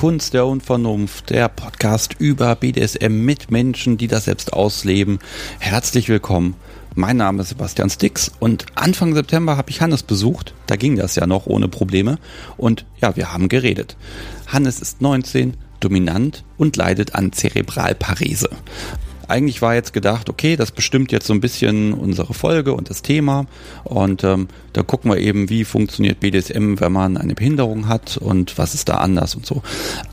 Kunst der Unvernunft, der Podcast über BDSM mit Menschen, die das selbst ausleben. Herzlich willkommen. Mein Name ist Sebastian Stix und Anfang September habe ich Hannes besucht. Da ging das ja noch ohne Probleme. Und ja, wir haben geredet. Hannes ist 19, dominant und leidet an Zerebralparese eigentlich war jetzt gedacht, okay, das bestimmt jetzt so ein bisschen unsere Folge und das Thema. Und ähm, da gucken wir eben, wie funktioniert BDSM, wenn man eine Behinderung hat und was ist da anders und so.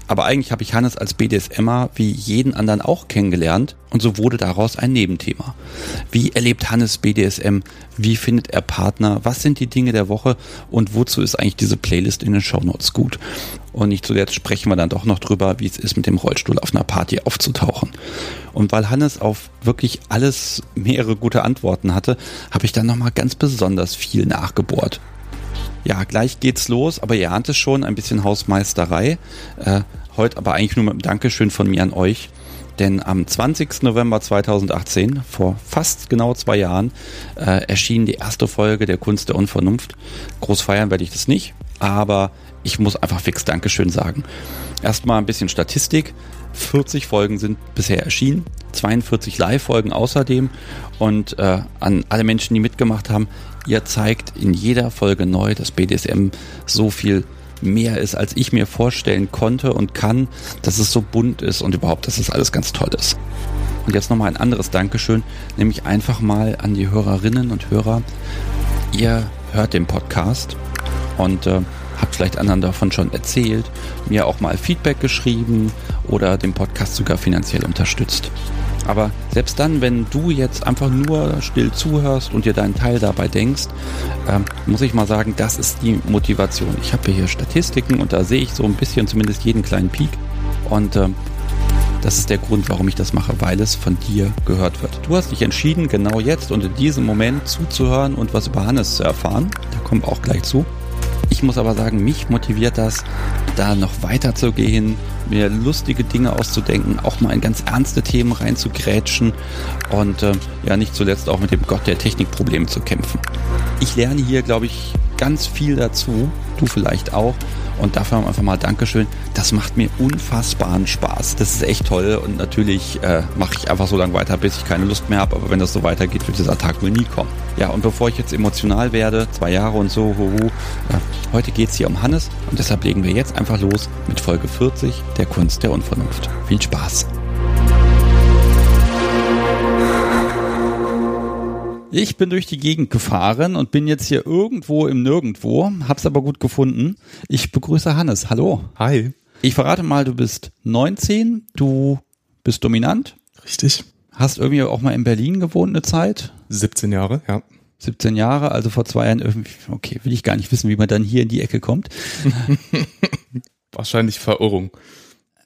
Aber eigentlich habe ich Hannes als BDSMer wie jeden anderen auch kennengelernt und so wurde daraus ein Nebenthema. Wie erlebt Hannes BDSM? Wie findet er Partner? Was sind die Dinge der Woche? Und wozu ist eigentlich diese Playlist in den Show Notes gut? Und nicht zuletzt sprechen wir dann doch noch drüber, wie es ist, mit dem Rollstuhl auf einer Party aufzutauchen. Und weil Hannes auf wirklich alles mehrere gute Antworten hatte, habe ich dann nochmal ganz besonders viel nachgebohrt. Ja, gleich geht's los, aber ihr ahnt es schon, ein bisschen Hausmeisterei. Äh, heute aber eigentlich nur mit einem Dankeschön von mir an euch. Denn am 20. November 2018, vor fast genau zwei Jahren, äh, erschien die erste Folge der Kunst der Unvernunft. Groß feiern werde ich das nicht, aber ich muss einfach fix Dankeschön sagen. Erstmal ein bisschen Statistik. 40 Folgen sind bisher erschienen, 42 Live-Folgen außerdem. Und äh, an alle Menschen, die mitgemacht haben, ihr zeigt in jeder Folge neu, dass BDSM so viel mehr ist, als ich mir vorstellen konnte und kann, dass es so bunt ist und überhaupt, dass es alles ganz toll ist. Und jetzt nochmal ein anderes Dankeschön, nämlich einfach mal an die Hörerinnen und Hörer. Ihr hört den Podcast und äh, habt vielleicht anderen davon schon erzählt, mir auch mal Feedback geschrieben oder den Podcast sogar finanziell unterstützt. Aber selbst dann, wenn du jetzt einfach nur still zuhörst und dir deinen Teil dabei denkst, ähm, muss ich mal sagen, das ist die Motivation. Ich habe hier Statistiken und da sehe ich so ein bisschen zumindest jeden kleinen Peak. Und ähm, das ist der Grund, warum ich das mache, weil es von dir gehört wird. Du hast dich entschieden, genau jetzt und in diesem Moment zuzuhören und was über Hannes zu erfahren. Da kommen wir auch gleich zu. Ich muss aber sagen, mich motiviert das, da noch weiter zu gehen, mir lustige Dinge auszudenken, auch mal in ganz ernste Themen reinzugrätschen und äh, ja nicht zuletzt auch mit dem Gott der Technikprobleme zu kämpfen. Ich lerne hier, glaube ich, ganz viel dazu, du vielleicht auch. Und dafür einfach mal Dankeschön. Das macht mir unfassbaren Spaß. Das ist echt toll. Und natürlich äh, mache ich einfach so lange weiter, bis ich keine Lust mehr habe. Aber wenn das so weitergeht, wird dieser Tag wohl nie kommen. Ja, und bevor ich jetzt emotional werde, zwei Jahre und so, huhu, äh, heute geht's hier um Hannes. Und deshalb legen wir jetzt einfach los mit Folge 40 der Kunst der Unvernunft. Viel Spaß. Ich bin durch die Gegend gefahren und bin jetzt hier irgendwo im Nirgendwo, hab's aber gut gefunden. Ich begrüße Hannes. Hallo. Hi. Ich verrate mal, du bist 19, du bist dominant. Richtig. Hast irgendwie auch mal in Berlin gewohnt eine Zeit. 17 Jahre, ja. 17 Jahre, also vor zwei Jahren irgendwie, okay, will ich gar nicht wissen, wie man dann hier in die Ecke kommt. Wahrscheinlich Verirrung.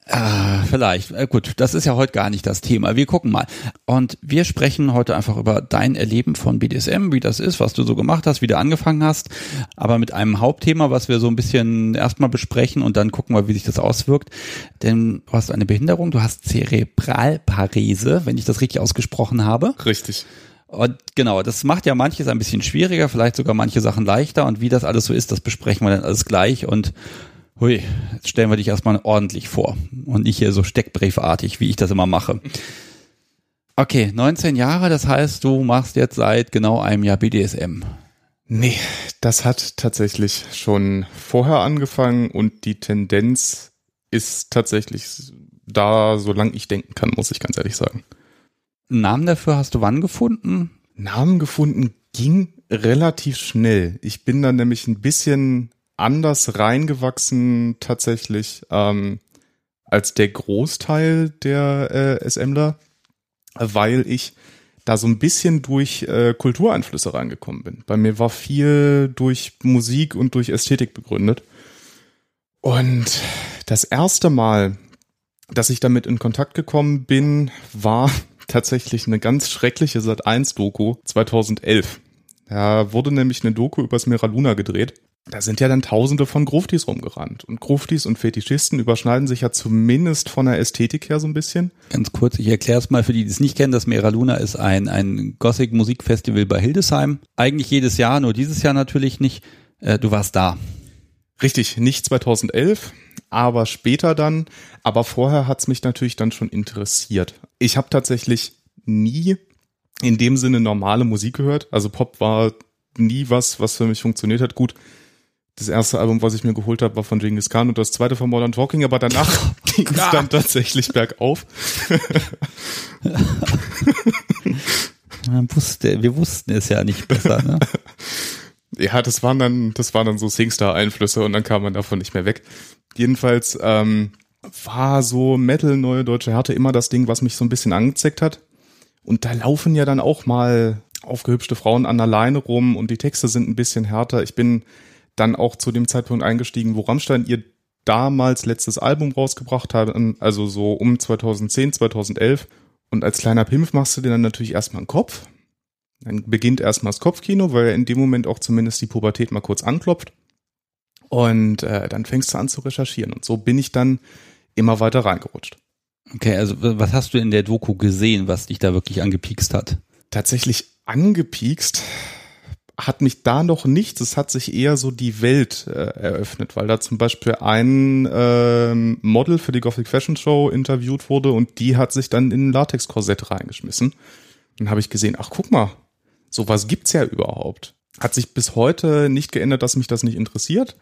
Ah, vielleicht. Äh, gut, das ist ja heute gar nicht das Thema. Wir gucken mal. Und wir sprechen heute einfach über dein Erleben von BDSM, wie das ist, was du so gemacht hast, wie du angefangen hast, aber mit einem Hauptthema, was wir so ein bisschen erstmal besprechen und dann gucken wir, wie sich das auswirkt. Denn du hast eine Behinderung, du hast Zerebralparese, wenn ich das richtig ausgesprochen habe. Richtig. Und genau, das macht ja manches ein bisschen schwieriger, vielleicht sogar manche Sachen leichter. Und wie das alles so ist, das besprechen wir dann alles gleich. Und Hui, jetzt stellen wir dich erstmal ordentlich vor und nicht hier so steckbriefartig, wie ich das immer mache. Okay, 19 Jahre, das heißt, du machst jetzt seit genau einem Jahr BDSM. Nee, das hat tatsächlich schon vorher angefangen und die Tendenz ist tatsächlich da, solange ich denken kann, muss ich ganz ehrlich sagen. Namen dafür hast du wann gefunden? Namen gefunden ging relativ schnell. Ich bin dann nämlich ein bisschen anders reingewachsen tatsächlich ähm, als der Großteil der äh, SMler, weil ich da so ein bisschen durch äh, Kultureinflüsse reingekommen bin. Bei mir war viel durch Musik und durch Ästhetik begründet. Und das erste Mal, dass ich damit in Kontakt gekommen bin, war tatsächlich eine ganz schreckliche Sat1-Doku 2011. Da wurde nämlich eine Doku über Smera Luna gedreht da sind ja dann tausende von Gruftis rumgerannt. Und Gruftis und Fetischisten überschneiden sich ja zumindest von der Ästhetik her so ein bisschen. Ganz kurz, ich erkläre es mal für die, die es nicht kennen. Das Mera Luna ist ein, ein Gothic-Musikfestival bei Hildesheim. Eigentlich jedes Jahr, nur dieses Jahr natürlich nicht. Äh, du warst da. Richtig, nicht 2011, aber später dann. Aber vorher hat's mich natürlich dann schon interessiert. Ich habe tatsächlich nie in dem Sinne normale Musik gehört. Also Pop war nie was, was für mich funktioniert hat. Gut, das erste Album, was ich mir geholt habe, war von Genghis Khan und das zweite von Modern Talking, aber danach ging es dann tatsächlich bergauf. Man wusste, wir wussten es ja nicht besser, ne? ja, das waren dann, das waren dann so Singstar-Einflüsse und dann kam man davon nicht mehr weg. Jedenfalls ähm, war so Metal, neue deutsche Härte immer das Ding, was mich so ein bisschen angezeckt hat. Und da laufen ja dann auch mal aufgehübschte Frauen an der Leine rum und die Texte sind ein bisschen härter. Ich bin dann auch zu dem Zeitpunkt eingestiegen, wo Rammstein ihr damals letztes Album rausgebracht haben, also so um 2010, 2011. Und als kleiner Pimpf machst du dir dann natürlich erstmal einen Kopf. Dann beginnt erstmal das Kopfkino, weil in dem Moment auch zumindest die Pubertät mal kurz anklopft. Und äh, dann fängst du an zu recherchieren. Und so bin ich dann immer weiter reingerutscht. Okay, also was hast du in der Doku gesehen, was dich da wirklich angepiekst hat? Tatsächlich angepiekst hat mich da noch nichts. Es hat sich eher so die Welt äh, eröffnet, weil da zum Beispiel ein äh, Model für die Gothic Fashion Show interviewt wurde und die hat sich dann in ein Latex-Korsett reingeschmissen. Dann habe ich gesehen, ach guck mal, sowas gibt's ja überhaupt. Hat sich bis heute nicht geändert, dass mich das nicht interessiert.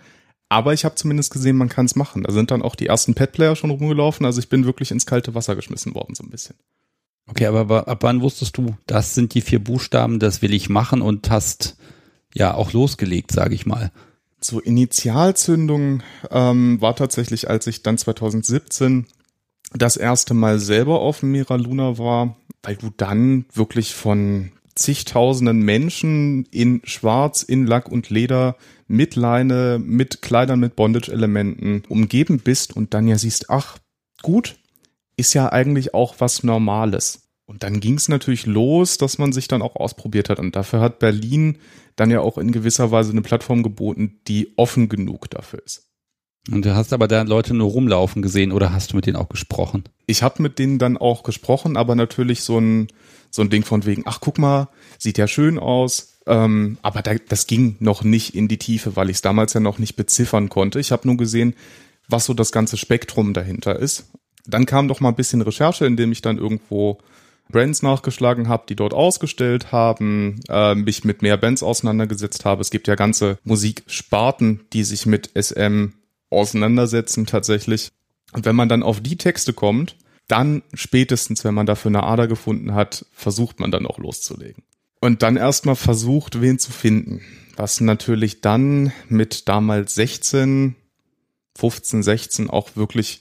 Aber ich habe zumindest gesehen, man kann es machen. Da sind dann auch die ersten Pet-Player schon rumgelaufen. Also ich bin wirklich ins kalte Wasser geschmissen worden, so ein bisschen. Okay, aber ab wann wusstest du, das sind die vier Buchstaben, das will ich machen und hast ja auch losgelegt, sage ich mal. So Initialzündung ähm, war tatsächlich, als ich dann 2017 das erste Mal selber auf Mira Luna war, weil du dann wirklich von zigtausenden Menschen in Schwarz, in Lack und Leder, mit Leine, mit Kleidern mit Bondage-Elementen umgeben bist und dann ja siehst, ach, gut, ist ja eigentlich auch was Normales. Und dann ging es natürlich los, dass man sich dann auch ausprobiert hat. Und dafür hat Berlin dann ja auch in gewisser Weise eine Plattform geboten, die offen genug dafür ist. Und du hast aber da Leute nur rumlaufen gesehen oder hast du mit denen auch gesprochen? Ich habe mit denen dann auch gesprochen, aber natürlich so ein, so ein Ding von wegen, ach guck mal, sieht ja schön aus. Ähm, aber da, das ging noch nicht in die Tiefe, weil ich es damals ja noch nicht beziffern konnte. Ich habe nur gesehen, was so das ganze Spektrum dahinter ist. Dann kam doch mal ein bisschen Recherche, indem ich dann irgendwo Brands nachgeschlagen habe, die dort ausgestellt haben, äh, mich mit mehr Bands auseinandergesetzt habe. Es gibt ja ganze Musiksparten, die sich mit SM auseinandersetzen tatsächlich. Und wenn man dann auf die Texte kommt, dann spätestens, wenn man dafür eine Ader gefunden hat, versucht man dann auch loszulegen. Und dann erstmal versucht, wen zu finden. Was natürlich dann mit damals 16, 15, 16 auch wirklich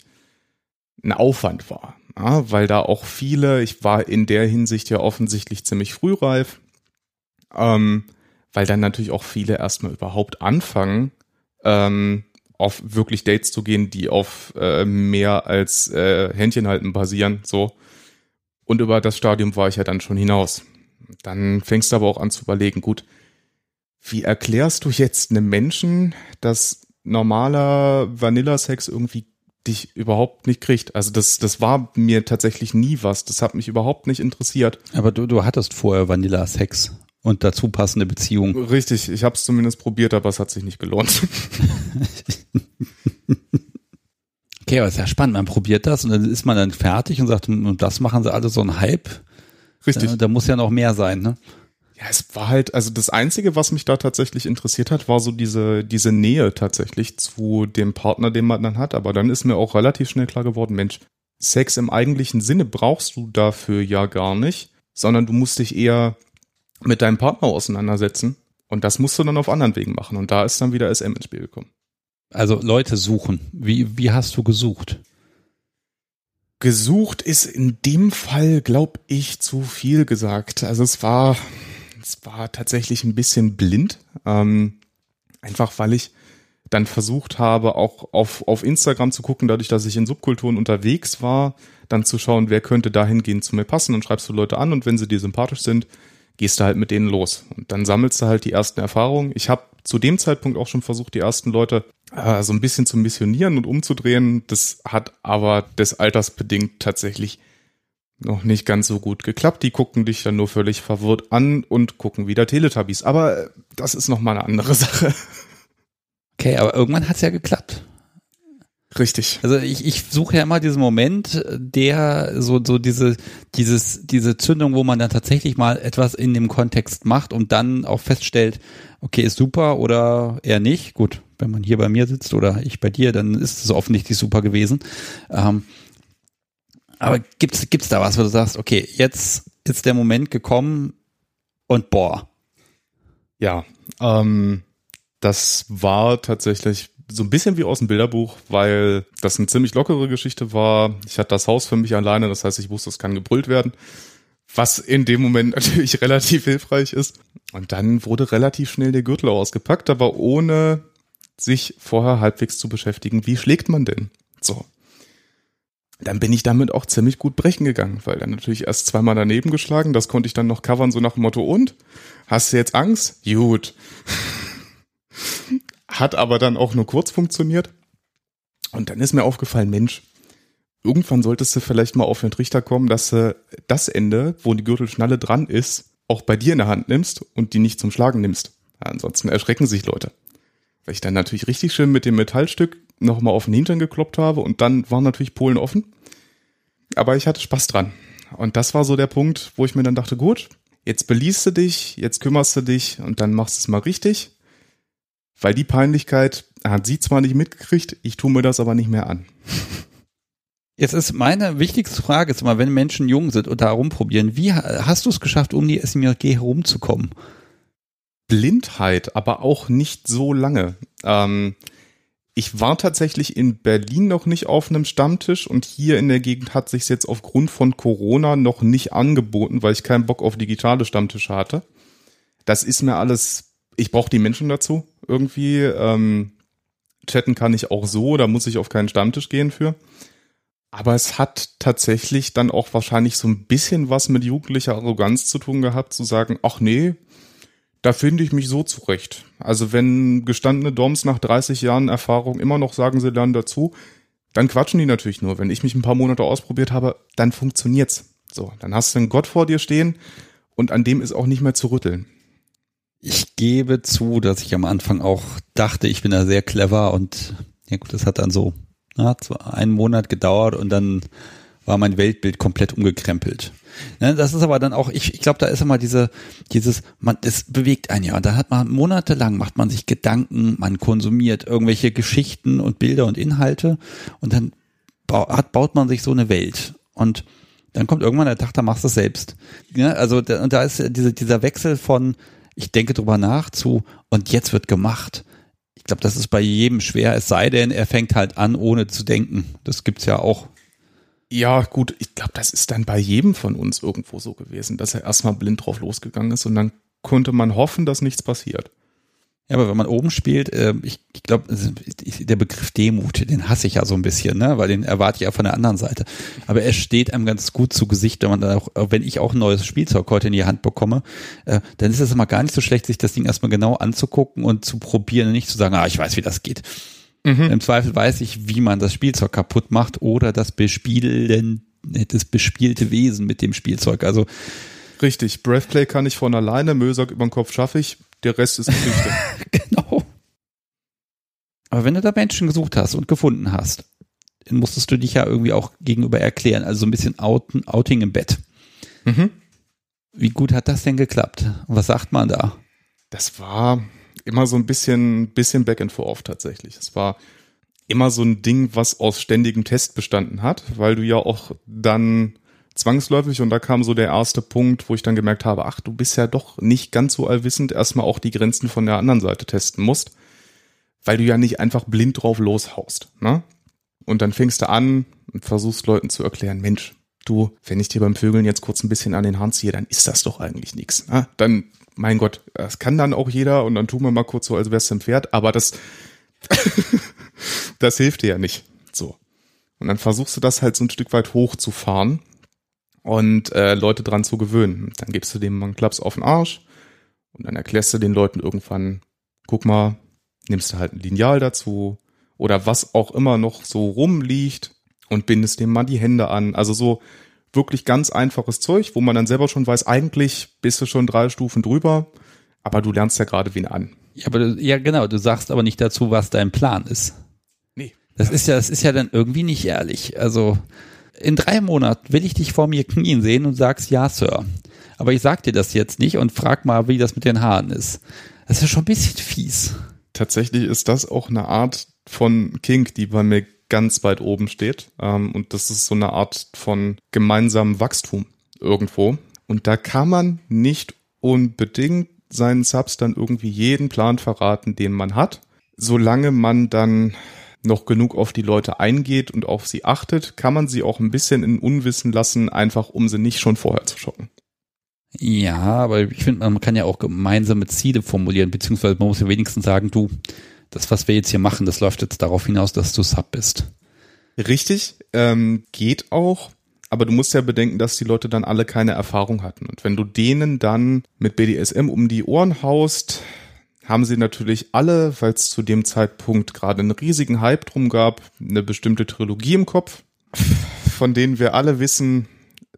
ein Aufwand war. Ja, weil da auch viele, ich war in der Hinsicht ja offensichtlich ziemlich frühreif, ähm, weil dann natürlich auch viele erstmal überhaupt anfangen, ähm, auf wirklich Dates zu gehen, die auf äh, mehr als äh, Händchen halten basieren, so. Und über das Stadium war ich ja dann schon hinaus. Dann fängst du aber auch an zu überlegen, gut, wie erklärst du jetzt einem Menschen, dass normaler Vanilla-Sex irgendwie dich überhaupt nicht kriegt. Also das, das war mir tatsächlich nie was. Das hat mich überhaupt nicht interessiert. Aber du, du hattest vorher Vanilla-Sex und dazu passende Beziehungen. Richtig, ich habe es zumindest probiert, aber es hat sich nicht gelohnt. okay, aber ist ja spannend. Man probiert das und dann ist man dann fertig und sagt, und das machen sie alle so ein Hype. Richtig. Da, da muss ja noch mehr sein, ne? Ja, es war halt, also das Einzige, was mich da tatsächlich interessiert hat, war so diese, diese Nähe tatsächlich zu dem Partner, den man dann hat. Aber dann ist mir auch relativ schnell klar geworden, Mensch, Sex im eigentlichen Sinne brauchst du dafür ja gar nicht, sondern du musst dich eher mit deinem Partner auseinandersetzen. Und das musst du dann auf anderen Wegen machen. Und da ist dann wieder SM ins Spiel gekommen. Also Leute suchen. Wie, wie hast du gesucht? Gesucht ist in dem Fall, glaube ich, zu viel gesagt. Also es war, es war tatsächlich ein bisschen blind. Ähm, einfach weil ich dann versucht habe, auch auf, auf Instagram zu gucken, dadurch, dass ich in Subkulturen unterwegs war, dann zu schauen, wer könnte dahingehend zu mir passen und schreibst du Leute an und wenn sie dir sympathisch sind, gehst du halt mit denen los. Und dann sammelst du halt die ersten Erfahrungen. Ich habe zu dem Zeitpunkt auch schon versucht, die ersten Leute äh, so ein bisschen zu missionieren und umzudrehen. Das hat aber des Alters bedingt tatsächlich noch nicht ganz so gut geklappt. Die gucken dich dann nur völlig verwirrt an und gucken wieder Teletubbies. Aber äh, das ist noch mal eine andere Sache. Okay, aber irgendwann hat's ja geklappt. Richtig. Also ich, ich suche ja immer diesen Moment, der so, so diese, dieses, diese Zündung, wo man dann tatsächlich mal etwas in dem Kontext macht und dann auch feststellt, okay, ist super oder eher nicht. Gut, wenn man hier bei mir sitzt oder ich bei dir, dann ist es offensichtlich super gewesen. Ähm, aber gibt's, gibt's da was, wo du sagst, okay, jetzt ist der Moment gekommen und boah. Ja, ähm, das war tatsächlich so ein bisschen wie aus dem Bilderbuch, weil das eine ziemlich lockere Geschichte war. Ich hatte das Haus für mich alleine, das heißt, ich wusste, es kann gebrüllt werden. Was in dem Moment natürlich relativ hilfreich ist. Und dann wurde relativ schnell der Gürtel ausgepackt, aber ohne sich vorher halbwegs zu beschäftigen, wie schlägt man denn? So. Dann bin ich damit auch ziemlich gut brechen gegangen, weil dann natürlich erst zweimal daneben geschlagen, das konnte ich dann noch covern, so nach dem Motto, und? Hast du jetzt Angst? Gut. Hat aber dann auch nur kurz funktioniert. Und dann ist mir aufgefallen, Mensch, irgendwann solltest du vielleicht mal auf den Trichter kommen, dass du das Ende, wo die Gürtelschnalle dran ist, auch bei dir in der Hand nimmst und die nicht zum Schlagen nimmst. Ansonsten erschrecken sich Leute. Weil ich dann natürlich richtig schön mit dem Metallstück nochmal auf den Hintern gekloppt habe und dann waren natürlich Polen offen. Aber ich hatte Spaß dran. Und das war so der Punkt, wo ich mir dann dachte, gut, jetzt beliest du dich, jetzt kümmerst du dich und dann machst du es mal richtig. Weil die Peinlichkeit hat sie zwar nicht mitgekriegt, ich tue mir das aber nicht mehr an. Jetzt ist meine wichtigste Frage ist immer, wenn Menschen jung sind und da rumprobieren, wie hast du es geschafft, um die SMRG herumzukommen? Blindheit, aber auch nicht so lange. Ähm, ich war tatsächlich in Berlin noch nicht auf einem Stammtisch und hier in der Gegend hat sich jetzt aufgrund von Corona noch nicht angeboten, weil ich keinen Bock auf digitale Stammtische hatte. Das ist mir alles, ich brauche die Menschen dazu irgendwie. Ähm, chatten kann ich auch so, da muss ich auf keinen Stammtisch gehen für. Aber es hat tatsächlich dann auch wahrscheinlich so ein bisschen was mit jugendlicher Arroganz zu tun gehabt, zu sagen, ach nee, da finde ich mich so zurecht. Also wenn gestandene Doms nach 30 Jahren Erfahrung immer noch sagen, sie lernen dazu, dann quatschen die natürlich nur. Wenn ich mich ein paar Monate ausprobiert habe, dann funktioniert's. So, dann hast du einen Gott vor dir stehen und an dem ist auch nicht mehr zu rütteln. Ich gebe zu, dass ich am Anfang auch dachte, ich bin da sehr clever und ja gut, das hat dann so na, einen Monat gedauert und dann war mein Weltbild komplett umgekrempelt. Ne, das ist aber dann auch, ich, ich glaube, da ist immer diese, dieses, man, es bewegt einen ja. Und da hat man monatelang macht man sich Gedanken, man konsumiert irgendwelche Geschichten und Bilder und Inhalte und dann hat, baut man sich so eine Welt. Und dann kommt irgendwann der Tag, da machst du es selbst. Ja, also da, und da ist diese, dieser Wechsel von, ich denke drüber nach zu, und jetzt wird gemacht. Ich glaube, das ist bei jedem schwer, es sei denn, er fängt halt an, ohne zu denken. Das gibt's ja auch ja, gut, ich glaube, das ist dann bei jedem von uns irgendwo so gewesen, dass er erstmal blind drauf losgegangen ist und dann konnte man hoffen, dass nichts passiert. Ja, aber wenn man oben spielt, äh, ich, ich glaube, der Begriff Demut, den hasse ich ja so ein bisschen, ne? weil den erwarte ich ja von der anderen Seite. Aber er steht einem ganz gut zu Gesicht, wenn man da auch, wenn ich auch ein neues Spielzeug heute in die Hand bekomme, äh, dann ist es immer gar nicht so schlecht, sich das Ding erstmal genau anzugucken und zu probieren und nicht zu sagen, ah, ich weiß, wie das geht. Mhm. Im Zweifel weiß ich, wie man das Spielzeug kaputt macht oder das Bespielen, das bespielte Wesen mit dem Spielzeug. Also Richtig, Breathplay kann ich von alleine, Mösack über den Kopf schaffe ich, der Rest ist Geschichte. genau. Aber wenn du da Menschen gesucht hast und gefunden hast, dann musstest du dich ja irgendwie auch gegenüber erklären, also so ein bisschen Outen, Outing im Bett. Mhm. Wie gut hat das denn geklappt? was sagt man da? Das war, immer so ein bisschen, bisschen back and forth tatsächlich. Es war immer so ein Ding, was aus ständigem Test bestanden hat, weil du ja auch dann zwangsläufig und da kam so der erste Punkt, wo ich dann gemerkt habe, ach, du bist ja doch nicht ganz so allwissend, erstmal auch die Grenzen von der anderen Seite testen musst, weil du ja nicht einfach blind drauf loshaust, ne? Und dann fängst du an und versuchst Leuten zu erklären, Mensch, du, wenn ich dir beim Vögeln jetzt kurz ein bisschen an den Hahn ziehe, dann ist das doch eigentlich nichts. Ne? Dann mein Gott, das kann dann auch jeder und dann tun wir mal kurz so, als wär's ein Pferd, aber das, das hilft dir ja nicht. So. Und dann versuchst du das halt so ein Stück weit hochzufahren und äh, Leute dran zu gewöhnen. Dann gibst du dem mal einen Klaps auf den Arsch und dann erklärst du den Leuten irgendwann, guck mal, nimmst du halt ein Lineal dazu oder was auch immer noch so rumliegt und bindest dem mal die Hände an. Also so wirklich ganz einfaches Zeug, wo man dann selber schon weiß, eigentlich bist du schon drei Stufen drüber, aber du lernst ja gerade wen an. Ja, aber ja, genau, du sagst aber nicht dazu, was dein Plan ist. Nee. Das ist ja, das ist ja dann irgendwie nicht ehrlich. Also in drei Monaten will ich dich vor mir knien sehen und sagst ja, Sir. Aber ich sag dir das jetzt nicht und frag mal, wie das mit den Haaren ist. Das ist schon ein bisschen fies. Tatsächlich ist das auch eine Art von Kink, die bei mir ganz weit oben steht. Ähm, und das ist so eine Art von gemeinsamem Wachstum irgendwo. Und da kann man nicht unbedingt seinen Subs dann irgendwie jeden Plan verraten, den man hat. Solange man dann noch genug auf die Leute eingeht und auf sie achtet, kann man sie auch ein bisschen in Unwissen lassen, einfach um sie nicht schon vorher zu schocken. Ja, aber ich finde, man kann ja auch gemeinsame Ziele formulieren, beziehungsweise man muss ja wenigstens sagen, du, das, was wir jetzt hier machen, das läuft jetzt darauf hinaus, dass du Sub bist. Richtig, ähm, geht auch. Aber du musst ja bedenken, dass die Leute dann alle keine Erfahrung hatten. Und wenn du denen dann mit BDSM um die Ohren haust, haben sie natürlich alle, weil es zu dem Zeitpunkt gerade einen riesigen Hype drum gab, eine bestimmte Trilogie im Kopf, von denen wir alle wissen,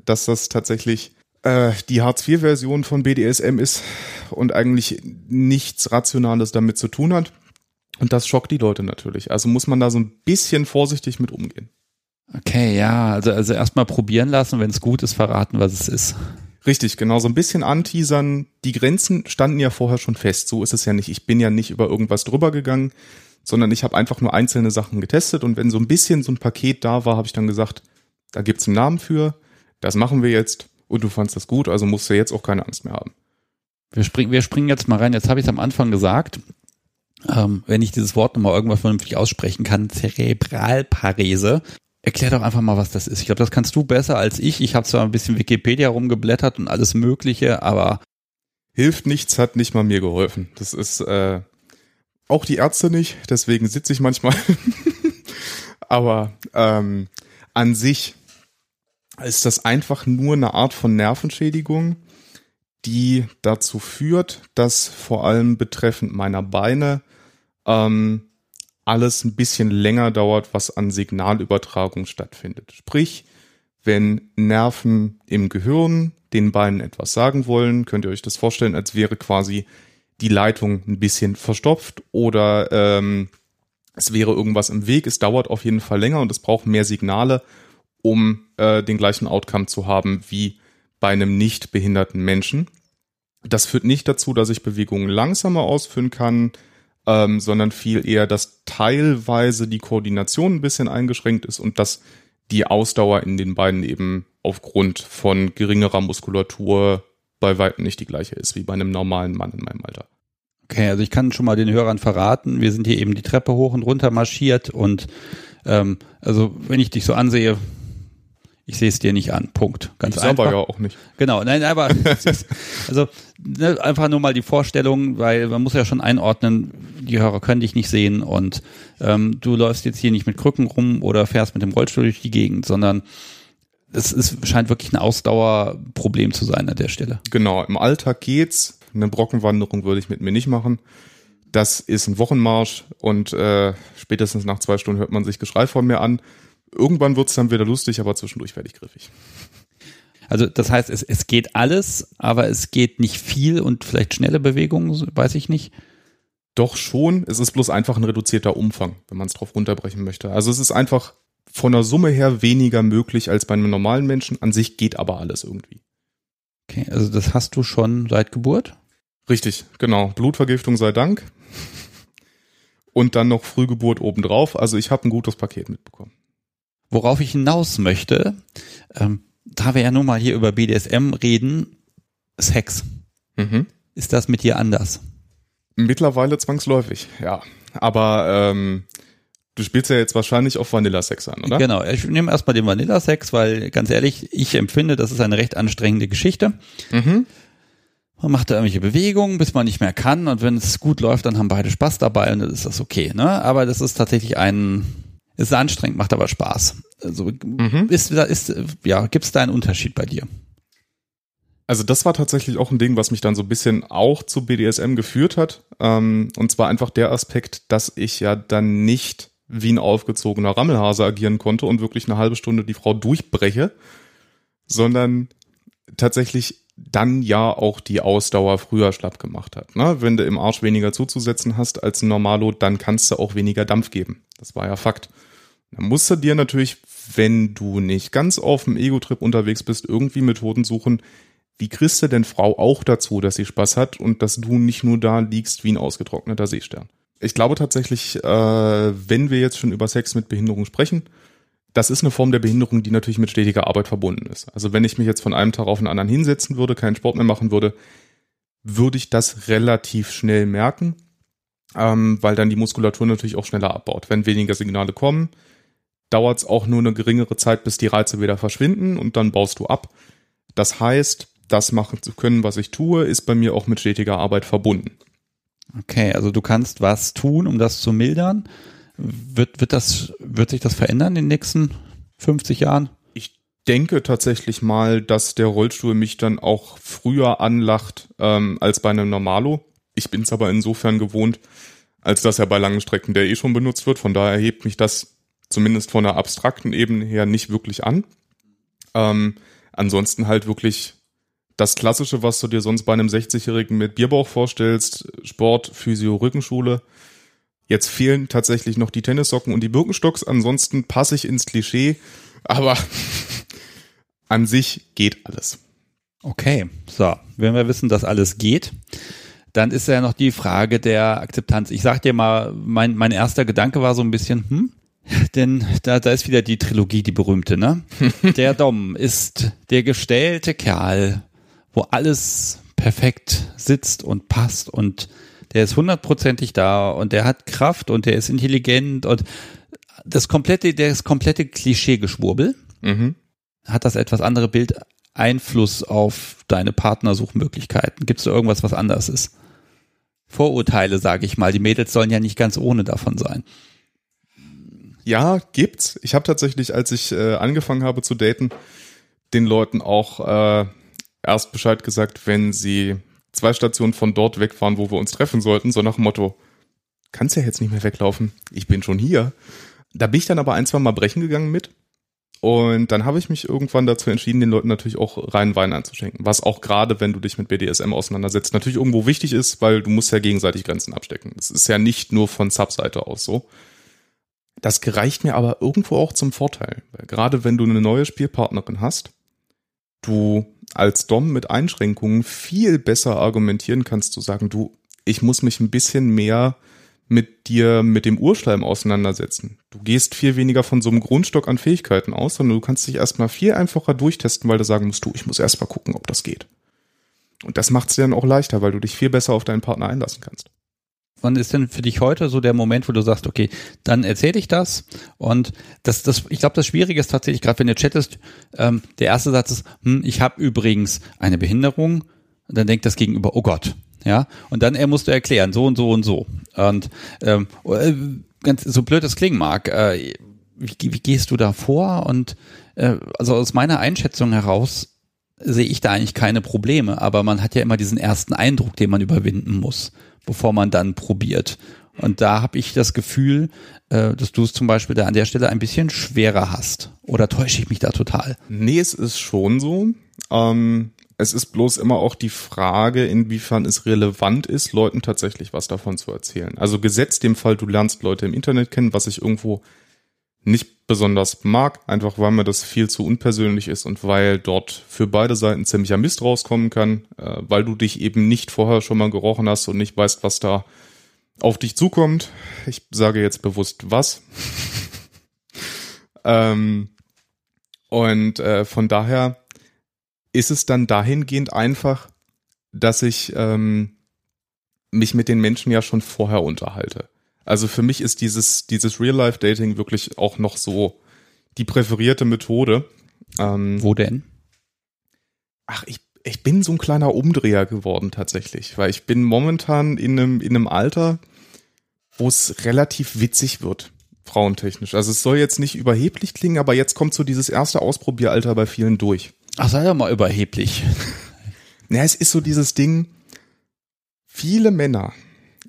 dass das tatsächlich äh, die Hartz-IV-Version von BDSM ist und eigentlich nichts Rationales damit zu tun hat. Und das schockt die Leute natürlich. Also muss man da so ein bisschen vorsichtig mit umgehen. Okay, ja, also, also erstmal probieren lassen, wenn es gut ist, verraten, was es ist. Richtig, genau, so ein bisschen anteasern. Die Grenzen standen ja vorher schon fest. So ist es ja nicht. Ich bin ja nicht über irgendwas drüber gegangen, sondern ich habe einfach nur einzelne Sachen getestet und wenn so ein bisschen so ein Paket da war, habe ich dann gesagt, da gibt's einen Namen für, das machen wir jetzt und du fandst das gut, also musst du jetzt auch keine Angst mehr haben. Wir springen, wir springen jetzt mal rein. Jetzt habe ich es am Anfang gesagt. Ähm, wenn ich dieses Wort nochmal irgendwas vernünftig aussprechen kann, Zerebralparese. Erklär doch einfach mal, was das ist. Ich glaube, das kannst du besser als ich. Ich habe zwar ein bisschen Wikipedia rumgeblättert und alles Mögliche, aber hilft nichts, hat nicht mal mir geholfen. Das ist äh, auch die Ärzte nicht, deswegen sitze ich manchmal. aber ähm, an sich ist das einfach nur eine Art von Nervenschädigung, die dazu führt, dass vor allem betreffend meiner Beine ähm, alles ein bisschen länger dauert, was an Signalübertragung stattfindet. Sprich, wenn Nerven im Gehirn den Beinen etwas sagen wollen, könnt ihr euch das vorstellen, als wäre quasi die Leitung ein bisschen verstopft oder ähm, es wäre irgendwas im Weg. Es dauert auf jeden Fall länger und es braucht mehr Signale, um äh, den gleichen Outcome zu haben wie bei einem nicht behinderten Menschen. Das führt nicht dazu, dass ich Bewegungen langsamer ausführen kann, ähm, sondern viel eher, dass teilweise die Koordination ein bisschen eingeschränkt ist und dass die Ausdauer in den Beinen eben aufgrund von geringerer Muskulatur bei weitem nicht die gleiche ist wie bei einem normalen Mann in meinem Alter. Okay, also ich kann schon mal den Hörern verraten, wir sind hier eben die Treppe hoch und runter marschiert und ähm, also wenn ich dich so ansehe, ich sehe es dir nicht an. Punkt. Ganz ich einfach. aber ja auch nicht. Genau, nein, aber also ne, einfach nur mal die Vorstellung, weil man muss ja schon einordnen, die Hörer können dich nicht sehen und ähm, du läufst jetzt hier nicht mit Krücken rum oder fährst mit dem Rollstuhl durch die Gegend, sondern es ist, scheint wirklich ein Ausdauerproblem zu sein an der Stelle. Genau, im Alltag geht's. Eine Brockenwanderung würde ich mit mir nicht machen. Das ist ein Wochenmarsch und äh, spätestens nach zwei Stunden hört man sich Geschrei von mir an. Irgendwann wird's dann wieder lustig, aber zwischendurch werde ich griffig. Also das heißt, es, es geht alles, aber es geht nicht viel und vielleicht schnelle Bewegungen, weiß ich nicht. Doch schon, es ist bloß einfach ein reduzierter Umfang, wenn man es drauf runterbrechen möchte. Also es ist einfach von der Summe her weniger möglich als bei einem normalen Menschen. An sich geht aber alles irgendwie. Okay, also das hast du schon seit Geburt? Richtig, genau. Blutvergiftung sei Dank. Und dann noch Frühgeburt obendrauf. Also ich habe ein gutes Paket mitbekommen. Worauf ich hinaus möchte, ähm, da wir ja nun mal hier über BDSM reden, Sex. Mhm. Ist das mit dir anders? Mittlerweile zwangsläufig, ja. Aber ähm, du spielst ja jetzt wahrscheinlich auf Vanilla-Sex an, oder? Genau, ich nehme erstmal den Vanilla-Sex, weil ganz ehrlich, ich empfinde, das ist eine recht anstrengende Geschichte. Mhm. Man macht da irgendwelche Bewegungen, bis man nicht mehr kann und wenn es gut läuft, dann haben beide Spaß dabei und dann ist das okay. Ne? Aber das ist tatsächlich ein ist anstrengend, macht aber Spaß. Also mhm. ist, ist, ja, gibt es da einen Unterschied bei dir? Also das war tatsächlich auch ein Ding, was mich dann so ein bisschen auch zu BDSM geführt hat. Ähm, und zwar einfach der Aspekt, dass ich ja dann nicht wie ein aufgezogener Rammelhase agieren konnte und wirklich eine halbe Stunde die Frau durchbreche, sondern tatsächlich dann ja auch die Ausdauer früher schlapp gemacht hat. Ne? Wenn du im Arsch weniger zuzusetzen hast als ein Normalo, dann kannst du auch weniger Dampf geben. Das war ja Fakt. Dann musst du dir natürlich, wenn du nicht ganz auf dem Ego-Trip unterwegs bist, irgendwie Methoden suchen, wie kriegst du denn Frau auch dazu, dass sie Spaß hat und dass du nicht nur da liegst wie ein ausgetrockneter Seestern? Ich glaube tatsächlich, äh, wenn wir jetzt schon über Sex mit Behinderung sprechen, das ist eine Form der Behinderung, die natürlich mit stetiger Arbeit verbunden ist. Also wenn ich mich jetzt von einem Tag auf den anderen hinsetzen würde, keinen Sport mehr machen würde, würde ich das relativ schnell merken, ähm, weil dann die Muskulatur natürlich auch schneller abbaut. Wenn weniger Signale kommen, dauert es auch nur eine geringere Zeit, bis die Reize wieder verschwinden und dann baust du ab. Das heißt, das machen zu können, was ich tue, ist bei mir auch mit stetiger Arbeit verbunden. Okay, also du kannst was tun, um das zu mildern. Wird, wird, das, wird sich das verändern in den nächsten 50 Jahren? Ich denke tatsächlich mal, dass der Rollstuhl mich dann auch früher anlacht ähm, als bei einem Normalo. Ich bin es aber insofern gewohnt, als dass er bei langen Strecken der eh schon benutzt wird. Von daher hebt mich das zumindest von der abstrakten Ebene her nicht wirklich an. Ähm, ansonsten halt wirklich das Klassische, was du dir sonst bei einem 60-Jährigen mit Bierbauch vorstellst, Sport, Physio, Rückenschule. Jetzt fehlen tatsächlich noch die Tennissocken und die Birkenstocks, ansonsten passe ich ins Klischee, aber an sich geht alles. Okay, so, wenn wir wissen, dass alles geht, dann ist ja noch die Frage der Akzeptanz. Ich sag dir mal, mein, mein erster Gedanke war so ein bisschen, hm, denn da, da ist wieder die Trilogie, die berühmte, ne? Der Dom ist der gestellte Kerl, wo alles perfekt sitzt und passt und der ist hundertprozentig da und der hat Kraft und der ist intelligent und das komplette, der ist komplette Klischee-Geschwurbel. Mhm. Hat das etwas andere Bild Einfluss auf deine Partnersuchmöglichkeiten? Gibt es da irgendwas, was anders ist? Vorurteile, sage ich mal. Die Mädels sollen ja nicht ganz ohne davon sein. Ja, gibt's. Ich habe tatsächlich, als ich äh, angefangen habe zu daten, den Leuten auch äh, erst Bescheid gesagt, wenn sie zwei Stationen von dort weg waren, wo wir uns treffen sollten, so nach dem Motto, kannst ja jetzt nicht mehr weglaufen, ich bin schon hier. Da bin ich dann aber ein, zwei Mal brechen gegangen mit. Und dann habe ich mich irgendwann dazu entschieden, den Leuten natürlich auch reinen Wein einzuschenken. Was auch gerade, wenn du dich mit BDSM auseinandersetzt, natürlich irgendwo wichtig ist, weil du musst ja gegenseitig Grenzen abstecken. Das ist ja nicht nur von Subseite aus so. Das gereicht mir aber irgendwo auch zum Vorteil. Weil gerade wenn du eine neue Spielpartnerin hast, du als Dom mit Einschränkungen viel besser argumentieren kannst, zu sagen, du, ich muss mich ein bisschen mehr mit dir, mit dem Urschleim auseinandersetzen. Du gehst viel weniger von so einem Grundstock an Fähigkeiten aus, sondern du kannst dich erstmal viel einfacher durchtesten, weil du sagen musst, du, ich muss erstmal gucken, ob das geht. Und das macht es dir dann auch leichter, weil du dich viel besser auf deinen Partner einlassen kannst wann ist denn für dich heute so der Moment, wo du sagst, okay, dann erzähle ich das? Und das, das, ich glaube, das Schwierige ist tatsächlich, gerade wenn du chattest, ähm, der erste Satz ist, hm, ich habe übrigens eine Behinderung, und dann denkt das Gegenüber, oh Gott, ja, und dann er musst du erklären, so und so und so. Und ähm, äh, ganz so blöd es klingen mag, äh, wie, wie gehst du da vor? Und äh, also aus meiner Einschätzung heraus sehe ich da eigentlich keine Probleme, aber man hat ja immer diesen ersten Eindruck, den man überwinden muss bevor man dann probiert. Und da habe ich das Gefühl, äh, dass du es zum Beispiel da an der Stelle ein bisschen schwerer hast. Oder täusche ich mich da total? Nee, es ist schon so. Ähm, es ist bloß immer auch die Frage, inwiefern es relevant ist, Leuten tatsächlich was davon zu erzählen. Also gesetzt dem Fall, du lernst Leute im Internet kennen, was ich irgendwo nicht besonders mag, einfach weil mir das viel zu unpersönlich ist und weil dort für beide Seiten ziemlicher Mist rauskommen kann, äh, weil du dich eben nicht vorher schon mal gerochen hast und nicht weißt, was da auf dich zukommt. Ich sage jetzt bewusst was. ähm, und äh, von daher ist es dann dahingehend einfach, dass ich ähm, mich mit den Menschen ja schon vorher unterhalte. Also für mich ist dieses, dieses Real-Life-Dating wirklich auch noch so die präferierte Methode. Ähm, Wo denn? Ach, ich, ich bin so ein kleiner Umdreher geworden tatsächlich, weil ich bin momentan in einem, in einem Alter, wo es relativ witzig wird, frauentechnisch. Also es soll jetzt nicht überheblich klingen, aber jetzt kommt so dieses erste Ausprobieralter bei vielen durch. Ach, sei doch mal überheblich. naja, es ist so dieses Ding, viele Männer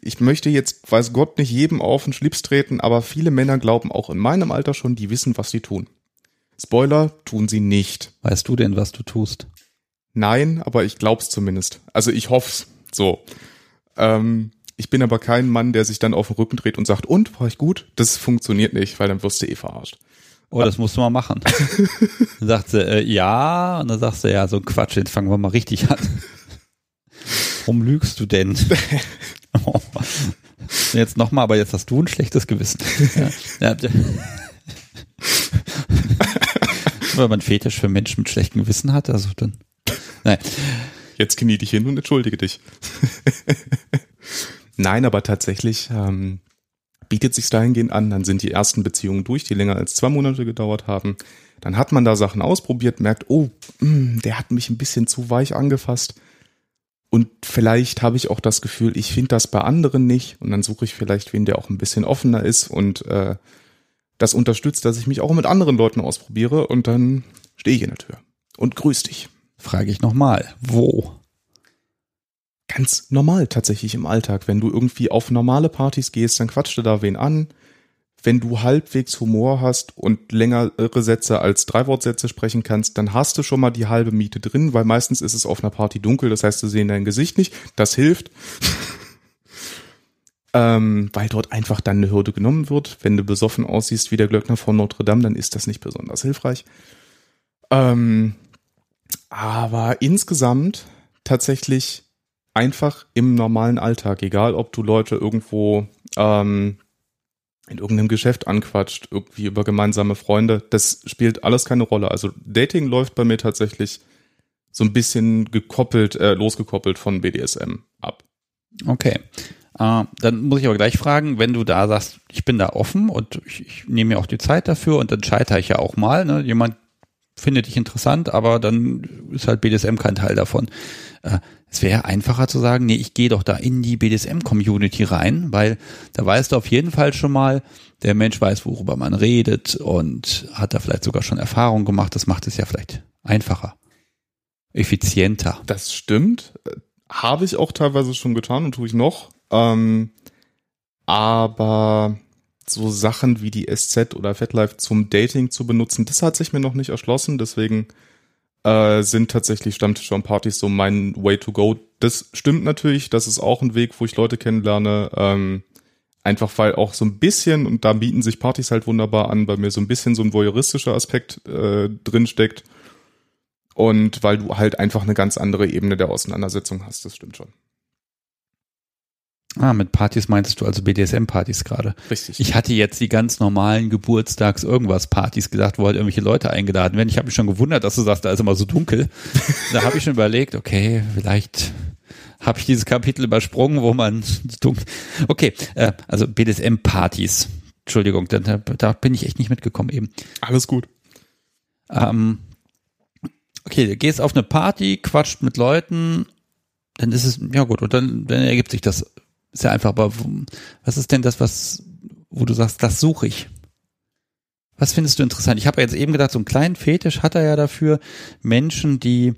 ich möchte jetzt, weiß Gott, nicht jedem auf den Schlips treten, aber viele Männer glauben auch in meinem Alter schon, die wissen, was sie tun. Spoiler, tun sie nicht. Weißt du denn, was du tust? Nein, aber ich glaub's zumindest. Also ich hoff's. So. Ähm, ich bin aber kein Mann, der sich dann auf den Rücken dreht und sagt, und, war ich gut? Das funktioniert nicht, weil dann wirst du eh verarscht. Oh, das musst du mal machen. dann sagt sie, äh, ja, und dann sagst du, ja, so ein Quatsch, jetzt fangen wir mal richtig an. Warum lügst du denn? oh. Jetzt nochmal, aber jetzt hast du ein schlechtes Gewissen. Ja. Ja. Weil man Fetisch für Menschen mit schlechtem Gewissen hat, also dann. Nein. Jetzt knie dich hin und entschuldige dich. Nein, aber tatsächlich ähm, bietet sich dahingehend an, dann sind die ersten Beziehungen durch, die länger als zwei Monate gedauert haben. Dann hat man da Sachen ausprobiert, merkt, oh, mh, hm, der hat mich ein bisschen zu weich angefasst. Und vielleicht habe ich auch das Gefühl, ich finde das bei anderen nicht. Und dann suche ich vielleicht wen, der auch ein bisschen offener ist und äh, das unterstützt, dass ich mich auch mit anderen Leuten ausprobiere. Und dann stehe ich in der Tür und grüß dich. Frage ich nochmal, wo? Ganz normal tatsächlich im Alltag. Wenn du irgendwie auf normale Partys gehst, dann quatscht du da wen an. Wenn du halbwegs Humor hast und längere Sätze als Dreiwortsätze sprechen kannst, dann hast du schon mal die halbe Miete drin, weil meistens ist es auf einer Party dunkel, das heißt, du sehen dein Gesicht nicht. Das hilft. ähm, weil dort einfach dann eine Hürde genommen wird. Wenn du besoffen aussiehst wie der Glöckner von Notre Dame, dann ist das nicht besonders hilfreich. Ähm, aber insgesamt tatsächlich einfach im normalen Alltag, egal ob du Leute irgendwo ähm, in irgendeinem Geschäft anquatscht, irgendwie über gemeinsame Freunde, das spielt alles keine Rolle. Also Dating läuft bei mir tatsächlich so ein bisschen gekoppelt, äh, losgekoppelt von BDSM ab. Okay. Äh, dann muss ich aber gleich fragen, wenn du da sagst, ich bin da offen und ich, ich nehme mir auch die Zeit dafür und dann scheitere ich ja auch mal. Ne? Jemand findet dich interessant, aber dann ist halt BDSM kein Teil davon. Äh, es wäre einfacher zu sagen, nee, ich gehe doch da in die BDSM-Community rein, weil da weißt du auf jeden Fall schon mal, der Mensch weiß, worüber man redet und hat da vielleicht sogar schon Erfahrung gemacht. Das macht es ja vielleicht einfacher, effizienter. Das stimmt. Habe ich auch teilweise schon getan und tue ich noch. Ähm, aber so Sachen wie die SZ oder FetLife zum Dating zu benutzen, das hat sich mir noch nicht erschlossen. Deswegen äh, sind tatsächlich Stammtische und Partys so mein Way to go. Das stimmt natürlich, das ist auch ein Weg, wo ich Leute kennenlerne. Ähm, einfach weil auch so ein bisschen, und da bieten sich Partys halt wunderbar an, bei mir so ein bisschen so ein voyeuristischer Aspekt äh, drin. Und weil du halt einfach eine ganz andere Ebene der Auseinandersetzung hast, das stimmt schon. Ah, mit Partys meintest du also BDSM-Partys gerade. Richtig. Ich hatte jetzt die ganz normalen Geburtstags-Irgendwas-Partys gesagt, wo halt irgendwelche Leute eingeladen werden. Ich habe mich schon gewundert, dass du sagst, da ist immer so dunkel. da habe ich schon überlegt, okay, vielleicht habe ich dieses Kapitel übersprungen, wo man dunkel. Okay, äh, also BDSM-Partys. Entschuldigung, da, da bin ich echt nicht mitgekommen eben. Alles gut. Ähm, okay, du gehst auf eine Party, quatscht mit Leuten, dann ist es, ja gut, und dann, dann ergibt sich das ist ja einfach, aber was ist denn das, was, wo du sagst, das suche ich? Was findest du interessant? Ich habe ja jetzt eben gedacht, so einen kleinen Fetisch hat er ja dafür, Menschen, die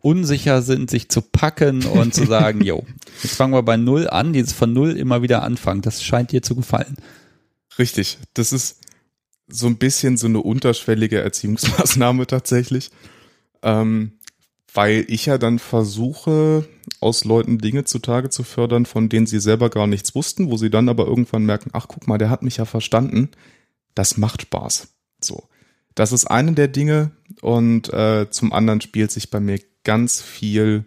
unsicher sind, sich zu packen und zu sagen, jo, jetzt fangen wir bei Null an, dieses von Null immer wieder anfangen. Das scheint dir zu gefallen. Richtig. Das ist so ein bisschen so eine unterschwellige Erziehungsmaßnahme tatsächlich. Ähm, weil ich ja dann versuche, aus Leuten Dinge zutage zu fördern, von denen sie selber gar nichts wussten, wo sie dann aber irgendwann merken, ach guck mal, der hat mich ja verstanden. Das macht Spaß. So. Das ist eine der Dinge und äh, zum anderen spielt sich bei mir ganz viel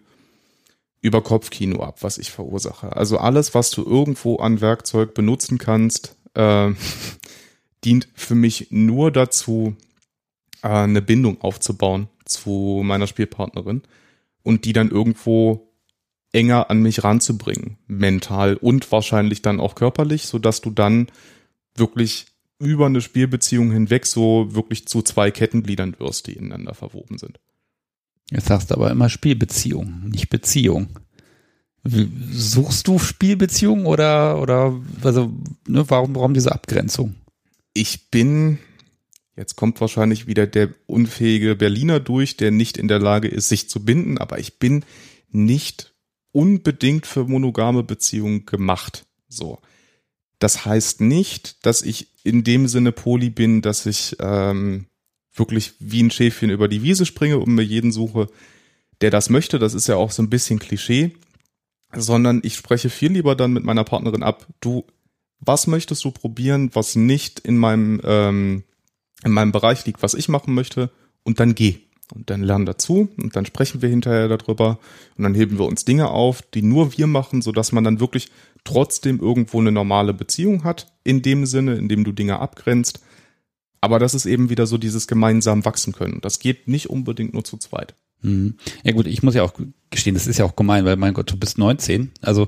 über Kopfkino ab, was ich verursache. Also alles, was du irgendwo an Werkzeug benutzen kannst, äh, dient für mich nur dazu, äh, eine Bindung aufzubauen zu meiner Spielpartnerin und die dann irgendwo enger an mich ranzubringen, mental und wahrscheinlich dann auch körperlich, so dass du dann wirklich über eine Spielbeziehung hinweg so wirklich zu zwei Kettengliedern wirst, die ineinander verwoben sind. Jetzt sagst du aber immer Spielbeziehung, nicht Beziehung. Suchst du Spielbeziehung oder oder also ne, warum warum diese Abgrenzung? Ich bin Jetzt kommt wahrscheinlich wieder der unfähige Berliner durch, der nicht in der Lage ist, sich zu binden, aber ich bin nicht unbedingt für monogame Beziehungen gemacht. So. Das heißt nicht, dass ich in dem Sinne Poli bin, dass ich ähm, wirklich wie ein Schäfchen über die Wiese springe und mir jeden suche, der das möchte. Das ist ja auch so ein bisschen Klischee. sondern ich spreche viel lieber dann mit meiner Partnerin ab, du, was möchtest du probieren, was nicht in meinem, ähm, in meinem Bereich liegt, was ich machen möchte, und dann geh. Und dann lernen dazu und dann sprechen wir hinterher darüber und dann heben wir uns Dinge auf, die nur wir machen, so dass man dann wirklich trotzdem irgendwo eine normale Beziehung hat, in dem Sinne, in dem du Dinge abgrenzt. Aber das ist eben wieder so dieses gemeinsam wachsen können. Das geht nicht unbedingt nur zu zweit. Mhm. Ja gut, ich muss ja auch gestehen, das ist ja auch gemein, weil mein Gott, du bist 19. Also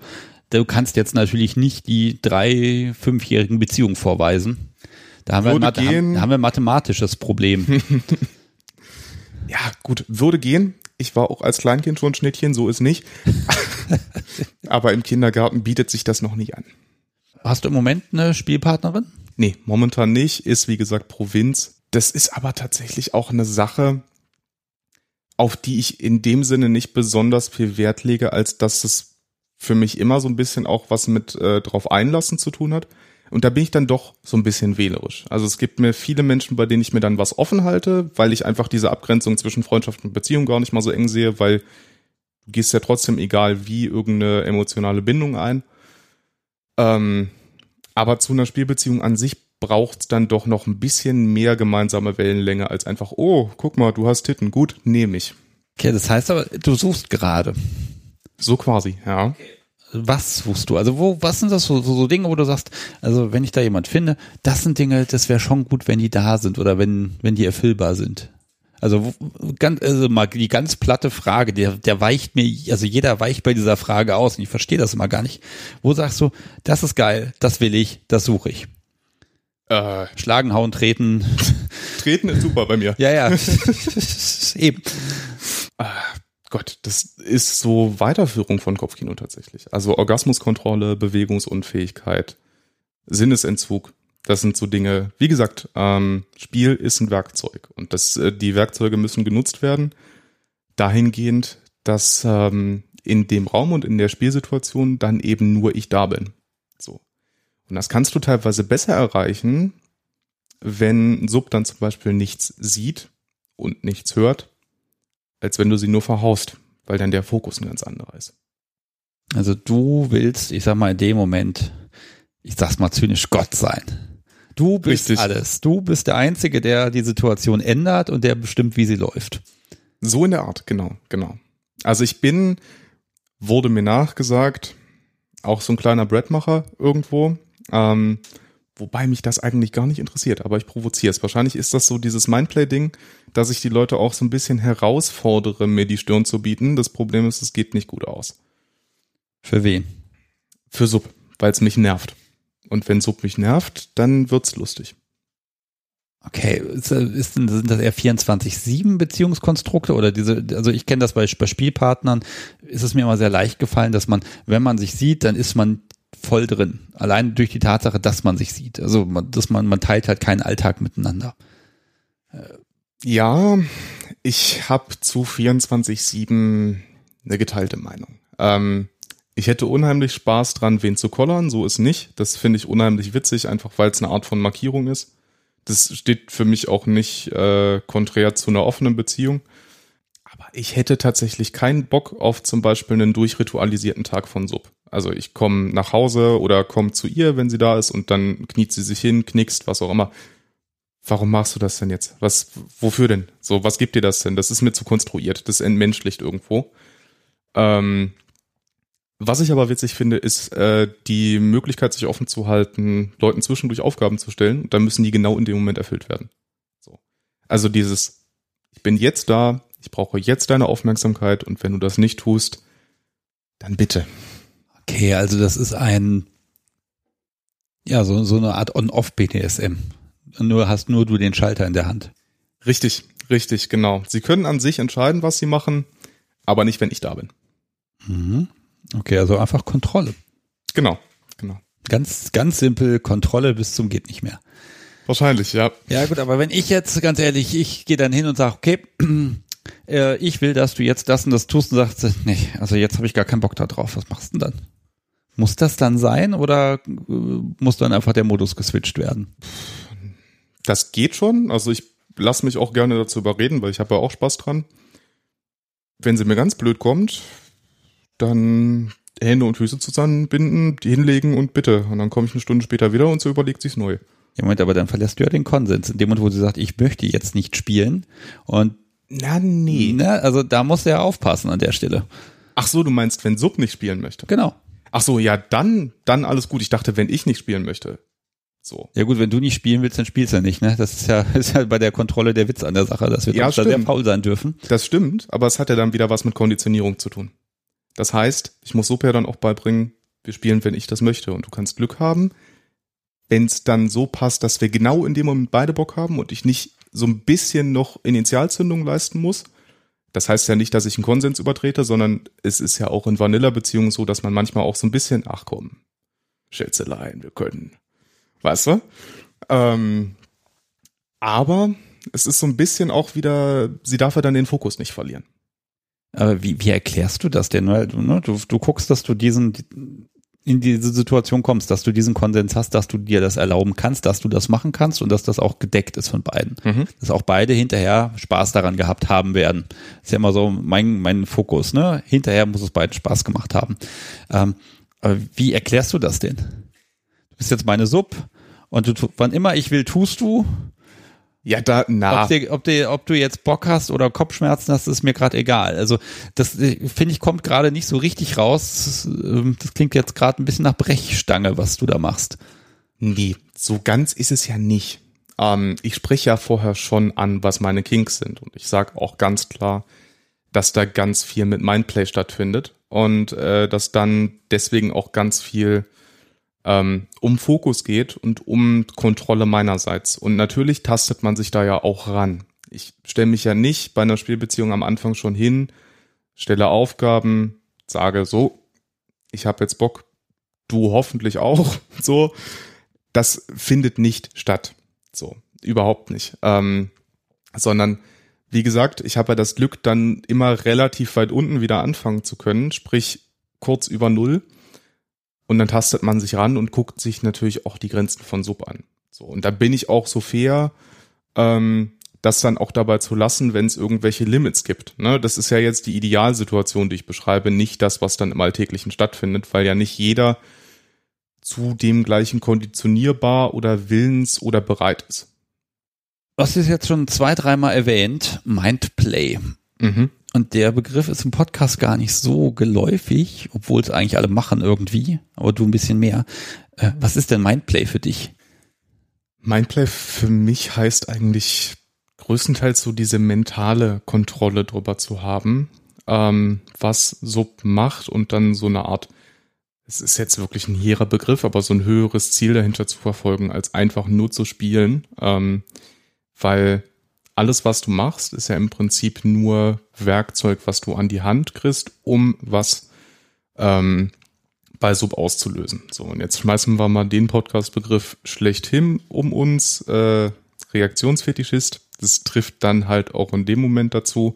du kannst jetzt natürlich nicht die drei, fünfjährigen Beziehungen vorweisen. Da haben, wir, Mathe, haben, haben wir ein mathematisches Problem. ja, gut, würde gehen. Ich war auch als Kleinkind schon Schnittchen, so ist nicht. Aber im Kindergarten bietet sich das noch nicht an. Hast du im Moment eine Spielpartnerin? Nee, momentan nicht. Ist wie gesagt Provinz. Das ist aber tatsächlich auch eine Sache, auf die ich in dem Sinne nicht besonders viel Wert lege, als dass es für mich immer so ein bisschen auch was mit äh, drauf einlassen zu tun hat. Und da bin ich dann doch so ein bisschen wählerisch. Also es gibt mir viele Menschen, bei denen ich mir dann was offen halte, weil ich einfach diese Abgrenzung zwischen Freundschaft und Beziehung gar nicht mal so eng sehe, weil du gehst ja trotzdem egal wie irgendeine emotionale Bindung ein. Ähm, aber zu einer Spielbeziehung an sich braucht es dann doch noch ein bisschen mehr gemeinsame Wellenlänge als einfach, oh, guck mal, du hast Titten, gut, nehme ich. Okay, das heißt aber, du suchst gerade. So quasi, ja. Was suchst du? Also wo, was sind das so, so, so Dinge, wo du sagst, also wenn ich da jemand finde, das sind Dinge, das wäre schon gut, wenn die da sind oder wenn, wenn die erfüllbar sind. Also ganz, also mal die ganz platte Frage, der, der weicht mir, also jeder weicht bei dieser Frage aus und ich verstehe das immer gar nicht. Wo sagst du, das ist geil, das will ich, das suche ich? Äh, Schlagen, hauen, treten. treten ist super bei mir. Ja, ja. Eben. Gott, das ist so Weiterführung von Kopfkino tatsächlich. Also Orgasmuskontrolle, Bewegungsunfähigkeit, Sinnesentzug. Das sind so Dinge. Wie gesagt, ähm, Spiel ist ein Werkzeug und das, äh, die Werkzeuge müssen genutzt werden. Dahingehend, dass ähm, in dem Raum und in der Spielsituation dann eben nur ich da bin. Und das kannst du teilweise besser erreichen, wenn Sub dann zum Beispiel nichts sieht und nichts hört, als wenn du sie nur verhaust, weil dann der Fokus ein ganz anderer ist. Also du willst, ich sag mal in dem Moment, ich sag's mal zynisch, Gott sein. Du bist Richtig. alles. Du bist der Einzige, der die Situation ändert und der bestimmt, wie sie läuft. So in der Art, genau, genau. Also ich bin, wurde mir nachgesagt, auch so ein kleiner Breadmacher irgendwo. Ähm, wobei mich das eigentlich gar nicht interessiert, aber ich provoziere es. Wahrscheinlich ist das so dieses Mindplay-Ding, dass ich die Leute auch so ein bisschen herausfordere, mir die Stirn zu bieten. Das Problem ist, es geht nicht gut aus. Für wen? Für Sub, weil es mich nervt. Und wenn Sub mich nervt, dann wird's lustig. Okay, ist, ist, sind das eher 24-7 Beziehungskonstrukte oder diese, also ich kenne das bei, bei Spielpartnern, ist es mir immer sehr leicht gefallen, dass man, wenn man sich sieht, dann ist man voll drin. Allein durch die Tatsache, dass man sich sieht. Also, dass man, man teilt halt keinen Alltag miteinander. Ja, ich habe zu 24-7 eine geteilte Meinung. Ähm, ich hätte unheimlich Spaß dran, wen zu kollern, so ist nicht. Das finde ich unheimlich witzig, einfach weil es eine Art von Markierung ist. Das steht für mich auch nicht äh, konträr zu einer offenen Beziehung. Aber ich hätte tatsächlich keinen Bock auf zum Beispiel einen durchritualisierten Tag von Sub. Also ich komme nach Hause oder komme zu ihr, wenn sie da ist, und dann kniet sie sich hin, knickst, was auch immer. Warum machst du das denn jetzt? Was, wofür denn? So, was gibt dir das denn? Das ist mir zu konstruiert. Das entmenschlicht irgendwo. Ähm, was ich aber witzig finde, ist äh, die Möglichkeit, sich offen zu halten, Leuten zwischendurch Aufgaben zu stellen. Und dann müssen die genau in dem Moment erfüllt werden. So. Also dieses, ich bin jetzt da, ich brauche jetzt deine Aufmerksamkeit und wenn du das nicht tust, dann bitte. Okay, also das ist ein, ja, so, so eine Art On-Off-BDSM. Nur hast nur du den Schalter in der Hand. Richtig, richtig, genau. Sie können an sich entscheiden, was sie machen, aber nicht, wenn ich da bin. Mhm. Okay, also einfach Kontrolle. Genau, genau. Ganz, ganz simpel Kontrolle bis zum geht nicht mehr. Wahrscheinlich, ja. Ja, gut, aber wenn ich jetzt, ganz ehrlich, ich gehe dann hin und sage, okay, äh, ich will, dass du jetzt das und das tust und sagst, nee, also jetzt habe ich gar keinen Bock da drauf. Was machst du denn dann? Muss das dann sein oder äh, muss dann einfach der Modus geswitcht werden? Das geht schon. Also ich lasse mich auch gerne dazu überreden, weil ich habe ja auch Spaß dran. Wenn sie mir ganz blöd kommt, dann Hände und Füße zusammenbinden, die hinlegen und bitte. Und dann komme ich eine Stunde später wieder und so überlegt sich's neu. Ja, Moment, aber dann verlässt du ja den Konsens. In dem Moment, wo sie sagt, ich möchte jetzt nicht spielen. Und Na, nee. ne, also da muss er aufpassen an der Stelle. Ach so, du meinst, wenn Sub nicht spielen möchte. Genau. Ach so, ja, dann, dann alles gut. Ich dachte, wenn ich nicht spielen möchte. So. Ja gut, wenn du nicht spielen willst, dann spielst du nicht, ne? Das ist ja, ist ja bei der Kontrolle der Witz an der Sache, dass wir Ja, da sehr faul sein dürfen. Das stimmt, aber es hat ja dann wieder was mit Konditionierung zu tun. Das heißt, ich muss ja dann auch beibringen, wir spielen, wenn ich das möchte. Und du kannst Glück haben, wenn es dann so passt, dass wir genau in dem Moment beide Bock haben und ich nicht so ein bisschen noch Initialzündung leisten muss. Das heißt ja nicht, dass ich einen Konsens übertrete, sondern es ist ja auch in Vanilla-Beziehungen so, dass man manchmal auch so ein bisschen, ach komm, Schätzelein, wir können. Weißt du? Ähm, aber es ist so ein bisschen auch wieder, sie darf ja dann den Fokus nicht verlieren. Aber wie, wie erklärst du das denn? Du, ne, du, du guckst, dass du diesen in diese Situation kommst, dass du diesen Konsens hast, dass du dir das erlauben kannst, dass du das machen kannst und dass das auch gedeckt ist von beiden. Mhm. Dass auch beide hinterher Spaß daran gehabt haben werden. ist ja immer so mein, mein Fokus, ne? Hinterher muss es beiden Spaß gemacht haben. Ähm, aber wie erklärst du das denn? Du bist jetzt meine Sub und du, wann immer ich will, tust du. Ja, da, na, Ob, dir, ob, dir, ob du jetzt Bock hast oder Kopfschmerzen hast, ist mir gerade egal. Also das äh, finde ich kommt gerade nicht so richtig raus. Das, ähm, das klingt jetzt gerade ein bisschen nach Brechstange, was du da machst. nee, so ganz ist es ja nicht. Ähm, ich spreche ja vorher schon an, was meine Kinks sind. Und ich sage auch ganz klar, dass da ganz viel mit Mindplay stattfindet. Und äh, dass dann deswegen auch ganz viel ähm, um Fokus geht und um Kontrolle meinerseits. Und natürlich tastet man sich da ja auch ran. Ich stelle mich ja nicht bei einer Spielbeziehung am Anfang schon hin, stelle Aufgaben, sage so, ich habe jetzt Bock, du hoffentlich auch, so. Das findet nicht statt. So, überhaupt nicht. Ähm, sondern, wie gesagt, ich habe ja das Glück, dann immer relativ weit unten wieder anfangen zu können, sprich kurz über Null. Und dann tastet man sich ran und guckt sich natürlich auch die Grenzen von Sub an. So, und da bin ich auch so fair, ähm, das dann auch dabei zu lassen, wenn es irgendwelche Limits gibt. Ne? Das ist ja jetzt die Idealsituation, die ich beschreibe, nicht das, was dann im Alltäglichen stattfindet, weil ja nicht jeder zu dem gleichen konditionierbar oder willens oder bereit ist. Du hast es jetzt schon zwei, dreimal erwähnt, Mindplay. Mhm. Und der Begriff ist im Podcast gar nicht so geläufig, obwohl es eigentlich alle machen irgendwie, aber du ein bisschen mehr. Äh, was ist denn Mindplay für dich? Mindplay für mich heißt eigentlich größtenteils so diese mentale Kontrolle drüber zu haben, ähm, was Sub macht und dann so eine Art, es ist jetzt wirklich ein hehrer Begriff, aber so ein höheres Ziel dahinter zu verfolgen, als einfach nur zu spielen, ähm, weil alles, was du machst, ist ja im Prinzip nur Werkzeug, was du an die Hand kriegst, um was ähm, bei Sub auszulösen. So, und jetzt schmeißen wir mal den Podcast-Begriff schlechthin um uns, äh, Reaktionsfetischist. Das trifft dann halt auch in dem Moment dazu.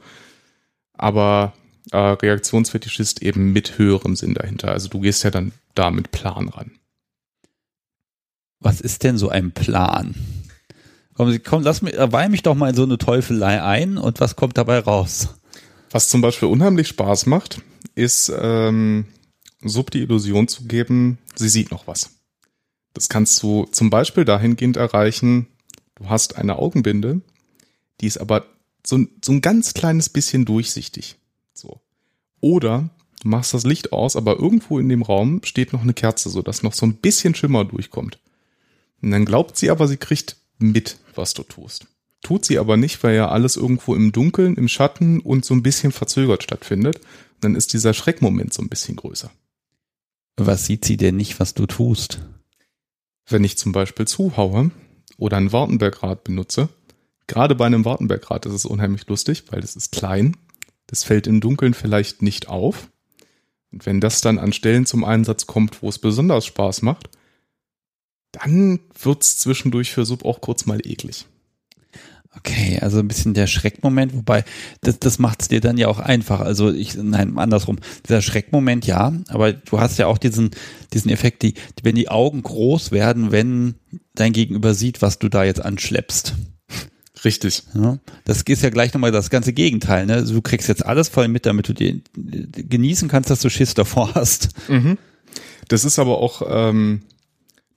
Aber äh, Reaktionsfetischist eben mit höherem Sinn dahinter. Also du gehst ja dann da mit Plan ran. Was ist denn so ein Plan? Komm, komm lass mich, weih mich doch mal in so eine Teufelei ein und was kommt dabei raus? Was zum Beispiel unheimlich Spaß macht, ist ähm, Sub die Illusion zu geben, sie sieht noch was. Das kannst du zum Beispiel dahingehend erreichen, du hast eine Augenbinde, die ist aber so, ein- so ein ganz kleines bisschen durchsichtig. So. Oder du machst das Licht aus, aber irgendwo in dem Raum steht noch eine Kerze, sodass noch so ein bisschen Schimmer durchkommt. Und dann glaubt sie aber, sie kriegt mit, was du tust. Tut sie aber nicht, weil ja alles irgendwo im Dunkeln, im Schatten und so ein bisschen verzögert stattfindet. Dann ist dieser Schreckmoment so ein bisschen größer. Was sieht sie denn nicht, was du tust? Wenn ich zum Beispiel zuhaue oder ein Wartenbergrad benutze, gerade bei einem Wartenbergrad ist es unheimlich lustig, weil es ist klein. Das fällt im Dunkeln vielleicht nicht auf. Und wenn das dann an Stellen zum Einsatz kommt, wo es besonders Spaß macht, dann wird's zwischendurch für Sub auch kurz mal eklig. Okay, also ein bisschen der Schreckmoment, wobei das, das macht es dir dann ja auch einfach. Also ich, nein, andersrum. Dieser Schreckmoment, ja, aber du hast ja auch diesen, diesen Effekt, die, wenn die Augen groß werden, wenn dein Gegenüber sieht, was du da jetzt anschleppst. Richtig. Ja, das ist ja gleich nochmal das ganze Gegenteil. Ne? Du kriegst jetzt alles voll mit, damit du dir genießen kannst, dass du Schiss davor hast. Mhm. Das ist aber auch, ähm,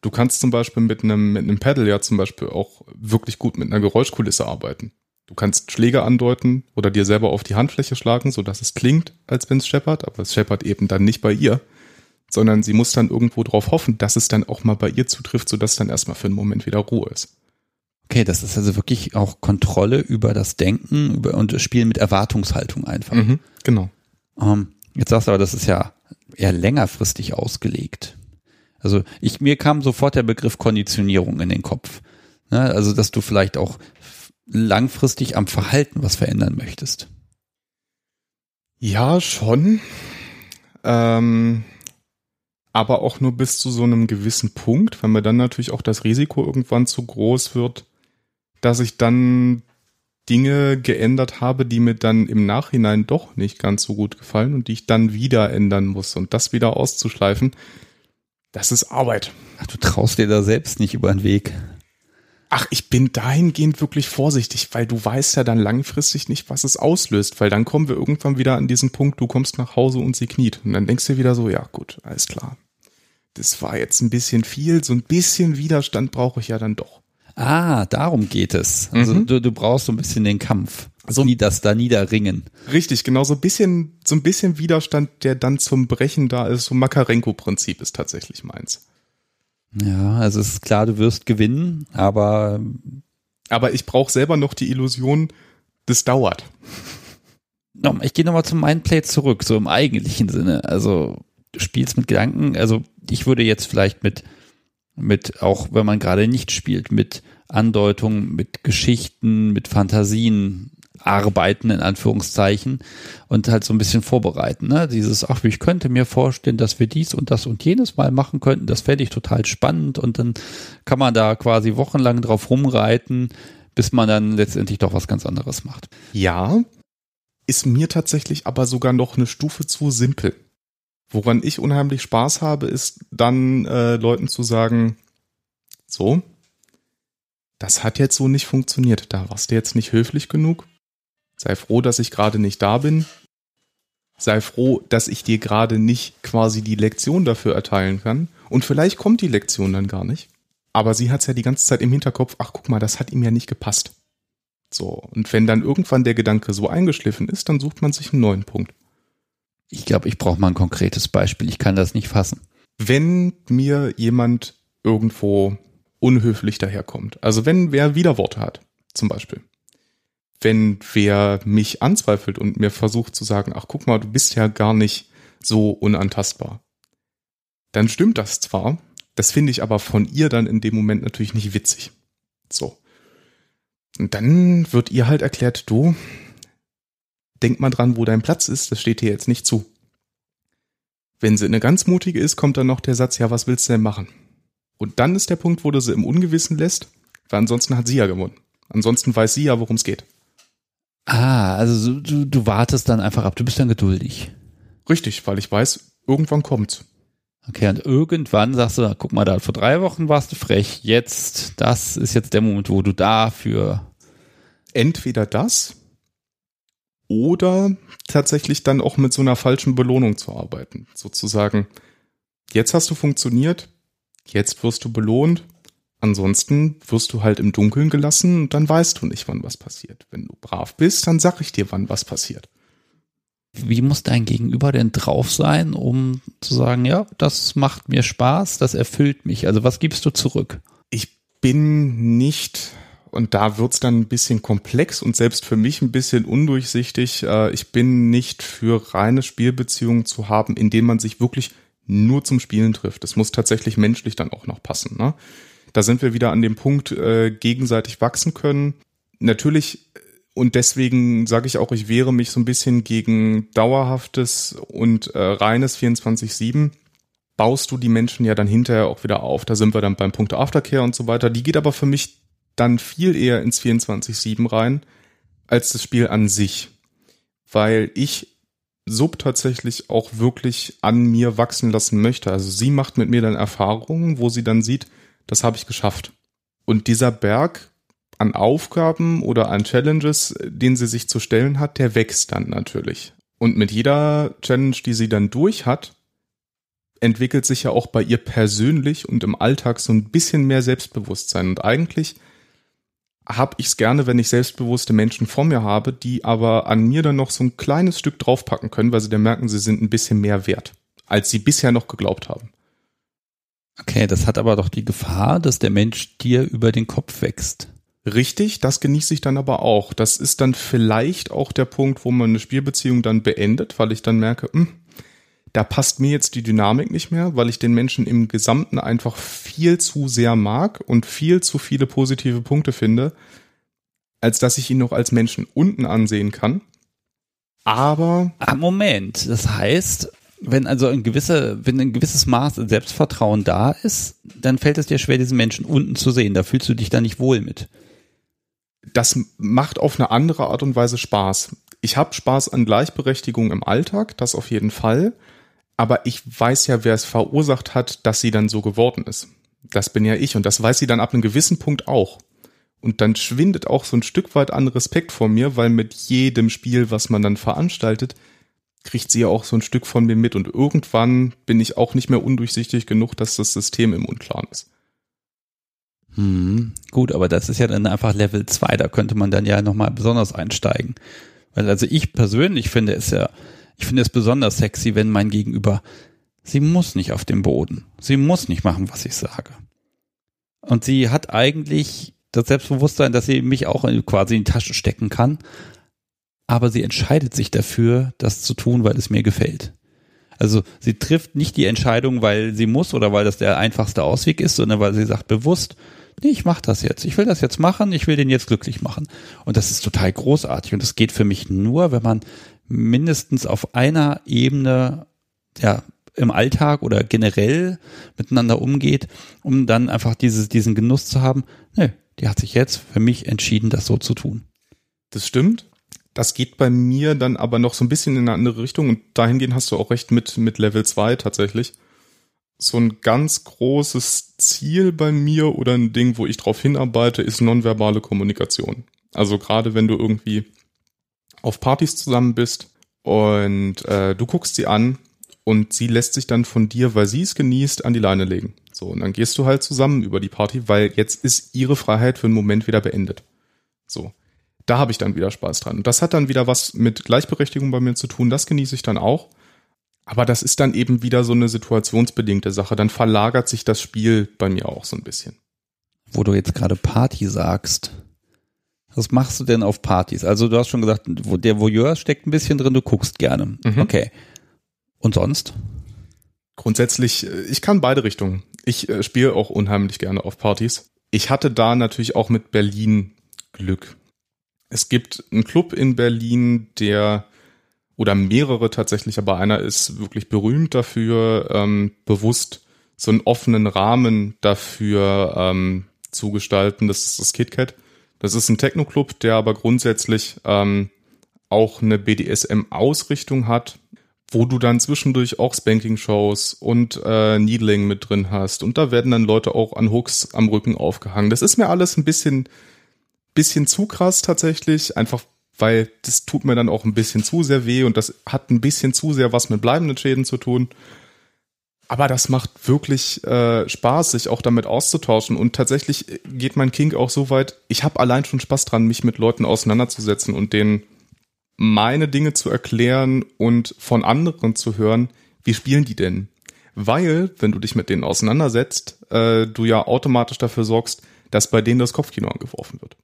du kannst zum Beispiel mit einem, mit einem Pedal ja zum Beispiel auch wirklich gut mit einer Geräuschkulisse arbeiten. Du kannst Schläge andeuten oder dir selber auf die Handfläche schlagen, so dass es klingt, als wenn es scheppert, aber es scheppert eben dann nicht bei ihr, sondern sie muss dann irgendwo drauf hoffen, dass es dann auch mal bei ihr zutrifft, sodass dann erstmal für einen Moment wieder Ruhe ist. Okay, das ist also wirklich auch Kontrolle über das Denken über, und Spielen mit Erwartungshaltung einfach. Mhm, genau. Ähm, jetzt sagst du aber, das ist ja eher längerfristig ausgelegt. Also ich, mir kam sofort der Begriff Konditionierung in den Kopf. Ne? Also, dass du vielleicht auch langfristig am Verhalten was verändern möchtest. Ja, schon. Ähm, aber auch nur bis zu so einem gewissen Punkt, weil mir dann natürlich auch das Risiko irgendwann zu groß wird, dass ich dann Dinge geändert habe, die mir dann im Nachhinein doch nicht ganz so gut gefallen und die ich dann wieder ändern muss. Und das wieder auszuschleifen, das ist Arbeit. Ach, du traust dir da selbst nicht über den Weg. Ach, ich bin dahingehend wirklich vorsichtig, weil du weißt ja dann langfristig nicht, was es auslöst, weil dann kommen wir irgendwann wieder an diesen Punkt, du kommst nach Hause und sie kniet. Und dann denkst du wieder so, ja gut, alles klar. Das war jetzt ein bisschen viel, so ein bisschen Widerstand brauche ich ja dann doch. Ah, darum geht es. Also Mhm. du, du brauchst so ein bisschen den Kampf. So- nie das da niederringen. Richtig, genau, so ein bisschen, so ein bisschen Widerstand, der dann zum Brechen da ist. So Makarenko-Prinzip ist tatsächlich meins. Ja, also es ist klar, du wirst gewinnen, aber Aber ich brauche selber noch die Illusion, das dauert. ich gehe nochmal zum Mindplay zurück, so im eigentlichen Sinne. Also du spielst mit Gedanken, also ich würde jetzt vielleicht mit, mit, auch wenn man gerade nicht spielt, mit Andeutungen, mit Geschichten, mit Fantasien arbeiten, in Anführungszeichen, und halt so ein bisschen vorbereiten. Ne? Dieses, ach, ich könnte mir vorstellen, dass wir dies und das und jenes mal machen könnten, das fände ich total spannend und dann kann man da quasi wochenlang drauf rumreiten, bis man dann letztendlich doch was ganz anderes macht. Ja, ist mir tatsächlich aber sogar noch eine Stufe zu simpel. Woran ich unheimlich Spaß habe, ist dann äh, Leuten zu sagen, so, das hat jetzt so nicht funktioniert. Da warst du jetzt nicht höflich genug. Sei froh, dass ich gerade nicht da bin. Sei froh, dass ich dir gerade nicht quasi die Lektion dafür erteilen kann. Und vielleicht kommt die Lektion dann gar nicht. Aber sie hat's ja die ganze Zeit im Hinterkopf, ach guck mal, das hat ihm ja nicht gepasst. So, und wenn dann irgendwann der Gedanke so eingeschliffen ist, dann sucht man sich einen neuen Punkt. Ich glaube, ich brauche mal ein konkretes Beispiel. Ich kann das nicht fassen. Wenn mir jemand irgendwo unhöflich daherkommt, also wenn wer Widerworte hat, zum Beispiel, wenn wer mich anzweifelt und mir versucht zu sagen, ach guck mal, du bist ja gar nicht so unantastbar, dann stimmt das zwar, das finde ich aber von ihr dann in dem Moment natürlich nicht witzig. So. Und dann wird ihr halt erklärt, du, denk mal dran, wo dein Platz ist, das steht dir jetzt nicht zu. Wenn sie eine ganz mutige ist, kommt dann noch der Satz, ja, was willst du denn machen? Und dann ist der Punkt, wo du sie im Ungewissen lässt, weil ansonsten hat sie ja gewonnen. Ansonsten weiß sie ja, worum es geht. Ah, also so- du, du wartest dann einfach ab. Du bist dann geduldig. Richtig, weil ich weiß, irgendwann kommt's. Okay, und irgendwann sagst du, guck mal, da vor drei Wochen warst du frech. Jetzt, das ist jetzt der Moment, wo du dafür. Entweder das oder tatsächlich dann auch mit so einer falschen Belohnung zu arbeiten. Sozusagen, jetzt hast du funktioniert, jetzt wirst du belohnt, ansonsten wirst du halt im Dunkeln gelassen und dann weißt du nicht, wann was passiert. Wenn du brav bist, dann sag ich dir, wann was passiert. Wie muss dein Gegenüber denn drauf sein, um zu sagen, ja, das macht mir Spaß, das erfüllt mich. Also was gibst du zurück? Ich bin nicht, und da wird's dann ein bisschen komplex und selbst für mich ein bisschen undurchsichtig, äh, ich bin nicht für reine Spielbeziehungen zu haben, in denen man sich wirklich nur zum Spielen trifft. Es muss tatsächlich menschlich dann auch noch passen. Ne? Da sind wir wieder an dem Punkt, äh, gegenseitig wachsen können. Natürlich, äh, und deswegen sage ich auch, ich wehre mich so ein bisschen gegen dauerhaftes und äh, reines 24-7 baust du die Menschen ja dann hinterher auch wieder auf. Da sind wir dann beim Punkt Aftercare und so weiter. Die geht aber für mich dann viel eher ins 24-7 rein, als das Spiel an sich. Weil ich Sub tatsächlich auch wirklich an mir wachsen lassen möchte. Also sie macht mit mir dann Erfahrungen, wo sie dann sieht, das habe ich geschafft. Und dieser Berg an Aufgaben oder an Challenges, den sie sich zu stellen hat, der wächst dann natürlich. Und mit jeder Challenge, die sie dann durch hat, entwickelt sich ja auch bei ihr persönlich und im Alltag so ein bisschen mehr Selbstbewusstsein. Und eigentlich habe ich es gerne, wenn ich selbstbewusste Menschen vor mir habe, die aber an mir dann noch so ein kleines Stück draufpacken können, weil sie dann merken, sie sind ein bisschen mehr wert, als sie bisher noch geglaubt haben. Okay, das hat aber doch die Gefahr, dass der Mensch dir über den Kopf wächst. Richtig, das genieße ich dann aber auch. Das ist dann vielleicht auch der Punkt, wo man eine Spielbeziehung dann beendet, weil ich dann merke, mh, hm, da passt mir jetzt die Dynamik nicht mehr, weil ich den Menschen im Gesamten einfach viel zu sehr mag und viel zu viele positive Punkte finde, als dass ich ihn noch als Menschen unten ansehen kann. Aber. Ah, Moment, das heißt, wenn also ein gewisser, wenn ein gewisses Maß an Selbstvertrauen da ist, dann fällt es dir schwer, diesen Menschen unten zu sehen. Da fühlst du dich da nicht wohl mit. Das macht auf eine andere Art und Weise Spaß. Ich habe Spaß an Gleichberechtigung im Alltag, das auf jeden Fall aber ich weiß ja, wer es verursacht hat, dass sie dann so geworden ist. Das bin ja ich und das weiß sie dann ab einem gewissen Punkt auch. Und dann schwindet auch so ein Stück weit an Respekt vor mir, weil mit jedem Spiel, was man dann veranstaltet, kriegt sie ja auch so ein Stück von mir mit und irgendwann bin ich auch nicht mehr undurchsichtig genug, dass das System im Unklaren ist. Hm, gut, aber das ist ja dann einfach Level 2, da könnte man dann ja nochmal besonders einsteigen. Weil also ich persönlich finde es ja ich finde es besonders sexy, wenn mein Gegenüber, sie muss nicht auf dem Boden. Sie muss nicht machen, was ich sage. Und sie hat eigentlich das Selbstbewusstsein, dass sie mich auch quasi in die Tasche stecken kann. Aber sie entscheidet sich dafür, das zu tun, weil es mir gefällt. Also sie trifft nicht die Entscheidung, weil sie muss oder weil das der einfachste Ausweg ist, sondern weil sie sagt bewusst, nee, ich mache das jetzt. Ich will das jetzt machen, ich will den jetzt glücklich machen. Und das ist total großartig. Und das geht für mich nur, wenn man mindestens auf einer Ebene, ja, im Alltag oder generell miteinander umgeht, um dann einfach dieses, diesen Genuss zu haben, nö, die hat sich jetzt für mich entschieden, das so zu tun. Das stimmt. Das geht bei mir dann aber noch so ein bisschen in eine andere Richtung und dahingehend hast du auch recht mit, mit Level 2 tatsächlich. So ein ganz großes Ziel bei mir oder ein Ding, wo ich drauf hinarbeite, ist nonverbale Kommunikation. Also gerade wenn du irgendwie auf Partys zusammen bist und äh, du guckst sie an und sie lässt sich dann von dir, weil sie es genießt, an die Leine legen. So, und dann gehst du halt zusammen über die Party, weil jetzt ist ihre Freiheit für einen Moment wieder beendet. So. Da habe ich dann wieder Spaß dran. Und das hat dann wieder was mit Gleichberechtigung bei mir zu tun. Das genieße ich dann auch. Aber das ist dann eben wieder so eine situationsbedingte Sache. Dann verlagert sich das Spiel bei mir auch so ein bisschen. Wo du jetzt gerade Party sagst, was machst du denn auf Partys? Also du hast schon gesagt, der Voyeur steckt ein bisschen drin, du guckst gerne. Mhm. Okay. Und sonst? Grundsätzlich, äh, ich kann beide Richtungen. Ich äh, spiele auch unheimlich gerne auf Partys. Ich hatte da natürlich auch mit Berlin Glück. Es gibt einen Club in Berlin, der oder mehrere tatsächlich, aber einer ist wirklich berühmt dafür, ähm, bewusst so einen offenen Rahmen dafür ähm, zu gestalten. Das ist das KitKat. Das ist ein Techno-Club, der aber grundsätzlich ähm, auch eine BDSM-Ausrichtung hat, wo du dann zwischendurch auch Spanking-Shows und äh, Needling mit drin hast. Und da werden dann Leute auch an Hooks am Rücken aufgehangen. Das ist mir alles ein bisschen, bisschen zu krass tatsächlich, einfach weil das tut mir dann auch ein bisschen zu sehr weh und das hat ein bisschen zu sehr was mit bleibenden Schäden zu tun. Aber das macht wirklich äh, Spaß, sich auch damit auszutauschen. Und tatsächlich geht mein King auch so weit, ich habe allein schon Spaß dran, mich mit Leuten auseinanderzusetzen und denen meine Dinge zu erklären und von anderen zu hören, wie spielen die denn? Weil, wenn du dich mit denen auseinandersetzt, äh, du ja automatisch dafür sorgst, dass bei denen das Kopfkino angeworfen wird.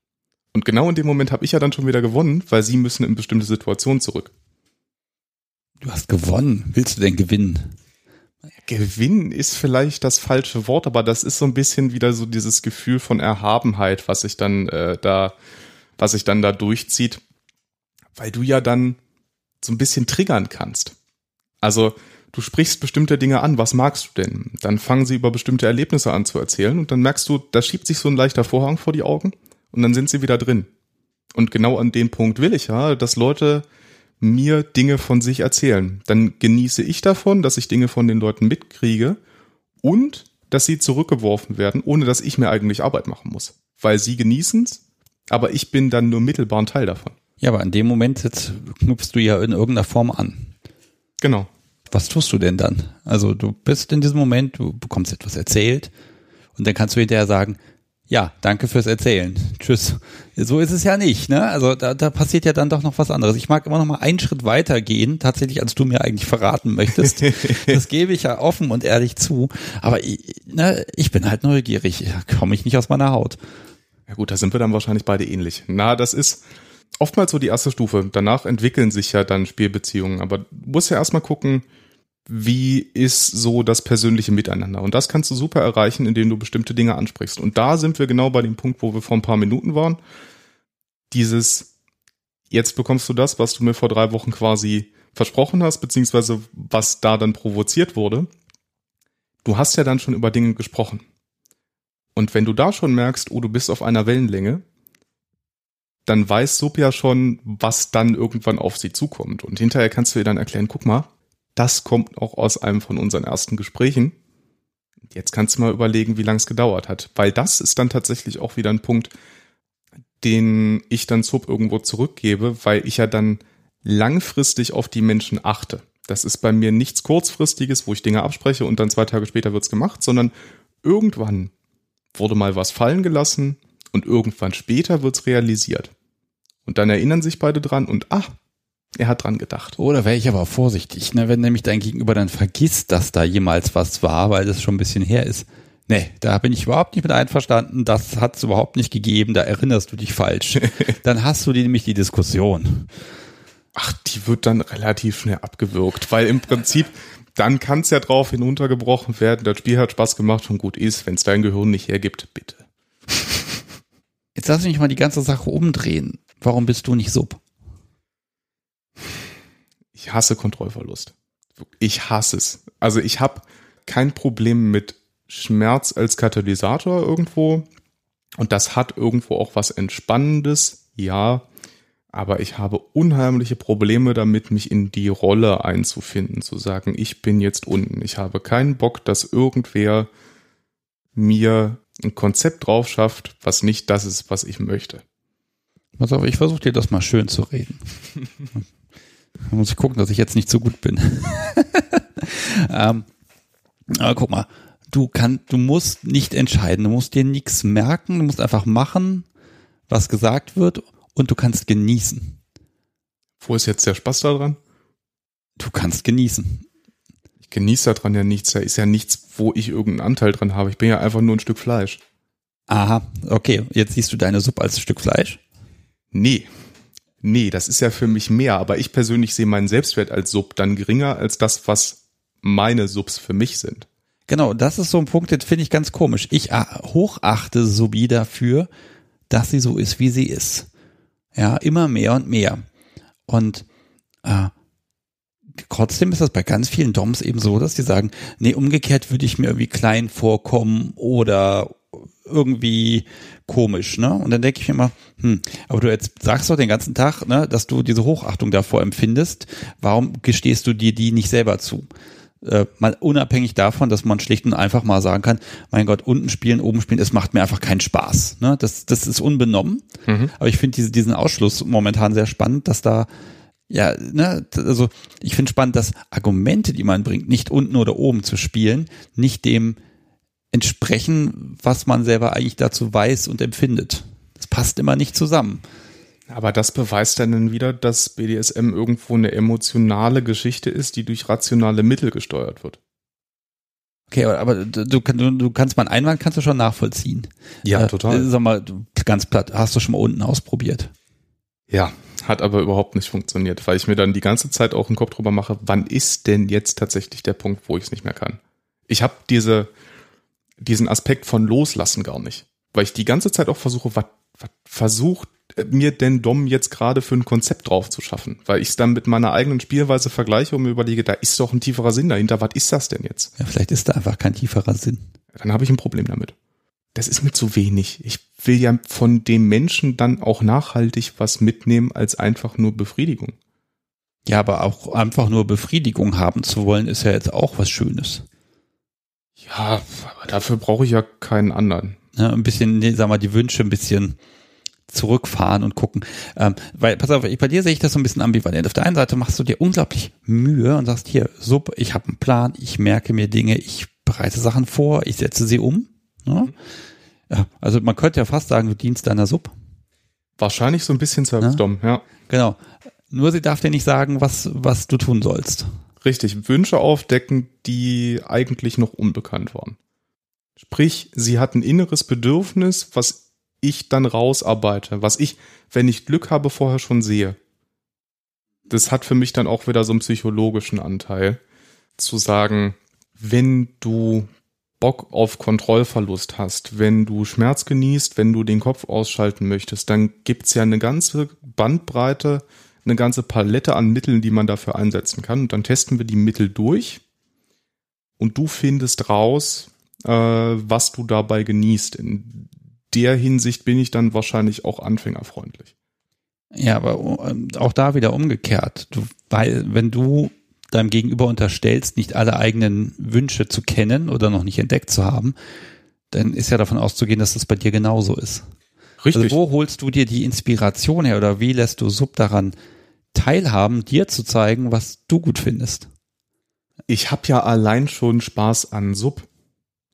Und genau in dem Moment habe ich ja dann schon wieder gewonnen, weil sie müssen in bestimmte Situationen zurück. Du hast gewonnen. Willst du denn gewinnen? Gewinn ist vielleicht das falsche Wort, aber das ist so ein bisschen wieder so dieses Gefühl von Erhabenheit, was sich dann äh, da, was sich dann da durchzieht, weil du ja dann so ein bisschen triggern kannst. Also du sprichst bestimmte Dinge an, was magst du denn? Dann fangen sie über bestimmte Erlebnisse an zu erzählen und dann merkst du, da schiebt sich so ein leichter Vorhang vor die Augen und dann sind sie wieder drin. Und genau an dem Punkt will ich ja, dass Leute mir Dinge von sich erzählen. Dann genieße ich davon, dass ich Dinge von den Leuten mitkriege und dass sie zurückgeworfen werden, ohne dass ich mir eigentlich Arbeit machen muss. Weil sie genießen es, aber ich bin dann nur mittelbar ein Teil davon. Ja, aber in dem Moment knüpfst du ja in irgendeiner Form an. Genau. Was tust du denn dann? Also du bist in diesem Moment, du bekommst etwas erzählt und dann kannst du hinterher sagen, ja, danke fürs Erzählen. Tschüss. So ist es ja nicht, ne? Also da, da passiert ja dann doch noch was anderes. Ich mag immer noch mal einen Schritt weiter gehen, tatsächlich, als du mir eigentlich verraten möchtest. das gebe ich ja offen und ehrlich zu. Aber ne, ich bin halt neugierig. Da komme ich nicht aus meiner Haut. Ja gut, da sind wir dann wahrscheinlich beide ähnlich. Na, das ist oftmals so die erste Stufe. Danach entwickeln sich ja dann Spielbeziehungen. Aber du musst ja erstmal gucken, wie ist so das persönliche Miteinander. Und das kannst du super erreichen, indem du bestimmte Dinge ansprichst. Und da sind wir genau bei dem Punkt, wo wir vor ein paar Minuten waren. Dieses, jetzt bekommst du das, was du mir vor drei Wochen quasi versprochen hast, beziehungsweise was da dann provoziert wurde. Du hast ja dann schon über Dinge gesprochen. Und wenn du da schon merkst, oh, du bist auf einer Wellenlänge, dann weiß Sub ja schon, was dann irgendwann auf sie zukommt. Und hinterher kannst du ihr dann erklären, guck mal, das kommt auch aus einem von unseren ersten Gesprächen. Jetzt kannst du mal überlegen, wie lange es gedauert hat. Weil das ist dann tatsächlich auch wieder ein Punkt, den ich dann Sub irgendwo zurückgebe, weil ich ja dann langfristig auf die Menschen achte. Das ist bei mir nichts kurzfristiges, wo ich Dinge abspreche und dann zwei Tage später wird's gemacht, sondern irgendwann wurde mal was fallen gelassen und irgendwann später wird's realisiert. Und dann erinnern sich beide dran und ah, er hat dran gedacht. Oder wäre ich aber vorsichtig, ne? wenn nämlich dein Gegenüber dann vergisst, dass da jemals was war, weil das schon ein bisschen her ist. Nee, da bin ich überhaupt nicht mit einverstanden. Das hat es überhaupt nicht gegeben. Da erinnerst du dich falsch. dann hast du die, nämlich die Diskussion. Ach, die wird dann relativ schnell abgewürgt, weil im Prinzip dann kann es ja drauf hinuntergebrochen werden. Das Spiel hat Spaß gemacht und gut ist, wenn es dein Gehirn nicht hergibt, bitte. Jetzt lass mich mal die ganze Sache umdrehen. Warum bist du nicht Sub? Ich hasse Kontrollverlust. Ich hasse es. Also ich habe kein Problem mit Schmerz als Katalysator irgendwo. Und das hat irgendwo auch was Entspannendes, ja. Aber ich habe unheimliche Probleme damit, mich in die Rolle einzufinden, zu sagen, ich bin jetzt unten. Ich habe keinen Bock, dass irgendwer mir ein Konzept drauf schafft, was nicht das ist, was ich möchte. Pass auf, ich versuche dir das mal schön zu reden. Da muss ich gucken, dass ich jetzt nicht so gut bin. ähm, aber guck mal, du kannst, du musst nicht entscheiden, du musst dir nichts merken, du musst einfach machen, was gesagt wird und du kannst genießen. Wo ist jetzt der Spaß daran? Du kannst genießen. Ich genieße daran ja nichts. Da ist ja nichts, wo ich irgendeinen Anteil dran habe. Ich bin ja einfach nur ein Stück Fleisch. Aha, okay. Jetzt siehst du deine Suppe als Stück Fleisch? Nee, nee, das ist ja für mich mehr, aber ich persönlich sehe meinen Selbstwert als Sub dann geringer als das, was meine Subs für mich sind. Genau, das ist so ein Punkt, den finde ich ganz komisch. Ich hochachte Subi dafür, dass sie so ist, wie sie ist. Ja, immer mehr und mehr. Und äh, trotzdem ist das bei ganz vielen Doms eben so, dass die sagen, nee, umgekehrt würde ich mir irgendwie klein vorkommen oder irgendwie komisch, ne? Und dann denke ich mir immer, hm, aber du jetzt sagst doch den ganzen Tag, ne, dass du diese Hochachtung davor empfindest. Warum gestehst du dir die nicht selber zu? Äh, mal unabhängig davon, dass man schlicht und einfach mal sagen kann, mein Gott, unten spielen, oben spielen, es macht mir einfach keinen Spaß. Ne? Das, das ist unbenommen. Mhm. Aber ich finde diese, diesen Ausschluss momentan sehr spannend, dass da ja, ne, also ich finde spannend, dass Argumente, die man bringt, nicht unten oder oben zu spielen, nicht dem entsprechen, was man selber eigentlich dazu weiß und empfindet. Das passt immer nicht zusammen. Aber das beweist dann wieder, dass BDSM irgendwo eine emotionale Geschichte ist, die durch rationale Mittel gesteuert wird. Okay, aber du, du, du kannst meinen Einwand kannst du schon nachvollziehen. Ja, äh, total. Sag mal, ganz platt, hast du schon mal unten ausprobiert? Ja, hat aber überhaupt nicht funktioniert, weil ich mir dann die ganze Zeit auch einen Kopf drüber mache, wann ist denn jetzt tatsächlich der Punkt, wo ich es nicht mehr kann? Ich habe diese, diesen Aspekt von Loslassen gar nicht. Weil ich die ganze Zeit auch versuche, was, was versucht mir denn Dom jetzt gerade für ein Konzept drauf zu schaffen? Weil ich es dann mit meiner eigenen Spielweise vergleiche und mir überlege, da ist doch ein tieferer Sinn dahinter. Was ist das denn jetzt? Ja, vielleicht ist da einfach kein tieferer Sinn. Dann habe ich ein Problem damit. Das ist mir zu wenig. Ich will ja von dem Menschen dann auch nachhaltig was mitnehmen als einfach nur Befriedigung. Ja, aber auch einfach nur Befriedigung haben zu wollen, ist ja jetzt auch was Schönes. Ja, aber dafür brauche ich ja keinen anderen. Ja, ein bisschen, nee, sag mal, die Wünsche ein bisschen zurückfahren und gucken. Ähm, weil, pass auf, bei dir sehe ich das so ein bisschen ambivalent. Auf der einen Seite machst du dir unglaublich Mühe und sagst, hier, Sub, ich habe einen Plan, ich merke mir Dinge, ich bereite Sachen vor, ich setze sie um. Ja? ja also man könnte ja fast sagen, du dienst deiner Sub. Wahrscheinlich so ein bisschen Service-Dom, ja? ja. Genau. Nur sie darf dir nicht sagen, was, was du tun sollst. Richtig, Wünsche aufdecken, die eigentlich noch unbekannt waren. Sprich, sie hat ein inneres Bedürfnis, was ich dann rausarbeite, was ich, wenn ich Glück habe, vorher schon sehe. Das hat für mich dann auch wieder so einen psychologischen Anteil, zu sagen, wenn du Bock auf Kontrollverlust hast, wenn du Schmerz genießt, wenn du den Kopf ausschalten möchtest, dann gibt's ja eine ganze Bandbreite eine ganze Palette an Mitteln, die man dafür einsetzen kann. Und dann testen wir die Mittel durch und du findest raus, äh, was du dabei genießt. In der Hinsicht bin ich dann wahrscheinlich auch anfängerfreundlich. Ja, aber ähm, auch da wieder umgekehrt. Du, weil, wenn du deinem Gegenüber unterstellst, nicht alle eigenen Wünsche zu kennen oder noch nicht entdeckt zu haben, dann ist ja davon auszugehen, dass das bei dir genauso ist. Richtig. Also wo holst du dir die Inspiration her oder wie lässt du Sub daran teilhaben, dir zu zeigen, was du gut findest. Ich habe ja allein schon Spaß an Sub.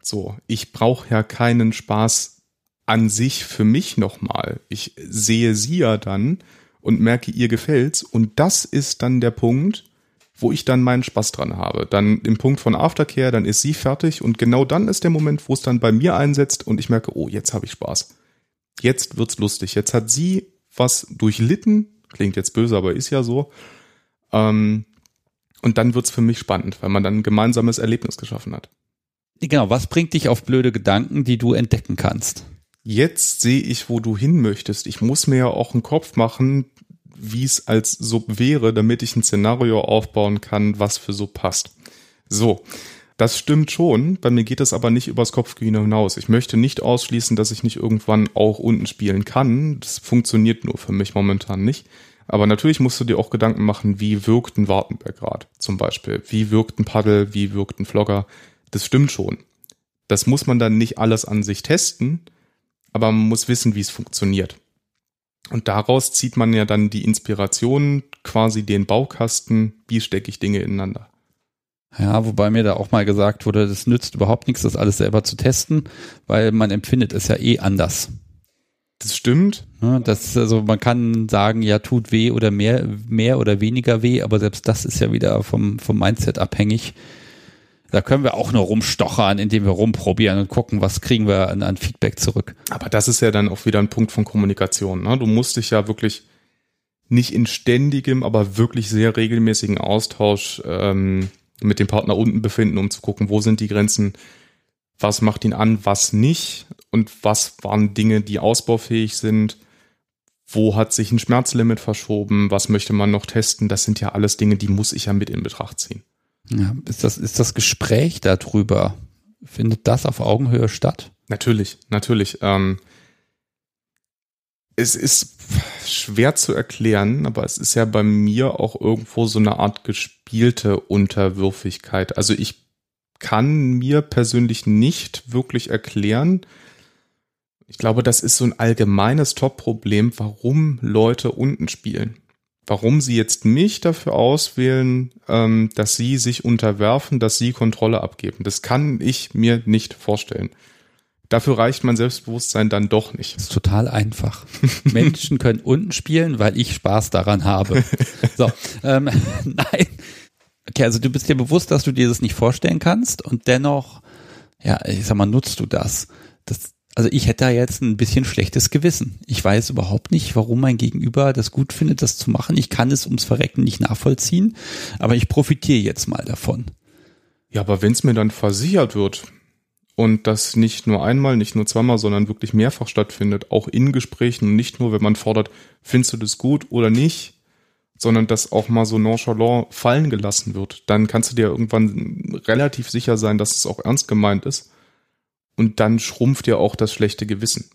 So, ich brauche ja keinen Spaß an sich für mich nochmal. Ich sehe sie ja dann und merke, ihr gefällt's. Und das ist dann der Punkt, wo ich dann meinen Spaß dran habe. Dann im Punkt von Aftercare, dann ist sie fertig und genau dann ist der Moment, wo es dann bei mir einsetzt und ich merke, oh, jetzt habe ich Spaß. Jetzt wird's lustig. Jetzt hat sie was durchlitten, Klingt jetzt böse, aber ist ja so. Ähm, und dann wird's für mich spannend, weil man dann ein gemeinsames Erlebnis geschaffen hat. Genau, was bringt dich auf blöde Gedanken, die du entdecken kannst? Jetzt sehe ich, wo du hin möchtest. Ich muss mir ja auch einen Kopf machen, wie es als Sub wäre, damit ich ein Szenario aufbauen kann, was für so passt. So, das stimmt schon. Bei mir geht es aber nicht übers Kopfkino hinaus. Ich möchte nicht ausschließen, dass ich nicht irgendwann auch unten spielen kann. Das funktioniert nur für mich momentan nicht. Aber natürlich musst du dir auch Gedanken machen, wie wirkt ein Wartenberg gerade zum Beispiel. Wie wirkt ein Paddel, wie wirkt ein Flogger. Das stimmt schon. Das muss man dann nicht alles an sich testen, aber man muss wissen, wie es funktioniert. Und daraus zieht man ja dann die Inspiration, quasi den Baukasten, wie stecke ich Dinge ineinander. Ja, wobei mir da auch mal gesagt wurde, das nützt überhaupt nichts, das alles selber zu testen, weil man empfindet es ja eh anders. Das stimmt. Ja, das, also man kann sagen, ja, tut weh oder mehr, mehr oder weniger weh, aber selbst das ist ja wieder vom, vom Mindset abhängig. Da können wir auch nur rumstochern, indem wir rumprobieren und gucken, was kriegen wir an, an Feedback zurück. Aber das ist ja dann auch wieder ein Punkt von Kommunikation. Ne? Du musst dich ja wirklich nicht in ständigem, aber wirklich sehr regelmäßigen Austausch ähm, mit dem Partner unten befinden, um zu gucken, wo sind die Grenzen, was macht ihn an, was nicht und was waren Dinge, die ausbaufähig sind, wo hat sich ein Schmerzlimit verschoben, was möchte man noch testen, das sind ja alles Dinge, die muss ich ja mit in Betracht ziehen. Ja, ist das, ist das Gespräch darüber, findet das auf Augenhöhe statt? Natürlich, natürlich. Ähm, es ist schwer zu erklären, aber es ist ja bei mir auch irgendwo so eine Art gespielte Unterwürfigkeit. Also ich kann mir persönlich nicht wirklich erklären, ich glaube, das ist so ein allgemeines Top-Problem, warum Leute unten spielen. Warum sie jetzt mich dafür auswählen, ähm, dass sie sich unterwerfen, dass sie Kontrolle abgeben. Das kann ich mir nicht vorstellen. Dafür reicht mein Selbstbewusstsein dann doch nicht. Das ist total einfach. Menschen können unten spielen, weil ich Spaß daran habe. So, ähm, nein. Okay, also du bist dir bewusst, dass du dir das nicht vorstellen kannst und dennoch, ja, ich sag mal, nutzt du das. Das, also ich hätte da jetzt ein bisschen schlechtes Gewissen. Ich weiß überhaupt nicht, warum mein Gegenüber das gut findet, das zu machen. Ich kann es ums Verrecken nicht nachvollziehen, aber ich profitiere jetzt mal davon. Ja, aber wenn es mir dann versichert wird, und das nicht nur einmal, nicht nur zweimal, sondern wirklich mehrfach stattfindet, auch in Gesprächen und nicht nur, wenn man fordert, findest du das gut oder nicht, sondern dass auch mal so nonchalant fallen gelassen wird, dann kannst du dir irgendwann relativ sicher sein, dass es auch ernst gemeint ist und dann schrumpft dir auch das schlechte Gewissen.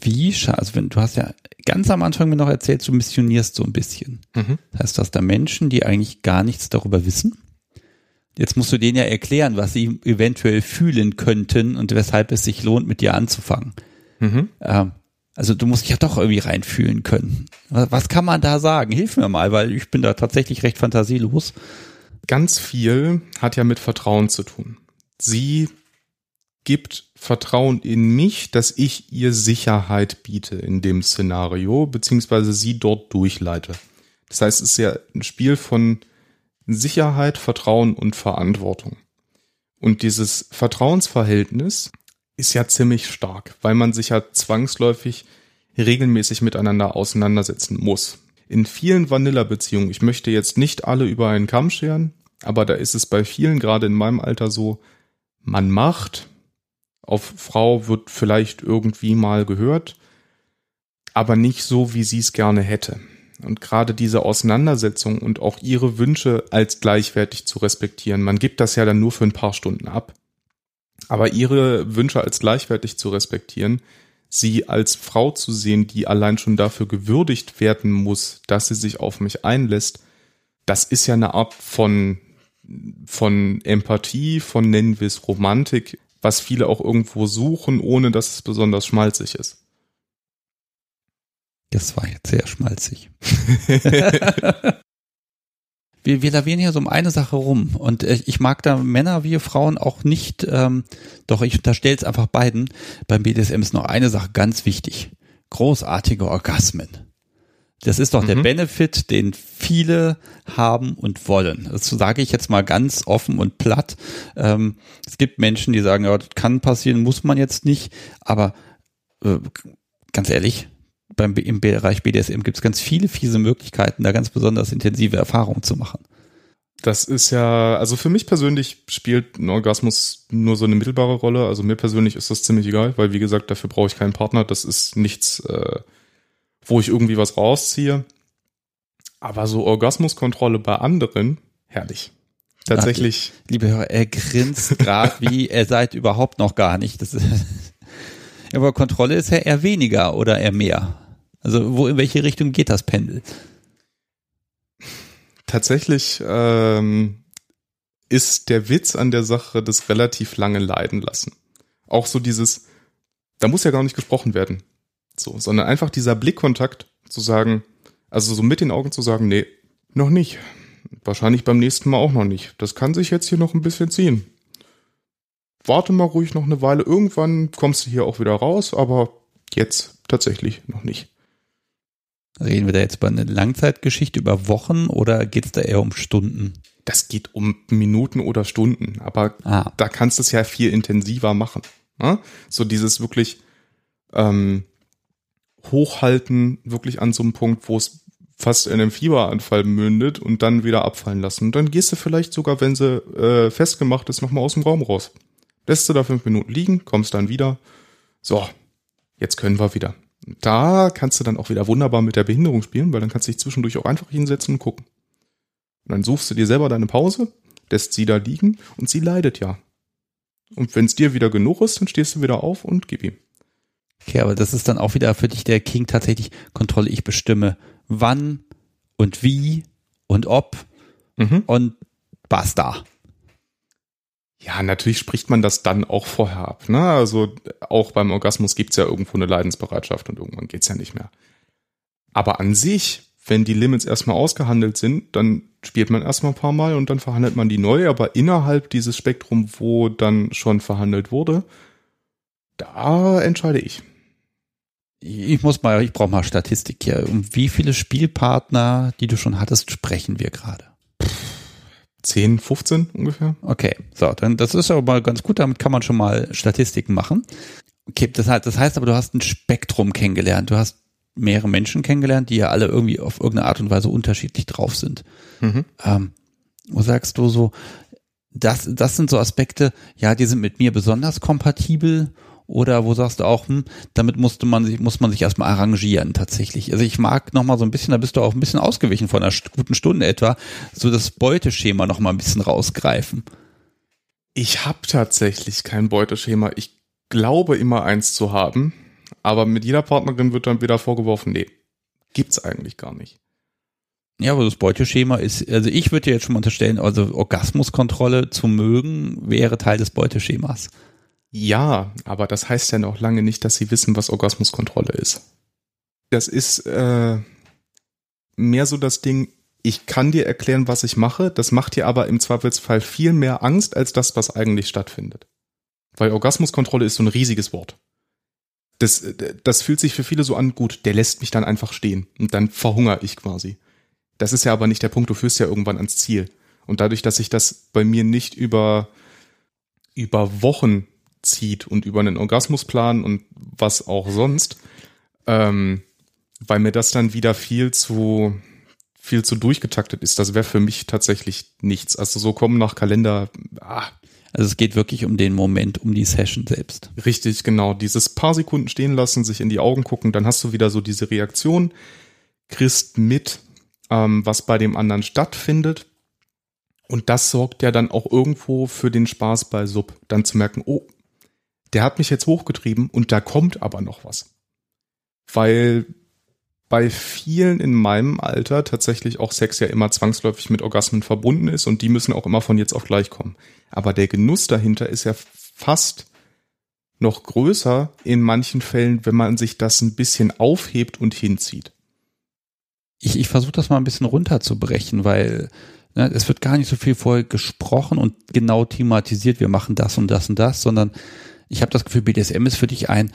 Wie schade, also wenn du hast ja ganz am Anfang mir noch erzählt, du missionierst so ein bisschen. Mhm. Das heißt, du hast da Menschen, die eigentlich gar nichts darüber wissen Jetzt musst du denen ja erklären, was sie eventuell fühlen könnten und weshalb es sich lohnt, mit dir anzufangen. Mhm. Ähm, Also du musst dich ja doch irgendwie reinfühlen können. Was kann man da sagen? Hilf mir mal, weil ich bin da tatsächlich recht fantasielos. Ganz viel hat ja mit Vertrauen zu tun. Sie gibt Vertrauen in mich, dass ich ihr Sicherheit biete in dem Szenario, beziehungsweise sie dort durchleite. Das heißt, es ist ja ein Spiel von Sicherheit, Vertrauen und Verantwortung. Und dieses Vertrauensverhältnis ist ja ziemlich stark, weil man sich ja zwangsläufig regelmäßig miteinander auseinandersetzen muss. In vielen Vanilla-Beziehungen, ich möchte jetzt nicht alle über einen Kamm scheren, aber da ist es bei vielen, gerade in meinem Alter so, man macht, auf Frau wird vielleicht irgendwie mal gehört, aber nicht so, wie sie es gerne hätte. Und gerade diese Auseinandersetzung und auch ihre Wünsche als gleichwertig zu respektieren, man gibt das ja dann nur für ein paar Stunden ab. Aber ihre Wünsche als gleichwertig zu respektieren, sie als Frau zu sehen, die allein schon dafür gewürdigt werden muss, dass sie sich auf mich einlässt, das ist ja eine Art von, von Empathie, von nennen wir es Romantik, was viele auch irgendwo suchen, ohne dass es besonders schmalzig ist. Das war jetzt sehr schmalzig. wir, wir lavieren hier so um eine Sache rum und äh, ich mag da Männer wie Frauen auch nicht, ähm, doch ich unterstelle es einfach beiden. Beim BDSM ist noch eine Sache ganz wichtig. Großartige Orgasmen. Das ist doch mhm. der Benefit, den viele haben und wollen. Das sage ich jetzt mal ganz offen und platt. Ähm, es gibt Menschen, die sagen, ja, das kann passieren, muss man jetzt nicht. Aber äh, ganz ehrlich, beim, im Bereich BDSM gibt es ganz viele fiese Möglichkeiten, da ganz besonders intensive Erfahrungen zu machen. Das ist ja, also für mich persönlich spielt ein Orgasmus nur so eine mittelbare Rolle. Also mir persönlich ist das ziemlich egal, weil wie gesagt, dafür brauche ich keinen Partner. Das ist nichts, äh, wo ich irgendwie was rausziehe. Aber so Orgasmuskontrolle bei anderen, herrlich. Tatsächlich. Ach, liebe Hörer, er grinst gerade wie er seid überhaupt noch gar nicht. Das ist, aber Kontrolle ist ja eher weniger oder eher mehr. Also wo in welche Richtung geht das Pendel? Tatsächlich ähm, ist der Witz an der Sache das relativ lange leiden lassen. Auch so dieses, da muss ja gar nicht gesprochen werden. So, sondern einfach dieser Blickkontakt zu sagen, also so mit den Augen zu sagen, nee, noch nicht. Wahrscheinlich beim nächsten Mal auch noch nicht. Das kann sich jetzt hier noch ein bisschen ziehen. Warte mal ruhig noch eine Weile. Irgendwann kommst du hier auch wieder raus, aber jetzt tatsächlich noch nicht. Reden wir da jetzt über eine Langzeitgeschichte über Wochen oder geht es da eher um Stunden? Das geht um Minuten oder Stunden, aber ah. da kannst du es ja viel intensiver machen. Ne? So dieses wirklich ähm, hochhalten, wirklich an so einem Punkt, wo es fast in einem Fieberanfall mündet und dann wieder abfallen lassen. Und dann gehst du vielleicht sogar, wenn sie äh, festgemacht ist, nochmal aus dem Raum raus. Lässt du da fünf Minuten liegen, kommst dann wieder. So, jetzt können wir wieder. Da kannst du dann auch wieder wunderbar mit der Behinderung spielen, weil dann kannst du dich zwischendurch auch einfach hinsetzen und gucken. Und dann suchst du dir selber deine Pause, lässt sie da liegen und sie leidet ja. Und wenn es dir wieder genug ist, dann stehst du wieder auf und gib ihm. Okay, aber das ist dann auch wieder für dich der King tatsächlich Kontrolle. Ich bestimme, wann und wie und ob mhm. und basta. Ja, natürlich spricht man das dann auch vorher ab. Ne? Also auch beim Orgasmus gibt's ja irgendwo eine Leidensbereitschaft und irgendwann geht's ja nicht mehr. Aber an sich, wenn die Limits erstmal ausgehandelt sind, dann spielt man erstmal ein paar Mal und dann verhandelt man die neu. Aber innerhalb dieses Spektrum, wo dann schon verhandelt wurde, da entscheide ich. Ich muss mal, ich brauche mal Statistik hier. Um wie viele Spielpartner, die du schon hattest, sprechen wir gerade? 10, 15 ungefähr. Okay, so, dann das ist aber mal ganz gut, damit kann man schon mal Statistiken machen. Okay, das heißt, das heißt aber, du hast ein Spektrum kennengelernt. Du hast mehrere Menschen kennengelernt, die ja alle irgendwie auf irgendeine Art und Weise unterschiedlich drauf sind. Mhm. Ähm, wo sagst du so, das, das sind so Aspekte, ja, die sind mit mir besonders kompatibel oder wo sagst du auch, hm, damit musste man sich, muss man sich erstmal arrangieren tatsächlich. Also ich mag nochmal so ein bisschen, da bist du auch ein bisschen ausgewichen von einer guten Stunde etwa, so das Beuteschema nochmal ein bisschen rausgreifen. Ich habe tatsächlich kein Beuteschema. Ich glaube immer eins zu haben, aber mit jeder Partnerin wird dann wieder vorgeworfen, nee, gibt's eigentlich gar nicht. Ja, aber das Beuteschema ist, also ich würde dir jetzt schon mal unterstellen, also Orgasmuskontrolle zu mögen wäre Teil des Beuteschemas. Ja, aber das heißt ja noch lange nicht, dass sie wissen, was Orgasmuskontrolle ist. Das ist äh, mehr so das Ding, ich kann dir erklären, was ich mache, das macht dir aber im Zweifelsfall viel mehr Angst als das, was eigentlich stattfindet. Weil Orgasmuskontrolle ist so ein riesiges Wort. Das, das fühlt sich für viele so an, gut, der lässt mich dann einfach stehen und dann verhungere ich quasi. Das ist ja aber nicht der Punkt, du führst ja irgendwann ans Ziel. Und dadurch, dass sich das bei mir nicht über, über Wochen zieht und über einen Orgasmusplan und was auch sonst, ähm, weil mir das dann wieder viel zu viel zu durchgetaktet ist. Das wäre für mich tatsächlich nichts. Also so kommen nach Kalender. Ah. Also es geht wirklich um den Moment, um die Session selbst. Richtig, genau. Dieses paar Sekunden stehen lassen, sich in die Augen gucken, dann hast du wieder so diese Reaktion, kriegst mit, ähm, was bei dem anderen stattfindet. Und das sorgt ja dann auch irgendwo für den Spaß bei Sub. Dann zu merken, oh, der hat mich jetzt hochgetrieben und da kommt aber noch was. Weil bei vielen in meinem Alter tatsächlich auch Sex ja immer zwangsläufig mit Orgasmen verbunden ist und die müssen auch immer von jetzt auf gleich kommen. Aber der Genuss dahinter ist ja fast noch größer in manchen Fällen, wenn man sich das ein bisschen aufhebt und hinzieht. Ich, ich versuche das mal ein bisschen runterzubrechen, weil ne, es wird gar nicht so viel vorher gesprochen und genau thematisiert, wir machen das und das und das, sondern ich habe das Gefühl, BDSM ist für dich ein,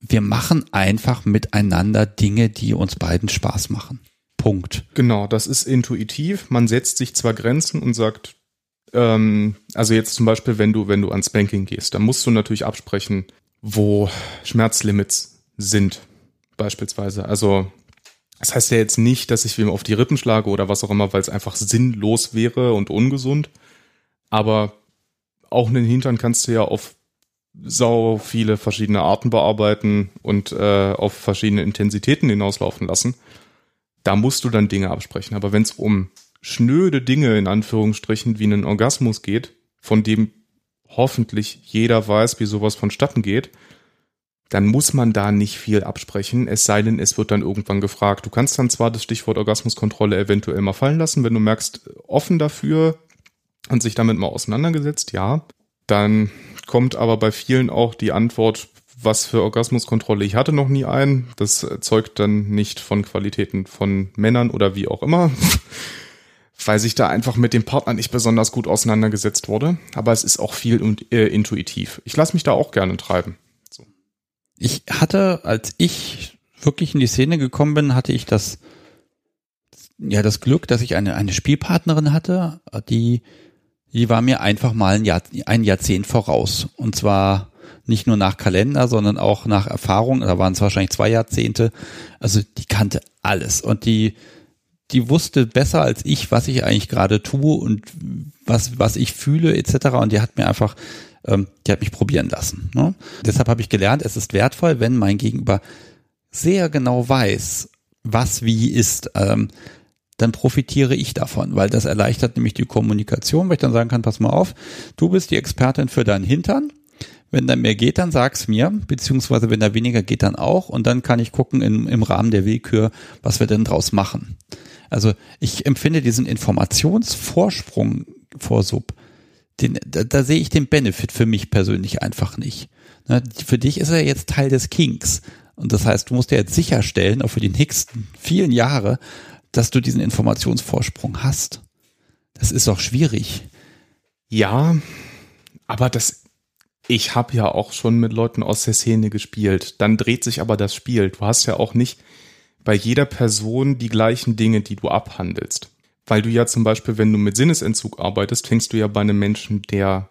wir machen einfach miteinander Dinge, die uns beiden Spaß machen. Punkt. Genau, das ist intuitiv. Man setzt sich zwar Grenzen und sagt, ähm, also jetzt zum Beispiel, wenn du, wenn du ans Banking gehst, dann musst du natürlich absprechen, wo Schmerzlimits sind, beispielsweise. Also das heißt ja jetzt nicht, dass ich wem auf die Rippen schlage oder was auch immer, weil es einfach sinnlos wäre und ungesund. Aber auch einen Hintern kannst du ja auf sau viele verschiedene Arten bearbeiten und äh, auf verschiedene Intensitäten hinauslaufen lassen. Da musst du dann Dinge absprechen. Aber wenn es um schnöde Dinge in Anführungsstrichen wie einen Orgasmus geht, von dem hoffentlich jeder weiß, wie sowas vonstatten geht, dann muss man da nicht viel absprechen, es sei denn, es wird dann irgendwann gefragt. Du kannst dann zwar das Stichwort Orgasmuskontrolle eventuell mal fallen lassen, wenn du merkst, offen dafür und sich damit mal auseinandergesetzt, ja, dann kommt aber bei vielen auch die Antwort, was für Orgasmuskontrolle. Ich hatte noch nie einen. Das zeugt dann nicht von Qualitäten von Männern oder wie auch immer. Weil sich da einfach mit dem Partner nicht besonders gut auseinandergesetzt wurde. Aber es ist auch viel und, äh, intuitiv. Ich lasse mich da auch gerne treiben. So. Ich hatte, als ich wirklich in die Szene gekommen bin, hatte ich das, ja, das Glück, dass ich eine, eine Spielpartnerin hatte, die die war mir einfach mal ein, Jahr, ein Jahrzehnt voraus. Und zwar nicht nur nach Kalender, sondern auch nach Erfahrung. Da waren es wahrscheinlich zwei Jahrzehnte. Also die kannte alles und die die wusste besser als ich, was ich eigentlich gerade tue und was was ich fühle etc. Und die hat mir einfach, ähm, die hat mich probieren lassen. Ne? Deshalb habe ich gelernt, es ist wertvoll, wenn mein Gegenüber sehr genau weiß, was wie ist. Ähm, dann profitiere ich davon, weil das erleichtert nämlich die Kommunikation, weil ich dann sagen kann, pass mal auf, du bist die Expertin für deinen Hintern. Wenn da mehr geht, dann sag's mir, beziehungsweise wenn da weniger geht, dann auch. Und dann kann ich gucken im, im Rahmen der Willkür, was wir denn draus machen. Also ich empfinde diesen Informationsvorsprung vor Sub, den, da, da sehe ich den Benefit für mich persönlich einfach nicht. Na, für dich ist er jetzt Teil des Kings. Und das heißt, du musst dir jetzt sicherstellen, auch für die nächsten vielen Jahre, dass du diesen Informationsvorsprung hast. Das ist doch schwierig. Ja, aber das, ich habe ja auch schon mit Leuten aus der Szene gespielt. Dann dreht sich aber das Spiel. Du hast ja auch nicht bei jeder Person die gleichen Dinge, die du abhandelst. Weil du ja zum Beispiel, wenn du mit Sinnesentzug arbeitest, fängst du ja bei einem Menschen, der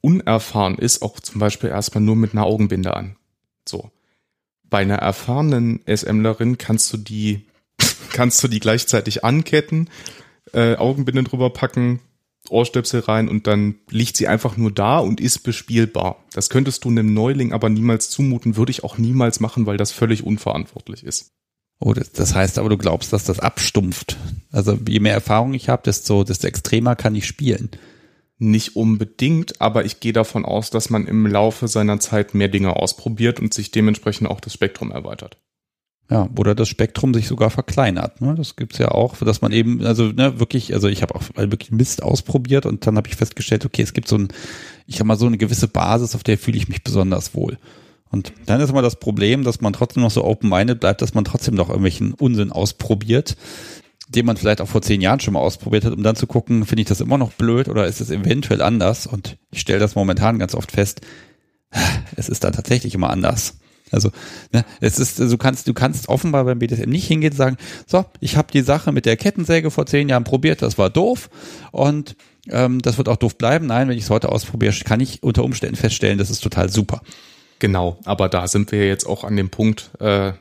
unerfahren ist, auch zum Beispiel erstmal nur mit einer Augenbinde an. So. Bei einer erfahrenen SMlerin kannst du die kannst du die gleichzeitig anketten, äh, Augenbinde drüber packen, Ohrstöpsel rein und dann liegt sie einfach nur da und ist bespielbar. Das könntest du einem Neuling aber niemals zumuten, würde ich auch niemals machen, weil das völlig unverantwortlich ist. Oh, das, das heißt aber, du glaubst, dass das abstumpft. Also je mehr Erfahrung ich habe, desto, desto extremer kann ich spielen. Nicht unbedingt, aber ich gehe davon aus, dass man im Laufe seiner Zeit mehr Dinge ausprobiert und sich dementsprechend auch das Spektrum erweitert. Ja, oder das Spektrum sich sogar verkleinert. Ne? Das gibt's ja auch, dass man eben, also ne, wirklich, also ich habe auch wirklich Mist ausprobiert und dann habe ich festgestellt, okay, es gibt so ein, ich habe mal so eine gewisse Basis, auf der fühle ich mich besonders wohl. Und dann ist immer das Problem, dass man trotzdem noch so open-minded bleibt, dass man trotzdem noch irgendwelchen Unsinn ausprobiert, den man vielleicht auch vor zehn Jahren schon mal ausprobiert hat, um dann zu gucken, finde ich das immer noch blöd oder ist es eventuell anders? Und ich stelle das momentan ganz oft fest, es ist dann tatsächlich immer anders. Also, ne, es ist, du kannst, du kannst offenbar beim BDSM nicht hingehen und sagen, so, ich habe die Sache mit der Kettensäge vor zehn Jahren probiert, das war doof und ähm, das wird auch doof bleiben. Nein, wenn ich es heute ausprobiere, kann ich unter Umständen feststellen, das ist total super. Genau, aber da sind wir jetzt auch an dem Punkt, äh,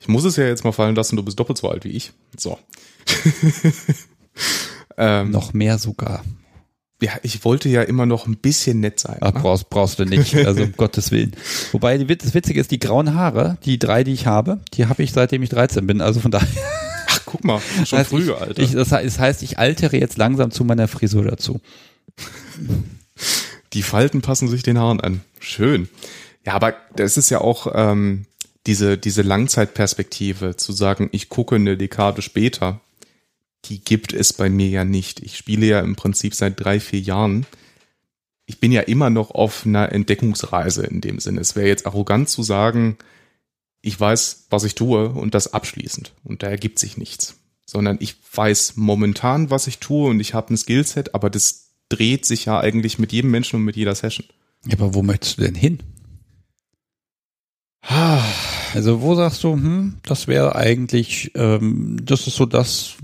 ich muss es ja jetzt mal fallen lassen, du bist doppelt so alt wie ich. So. ähm, Noch mehr sogar ja, ich wollte ja immer noch ein bisschen nett sein. Ach, ne? brauchst, brauchst du nicht, also um Gottes Willen. Wobei, das Witzige ist, die grauen Haare, die drei, die ich habe, die habe ich seitdem ich 13 bin, also von daher. Ach, guck mal, schon das früh, ich, Alter. Ich, das heißt, ich altere jetzt langsam zu meiner Frisur dazu. Die Falten passen sich den Haaren an. Schön. Ja, aber das ist ja auch ähm, diese, diese Langzeitperspektive, zu sagen, ich gucke eine Dekade später die gibt es bei mir ja nicht. Ich spiele ja im Prinzip seit drei, vier Jahren. Ich bin ja immer noch auf einer Entdeckungsreise in dem Sinne. Es wäre jetzt arrogant zu sagen, ich weiß, was ich tue und das abschließend. Und da ergibt sich nichts. Sondern ich weiß momentan, was ich tue und ich habe ein Skillset, aber das dreht sich ja eigentlich mit jedem Menschen und mit jeder Session. Ja, aber wo möchtest du denn hin? Also wo sagst du, hm, das wäre eigentlich, ähm, das ist so das,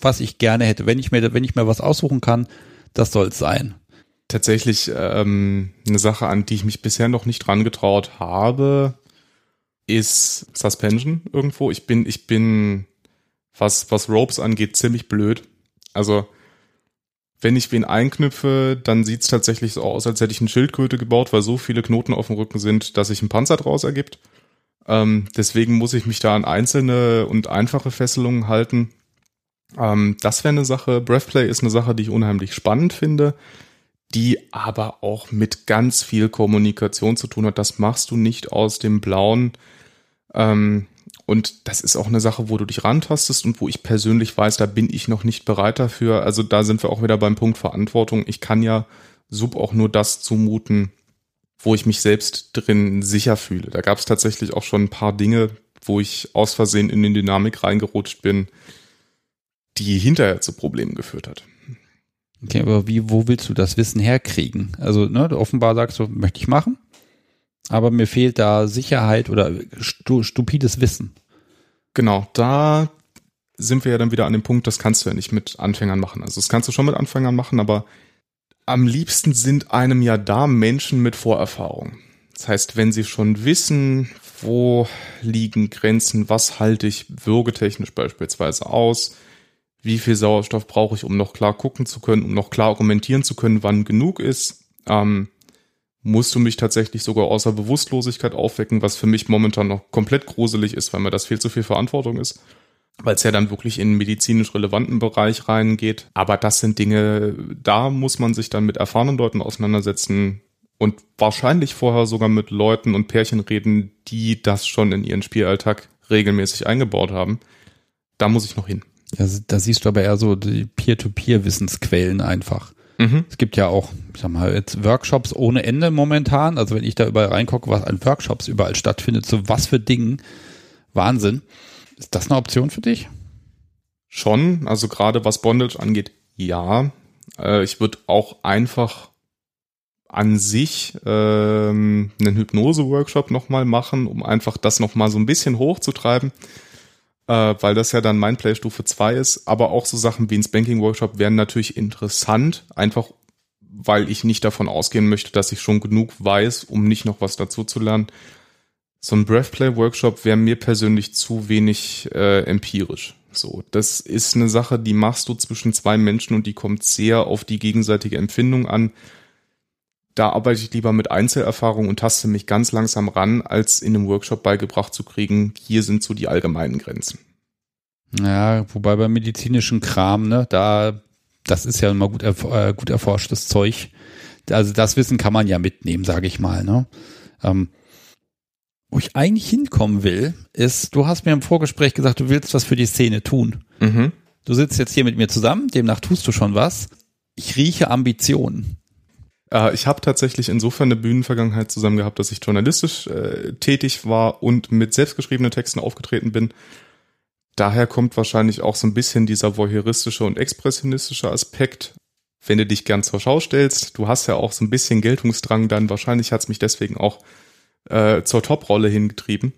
was ich gerne hätte. Wenn ich mir, wenn ich mir was aussuchen kann, das soll es sein. Tatsächlich ähm, eine Sache, an die ich mich bisher noch nicht dran getraut habe, ist Suspension irgendwo. Ich bin, ich bin, was, was Ropes angeht, ziemlich blöd. Also wenn ich wen einknüpfe, dann sieht's tatsächlich so aus, als hätte ich eine Schildkröte gebaut, weil so viele Knoten auf dem Rücken sind, dass sich ein Panzer draus ergibt. Ähm, deswegen muss ich mich da an einzelne und einfache Fesselungen halten. Ähm, das wäre eine Sache. Breathplay ist eine Sache, die ich unheimlich spannend finde, die aber auch mit ganz viel Kommunikation zu tun hat. Das machst du nicht aus dem Blauen. Ähm, und das ist auch eine Sache, wo du dich rantastest und wo ich persönlich weiß, da bin ich noch nicht bereit dafür. Also da sind wir auch wieder beim Punkt Verantwortung. Ich kann ja Sub auch nur das zumuten, wo ich mich selbst drin sicher fühle. Da gab es tatsächlich auch schon ein paar Dinge, wo ich aus Versehen in die Dynamik reingerutscht bin, die hinterher zu Problemen geführt hat. Okay, aber wie, wo willst du das Wissen herkriegen? Also, ne, offenbar sagst du, möchte ich machen, aber mir fehlt da Sicherheit oder stu stupides Wissen. Genau, da sind wir ja dann wieder an dem Punkt, das kannst du ja nicht mit Anfängern machen. Also das kannst du schon mit Anfängern machen, aber am liebsten sind einem ja da Menschen mit Vorerfahrung. Das heißt, wenn sie schon wissen, wo liegen Grenzen, was halte ich würgetechnisch beispielsweise aus, wie viel Sauerstoff brauche ich, um noch klar gucken zu können, um noch klar argumentieren zu können, wann genug ist, ähm, musst du mich tatsächlich sogar außer Bewusstlosigkeit aufwecken, was für mich momentan noch komplett gruselig ist, weil mir das viel zu viel Verantwortung ist, weil es ja dann wirklich in einen medizinisch relevanten Bereich reingeht. Aber das sind Dinge, da muss man sich dann mit erfahrenen Leuten auseinandersetzen und wahrscheinlich vorher sogar mit Leuten und Pärchen reden, die das schon in ihren Spielalltag regelmäßig eingebaut haben. Da muss ich noch hin. Ja, da siehst du aber eher so die Peer-to-Peer-Wissensquellen einfach. Mhm. Es gibt ja auch, ich sag mal, jetzt Workshops ohne Ende momentan. Also wenn ich da überall reingucke, was an Workshops überall stattfindet, so was für Dingen. Wahnsinn. Ist das eine Option für dich? Schon, also gerade was Bondage angeht, ja. Äh, ich würde auch einfach an sich ähm, einen Hypnose-Workshop nochmal machen, um einfach das nochmal so ein bisschen hochzutreiben äh, weil das ja dann mein Play Stufe 2 ist. Aber auch so Sachen wie ein Spanking Workshop wären natürlich interessant, einfach weil ich nicht davon ausgehen möchte, dass ich schon genug weiß, um nicht noch was dazu zu lernen. So ein Breathplay Workshop wäre mir persönlich zu wenig äh, empirisch. So, das ist eine Sache, die machst du zwischen zwei Menschen und die kommt sehr auf die gegenseitige Empfindung an da arbeite ich lieber mit Einzelerfahrung und taste mich ganz langsam ran, als in einem Workshop beigebracht zu kriegen, hier sind so die allgemeinen Grenzen. Ja, wobei beim medizinischen Kram, ne, da, das ist ja immer gut, äh, gut erforschtes Zeug. Also das Wissen kann man ja mitnehmen, sage ich mal, ne. Ähm, wo ich eigentlich hinkommen will, ist, du hast mir im Vorgespräch gesagt, du willst was für die Szene tun. Mhm. Du sitzt jetzt hier mit mir zusammen, demnach tust du schon was. Ich rieche Ambitionen. Äh, ich habe tatsächlich insofern eine Bühnenvergangenheit zusammen gehabt, dass ich journalistisch äh, tätig war und mit selbstgeschriebenen Texten aufgetreten bin. Daher kommt wahrscheinlich auch so ein bisschen dieser voyeuristische und expressionistische Aspekt. Wenn du dich gern zur Schau stellst, du hast ja auch so ein bisschen Geltungsdrang, dann wahrscheinlich hat es mich deswegen auch äh, zur Top-Rolle hingetrieben.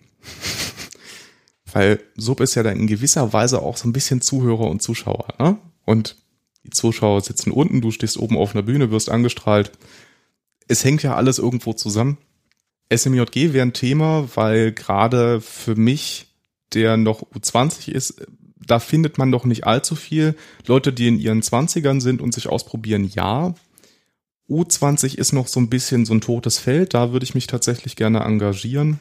Weil Sub ist ja dann in gewisser Weise auch so ein bisschen Zuhörer und Zuschauer. Ne? Und die Zuschauer sitzen unten, du stehst oben auf einer Bühne, wirst angestrahlt. Es hängt ja alles irgendwo zusammen. SMJG wäre ein Thema, weil gerade für mich, der noch U20 ist, da findet man doch nicht allzu viel. Leute, die in ihren Zwanzigern sind und sich ausprobieren, ja. U20 ist noch so ein bisschen so ein totes Feld, da würde ich mich tatsächlich gerne engagieren.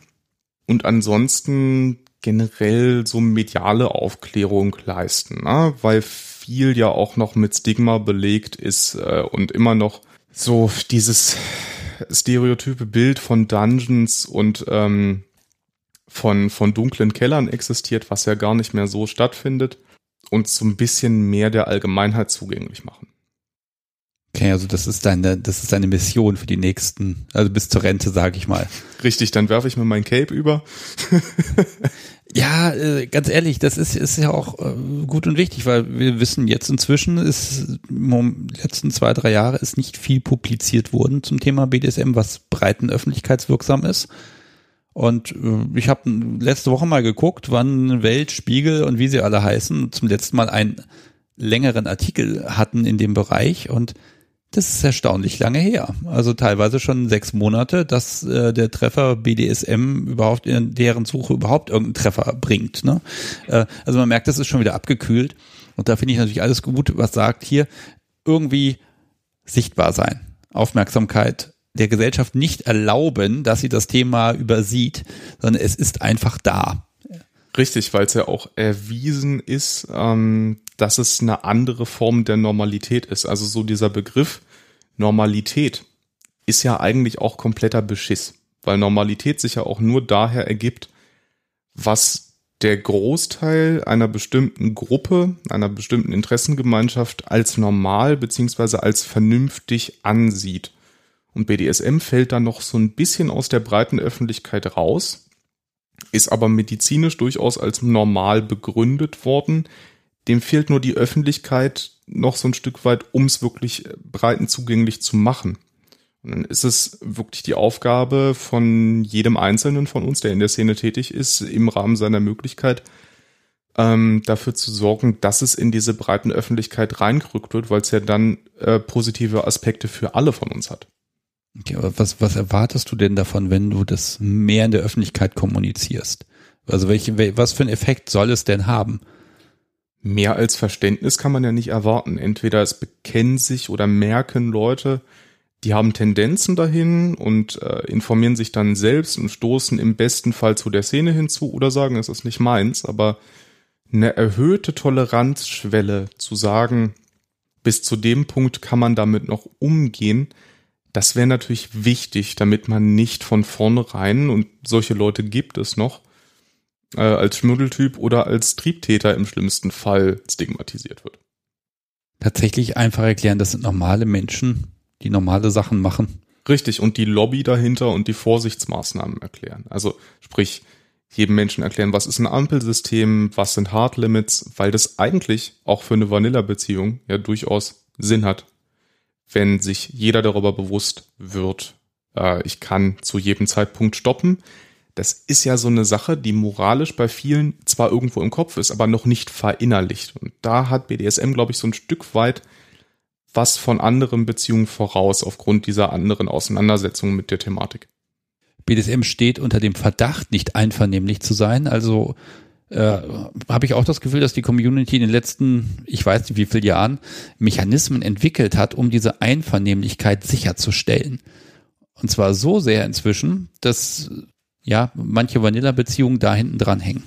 Und ansonsten generell so mediale Aufklärung leisten, ne? weil viel ja auch noch mit Stigma belegt ist äh, und immer noch so dieses stereotype Bild von Dungeons und ähm, von, von dunklen Kellern existiert, was ja gar nicht mehr so stattfindet und so ein bisschen mehr der Allgemeinheit zugänglich machen. Okay, also das ist deine, das ist deine Mission für die nächsten, also bis zur Rente, sage ich mal. Richtig, dann werfe ich mir mein Cape über. ja, äh, ganz ehrlich, das ist, ist ja auch äh, gut und wichtig, weil wir wissen jetzt inzwischen ist, in letzten zwei, drei Jahre ist nicht viel publiziert worden zum Thema BDSM, was breiten öffentlichkeitswirksam ist. Und äh, ich habe letzte Woche mal geguckt, wann Welt, Spiegel und wie sie alle heißen zum letzten Mal einen längeren Artikel hatten in dem Bereich und das ist erstaunlich lange her. Also teilweise schon sechs Monate, dass äh, der Treffer BDSM überhaupt in deren Suche überhaupt irgendeinen Treffer bringt. Ne? Äh, also man merkt, das ist schon wieder abgekühlt. Und da finde ich natürlich alles gut, was sagt hier, irgendwie sichtbar sein, Aufmerksamkeit der Gesellschaft nicht erlauben, dass sie das Thema übersieht, sondern es ist einfach da. Richtig, weil es ja auch erwiesen ist, ähm, dass es eine andere Form der Normalität ist. Also so dieser Begriff Normalität ist ja eigentlich auch kompletter Beschiss, weil Normalität sich ja auch nur daher ergibt, was der Großteil einer bestimmten Gruppe, einer bestimmten Interessengemeinschaft als normal beziehungsweise als vernünftig ansieht. Und BDSM fällt dann noch so ein bisschen aus der breiten Öffentlichkeit raus, ist aber medizinisch durchaus als normal begründet worden, dem fehlt nur die Öffentlichkeit noch so ein Stück weit, um es wirklich breiten zugänglich zu machen. Und dann ist es wirklich die Aufgabe von jedem Einzelnen von uns, der in der Szene tätig ist, im Rahmen seiner Möglichkeit, ähm, dafür zu sorgen, dass es in diese breiten Öffentlichkeit reingerückt wird, weil es ja dann äh, positive Aspekte für alle von uns hat. Okay, aber was, was erwartest du denn davon, wenn du das mehr in der Öffentlichkeit kommunizierst? Also welche, was für einen Effekt soll es denn haben? mehr als Verständnis kann man ja nicht erwarten. Entweder es bekennen sich oder merken Leute, die haben Tendenzen dahin und äh, informieren sich dann selbst und stoßen im besten Fall zu der Szene hinzu oder sagen, es ist nicht meins, aber eine erhöhte Toleranzschwelle zu sagen, bis zu dem Punkt kann man damit noch umgehen, das wäre natürlich wichtig, damit man nicht von vornherein, und solche Leute gibt es noch, äh, als Schmuddeltyp oder als Triebtäter im schlimmsten Fall stigmatisiert wird. Tatsächlich einfach erklären, das sind normale Menschen, die normale Sachen machen. Richtig, und die Lobby dahinter und die Vorsichtsmaßnahmen erklären. Also sprich, jedem Menschen erklären, was ist ein Ampelsystem, was sind Hard Limits, weil das eigentlich auch für eine Vanilla-Beziehung ja durchaus Sinn hat, wenn sich jeder darüber bewusst wird, äh, ich kann zu jedem Zeitpunkt stoppen, das ist ja so eine Sache, die moralisch bei vielen zwar irgendwo im Kopf ist, aber noch nicht verinnerlicht. Und da hat BDSM, glaube ich, so ein Stück weit was von anderen Beziehungen voraus aufgrund dieser anderen Auseinandersetzungen mit der Thematik. BDSM steht unter dem Verdacht, nicht einvernehmlich zu sein. Also äh, habe ich auch das Gefühl, dass die Community in den letzten, ich weiß nicht wie viele Jahren, Mechanismen entwickelt hat, um diese Einvernehmlichkeit sicherzustellen. Und zwar so sehr inzwischen, dass ja, manche Vanilla-Beziehungen da hinten dran hängen.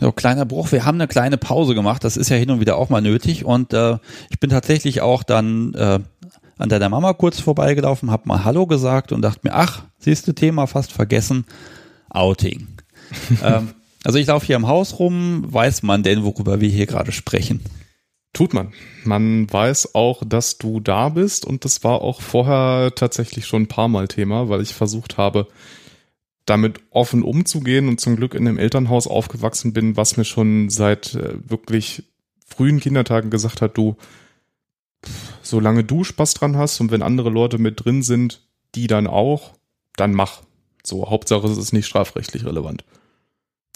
So, kleiner Bruch. Wir haben eine kleine Pause gemacht. Das ist ja hin und wieder auch mal nötig. Und äh, ich bin tatsächlich auch dann äh, an deiner Mama kurz vorbeigelaufen, hab mal Hallo gesagt und dachte mir, ach, siehst du, Thema fast vergessen, Outing. ähm, also ich laufe hier im Haus rum, weiß man denn, worüber wir hier gerade sprechen? Tut man. Man weiß auch, dass du da bist und das war auch vorher tatsächlich schon ein paar Mal Thema, weil ich versucht habe, damit offen umzugehen und zum Glück in einem Elternhaus aufgewachsen bin, was mir schon seit äh, wirklich frühen Kindertagen gesagt hat, du, solange du Spaß dran hast und wenn andere Leute mit drin sind, die dann auch, dann mach. So, Hauptsache es ist nicht strafrechtlich relevant.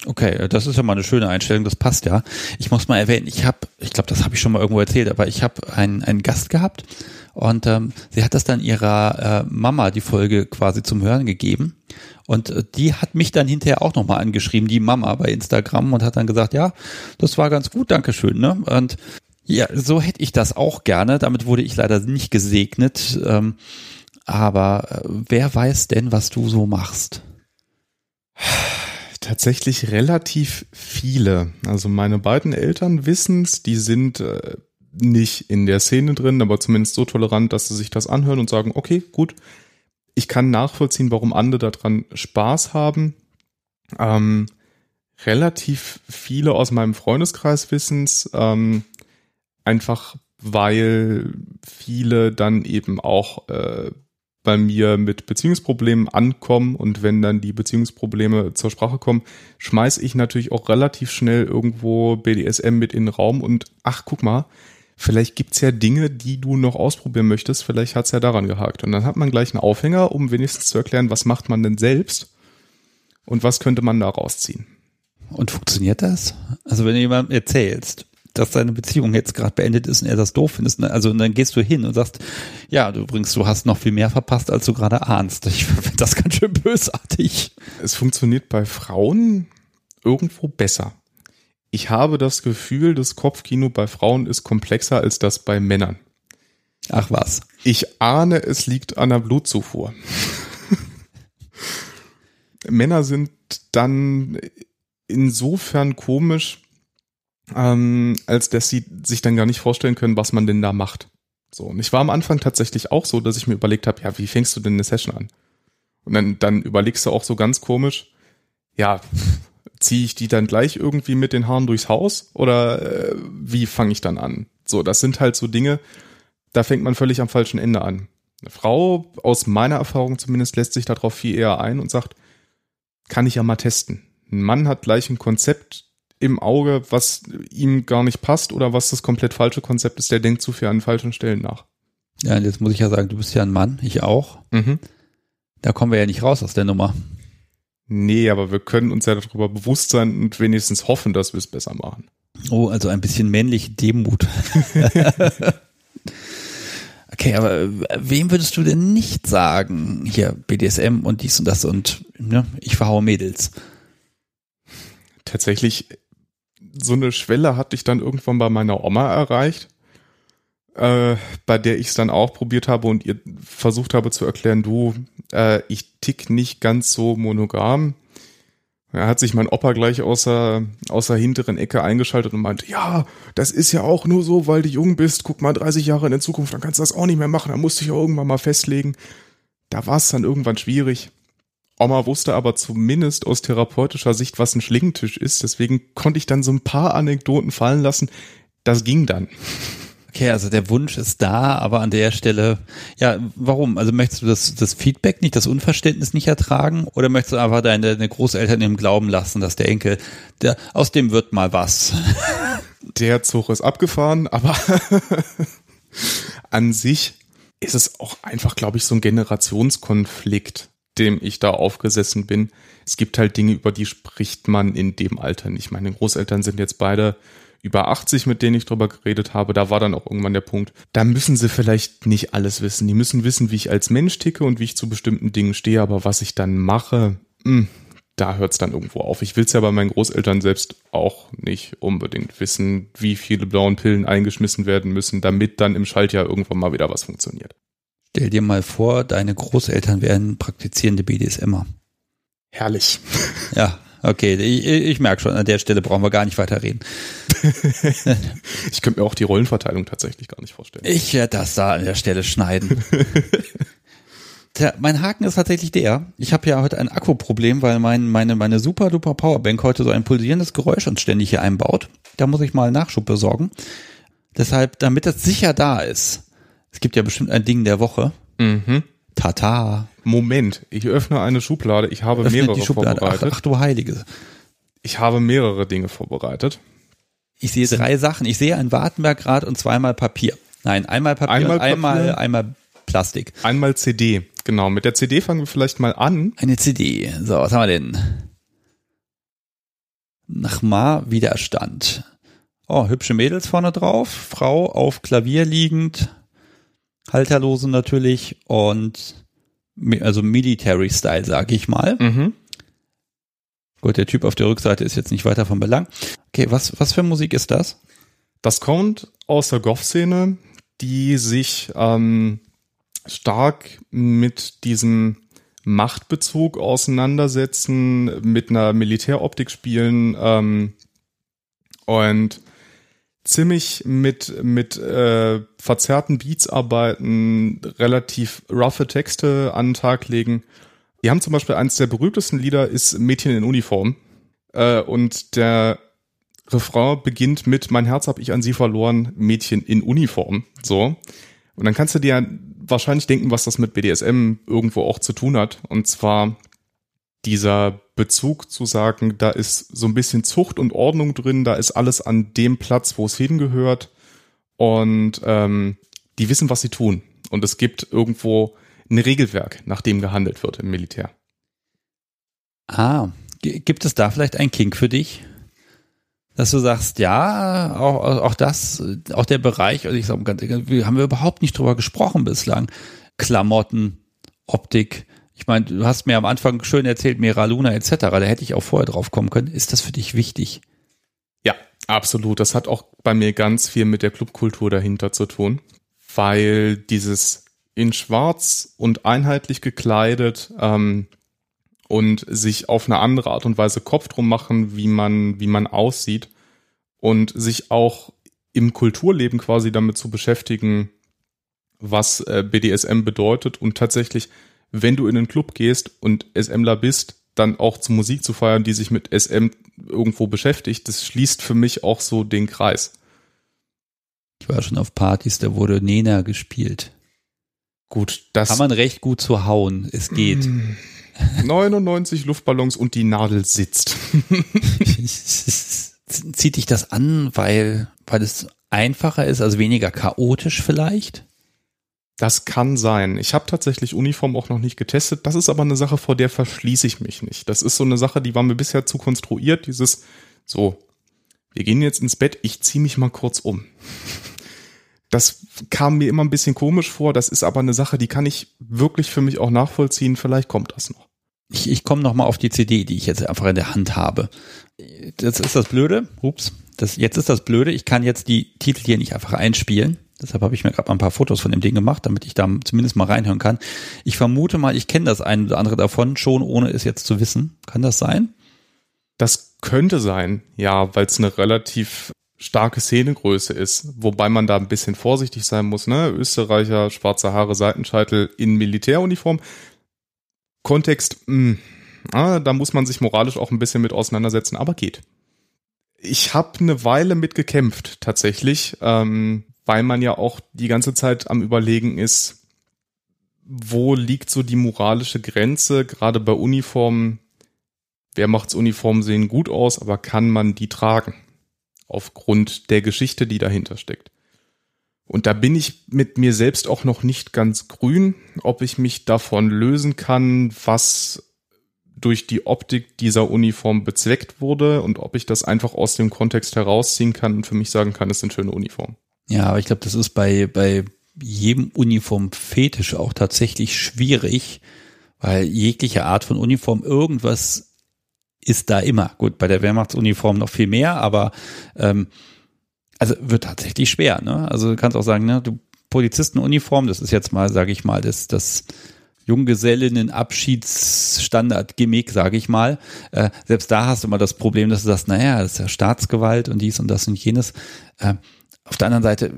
Okay, das ist ja mal eine schöne Einstellung, das passt ja. Ich muss mal erwähnen, ich habe, ich glaube, das habe ich schon mal irgendwo erzählt, aber ich habe einen, einen Gast gehabt und ähm, sie hat das dann ihrer äh, Mama die Folge quasi zum Hören gegeben und äh, die hat mich dann hinterher auch nochmal angeschrieben, die Mama bei Instagram und hat dann gesagt, ja, das war ganz gut, Dankeschön. Ne? Und ja, so hätte ich das auch gerne. Damit wurde ich leider nicht gesegnet. Ähm, aber äh, wer weiß denn, was du so machst? Tatsächlich relativ viele. Also meine beiden Eltern wissen's, die sind äh, nicht in der Szene drin, aber zumindest so tolerant, dass sie sich das anhören und sagen, okay, gut, ich kann nachvollziehen, warum andere daran Spaß haben. Ähm, relativ viele aus meinem Freundeskreis wissen's, ähm, einfach weil viele dann eben auch äh, bei mir mit Beziehungsproblemen ankommen und wenn dann die Beziehungsprobleme zur Sprache kommen, schmeiß ich natürlich auch relativ schnell irgendwo BDSM mit in den Raum und ach, guck mal, vielleicht gibt's ja Dinge, die du noch ausprobieren möchtest, vielleicht hat's ja daran gehakt. Und dann hat man gleich einen Aufhänger, um wenigstens zu erklären, was macht man denn selbst und was könnte man da rausziehen. Und funktioniert das? Also wenn du jemandem erzählst, dass deine Beziehung jetzt gerade beendet ist und er das doof findest. Ne? Also und dann gehst du hin und sagst, ja, du übrigens, du hast noch viel mehr verpasst, als du gerade ahnst. Ich finde das ganz schön bösartig. Es funktioniert bei Frauen irgendwo besser. Ich habe das Gefühl, das Kopfkino bei Frauen ist komplexer als das bei Männern. Ach was. Ich ahne, es liegt an der Blutzufuhr. Männer sind dann insofern komisch, ähm, als dass sie sich dann gar nicht vorstellen können, was man denn da macht. So, und ich war am Anfang tatsächlich auch so, dass ich mir überlegt habe, ja, wie fängst du denn eine Session an? Und dann, dann überlegst du auch so ganz komisch, ja, ziehe ich die dann gleich irgendwie mit den Haaren durchs Haus oder äh, wie fange ich dann an? So, das sind halt so Dinge, da fängt man völlig am falschen Ende an. Eine Frau, aus meiner Erfahrung zumindest, lässt sich darauf viel eher ein und sagt, kann ich ja mal testen. Ein Mann hat gleich ein Konzept, im Auge, was ihm gar nicht passt oder was das komplett falsche Konzept ist, der denkt zu viel an falschen Stellen nach. Ja, und jetzt muss ich ja sagen, du bist ja ein Mann, ich auch. Mhm. Da kommen wir ja nicht raus aus der Nummer. Nee, aber wir können uns ja darüber bewusst sein und wenigstens hoffen, dass wir es besser machen. Oh, also ein bisschen männliche Demut. okay, aber wem würdest du denn nicht sagen, hier BDSM und dies und das und ne, ich verhaue Mädels? Tatsächlich so eine Schwelle hatte ich dann irgendwann bei meiner Oma erreicht, äh, bei der ich es dann auch probiert habe und ihr versucht habe zu erklären, du, äh, ich tick nicht ganz so monogam. Da hat sich mein Opa gleich außer, außer hinteren Ecke eingeschaltet und meinte, ja, das ist ja auch nur so, weil du jung bist. Guck mal, 30 Jahre in der Zukunft, dann kannst du das auch nicht mehr machen. Da musst du dich ja irgendwann mal festlegen. Da war es dann irgendwann schwierig. Oma wusste aber zumindest aus therapeutischer Sicht, was ein Schlingentisch ist. Deswegen konnte ich dann so ein paar Anekdoten fallen lassen. Das ging dann. Okay, also der Wunsch ist da, aber an der Stelle, ja, warum? Also möchtest du das, das Feedback nicht, das Unverständnis nicht ertragen oder möchtest du einfach deine, deine Großeltern im Glauben lassen, dass der Enkel, der, aus dem wird mal was? Der Zug ist abgefahren, aber an sich ist es auch einfach, glaube ich, so ein Generationskonflikt dem ich da aufgesessen bin. Es gibt halt Dinge, über die spricht man in dem Alter nicht. Meine Großeltern sind jetzt beide über 80, mit denen ich drüber geredet habe. Da war dann auch irgendwann der Punkt. Da müssen sie vielleicht nicht alles wissen. Die müssen wissen, wie ich als Mensch ticke und wie ich zu bestimmten Dingen stehe. Aber was ich dann mache, mh, hm, da hört es dann irgendwo auf. Ich will es ja bei meinen Großeltern selbst auch nicht unbedingt wissen, wie viele blauen Pillen eingeschmissen werden müssen, damit dann im Schaltjahr irgendwann mal wieder was funktioniert. Stell dir mal vor, deine Großeltern wären praktizierende BDSMer. Herrlich. Ja, Okay, ich, ich merke schon, an der Stelle brauchen wir gar nicht weiter reden. ich könnte mir auch die Rollenverteilung tatsächlich gar nicht vorstellen. Ich werde das da an der Stelle schneiden. Tja, mein Haken ist tatsächlich der. Ich habe ja heute ein Akkuproblem, weil mein, meine, meine super duper Powerbank heute so ein pulsierendes Geräusch uns ständig hier einbaut. Da muss ich mal Nachschub besorgen. Deshalb, damit das sicher da ist. Es gibt ja bestimmt ein Ding der Woche. Mhm. Tata. Moment, ich öffne eine Schublade. Ich habe Öffnet mehrere vorbereitet. Ach, ach du Heilige. Ich habe mehrere Dinge vorbereitet. Ich sehe drei Sachen. Ich sehe ein Wartenbergrad und zweimal Papier. Nein, einmal Papier einmal einmal, Papier. einmal Plastik. Einmal CD. Genau, mit der CD fangen wir vielleicht mal an. Eine CD. So, was haben wir denn? Nachmar Widerstand. Oh, hübsche Mädels vorne drauf. Frau auf Klavier liegend. Halterlose natürlich und also Military Style, sage ich mal. Mhm. Gut, der Typ auf der Rückseite ist jetzt nicht weiter von Belang. Okay, was, was für Musik ist das? Das kommt aus der Goth-Szene, die sich ähm, stark mit diesem Machtbezug auseinandersetzen, mit einer Militäroptik spielen ähm, und ziemlich mit mit äh, verzerrten Beats arbeiten, relativ roughe Texte an den Tag legen. Die haben zum Beispiel eines der berühmtesten Lieder ist Mädchen in Uniform äh, und der Refrain beginnt mit Mein Herz hab ich an sie verloren, Mädchen in Uniform. So und dann kannst du dir wahrscheinlich denken, was das mit BDSM irgendwo auch zu tun hat. Und zwar dieser Bezug zu sagen, da ist so ein bisschen Zucht und Ordnung drin, da ist alles an dem Platz, wo es hingehört. Und ähm, die wissen, was sie tun. Und es gibt irgendwo ein Regelwerk, nach dem gehandelt wird im Militär. Ah, gibt es da vielleicht ein Kink für dich? dass du sagst, ja, auch, auch das, auch der Bereich, also ich sag ehrlich, haben wir überhaupt nicht drüber gesprochen bislang. Klamotten, Optik. Ich meine, du hast mir am Anfang schön erzählt, Mera Luna etc. Da hätte ich auch vorher drauf kommen können. Ist das für dich wichtig? Ja, absolut. Das hat auch bei mir ganz viel mit der Clubkultur dahinter zu tun, weil dieses in Schwarz und einheitlich gekleidet ähm, und sich auf eine andere Art und Weise Kopf drum machen, wie man, wie man aussieht und sich auch im Kulturleben quasi damit zu beschäftigen, was äh, BDSM bedeutet und tatsächlich, wenn du in den Club gehst und SMler bist, dann auch zu Musik zu feiern, die sich mit SM irgendwo beschäftigt, das schließt für mich auch so den Kreis. Ich war schon auf Partys, da wurde Nena gespielt. Gut, das kann man recht gut zu hauen. Es geht. 99 Luftballons und die Nadel sitzt. Zieht dich das an, weil, weil es einfacher ist, also weniger chaotisch vielleicht? Das kann sein. Ich habe tatsächlich Uniform auch noch nicht getestet. Das ist aber eine Sache, vor der verschließe ich mich nicht. Das ist so eine Sache, die war mir bisher zu konstruiert. Dieses, so, wir gehen jetzt ins Bett, ich ziehe mich mal kurz um. Das kam mir immer ein bisschen komisch vor. Das ist aber eine Sache, die kann ich wirklich für mich auch nachvollziehen. Vielleicht kommt das noch. Ich, ich komme nochmal auf die CD, die ich jetzt einfach in der Hand habe. Das ist das Blöde. Ups. Das, jetzt ist das Blöde. Ich kann jetzt die Titel hier nicht einfach einspielen. Deshalb habe ich mir gerade ein paar Fotos von dem Ding gemacht, damit ich da zumindest mal reinhören kann. Ich vermute mal, ich kenne das ein oder andere davon schon, ohne es jetzt zu wissen. Kann das sein? Das könnte sein, ja, weil es eine relativ starke Szenegröße ist, wobei man da ein bisschen vorsichtig sein muss, ne? Österreicher, schwarze Haare, Seitenscheitel in Militäruniform. Kontext, mh, ah, da muss man sich moralisch auch ein bisschen mit auseinandersetzen, aber geht. Ich habe eine Weile mit gekämpft, tatsächlich, ähm, weil man ja auch die ganze Zeit am Überlegen ist, wo liegt so die moralische Grenze, gerade bei Uniformen. Wer macht's Uniformen sehen gut aus, aber kann man die tragen? Aufgrund der Geschichte, die dahinter steckt. Und da bin ich mit mir selbst auch noch nicht ganz grün, ob ich mich davon lösen kann, was durch die Optik dieser Uniform bezweckt wurde und ob ich das einfach aus dem Kontext herausziehen kann und für mich sagen kann, es sind schöne Uniformen. Ja, aber ich glaube, das ist bei, bei jedem Uniformfetisch auch tatsächlich schwierig, weil jegliche Art von Uniform irgendwas ist da immer. Gut, bei der Wehrmachtsuniform noch viel mehr, aber ähm, also wird tatsächlich schwer, ne? Also du kannst auch sagen, ne, du Polizistenuniform, das ist jetzt mal, sage ich mal, das, das Junggesellinnen-Abschiedsstandard-Gimmick, sage ich mal. Äh, selbst da hast du immer das Problem, dass du sagst, naja, das ist ja Staatsgewalt und dies und das und jenes. Äh, auf der anderen Seite,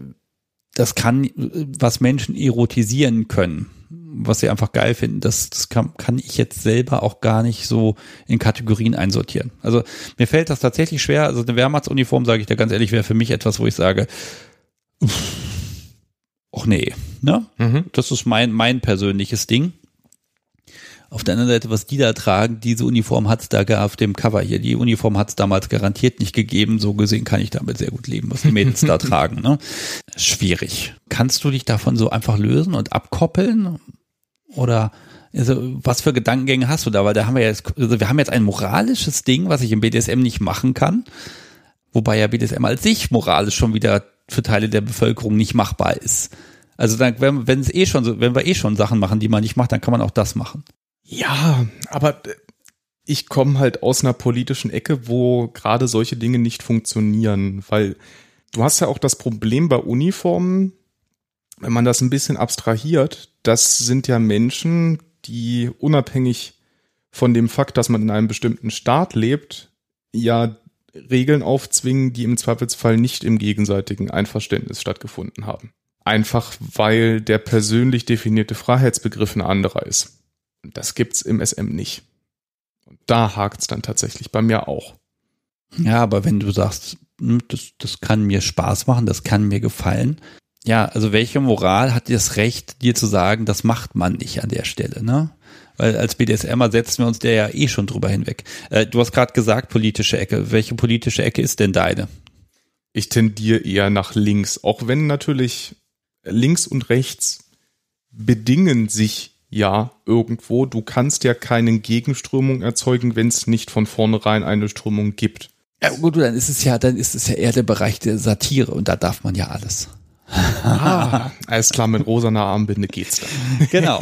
das kann, was Menschen erotisieren können, was sie einfach geil finden, das, das kann, kann ich jetzt selber auch gar nicht so in Kategorien einsortieren. Also mir fällt das tatsächlich schwer. Also eine Wehrmachtsuniform, sage ich dir ganz ehrlich, wäre für mich etwas, wo ich sage, ach nee, ne? Mhm. Das ist mein, mein persönliches Ding. Auf der anderen Seite, was die da tragen, diese Uniform hat es da auf dem Cover hier. Die Uniform hat es damals garantiert nicht gegeben. So gesehen kann ich damit sehr gut leben, was die Mädels da tragen. Ne? Schwierig. Kannst du dich davon so einfach lösen und abkoppeln? Oder also, was für Gedankengänge hast du da? Weil da haben wir jetzt, also wir haben jetzt ein moralisches Ding, was ich im BDSM nicht machen kann. Wobei ja BDSM als sich moralisch schon wieder für Teile der Bevölkerung nicht machbar ist. Also dann, wenn, wenn es eh schon so, wenn wir eh schon Sachen machen, die man nicht macht, dann kann man auch das machen. Ja, aber ich komme halt aus einer politischen Ecke, wo gerade solche Dinge nicht funktionieren, weil du hast ja auch das Problem bei Uniformen, wenn man das ein bisschen abstrahiert, das sind ja Menschen, die unabhängig von dem Fakt, dass man in einem bestimmten Staat lebt, ja Regeln aufzwingen, die im Zweifelsfall nicht im gegenseitigen Einverständnis stattgefunden haben. Einfach weil der persönlich definierte Freiheitsbegriff ein anderer ist. Das gibt's im SM nicht. Und da hakt's dann tatsächlich bei mir auch. Ja, aber wenn du sagst, hm, das, das kann mir Spaß machen, das kann mir gefallen. Ja, also welche Moral hat das Recht, dir zu sagen, das macht man nicht an der Stelle, ne? Weil als BDSMer setzen wir uns der ja eh schon drüber hinweg. Äh, du hast gerade gesagt, politische Ecke. Welche politische Ecke ist denn deine? Ich tendiere eher nach links, auch wenn natürlich links und rechts bedingen sich ja irgendwo. Du kannst ja keine Gegenströmung erzeugen, wenn es nicht von vornherein eine Strömung gibt. Ja, gut, dann ist es ja, dann ist es ja eher der Bereich der Satire und da darf man ja alles. ah, alles klar, mit rosaner Armbinde geht's dann. Genau.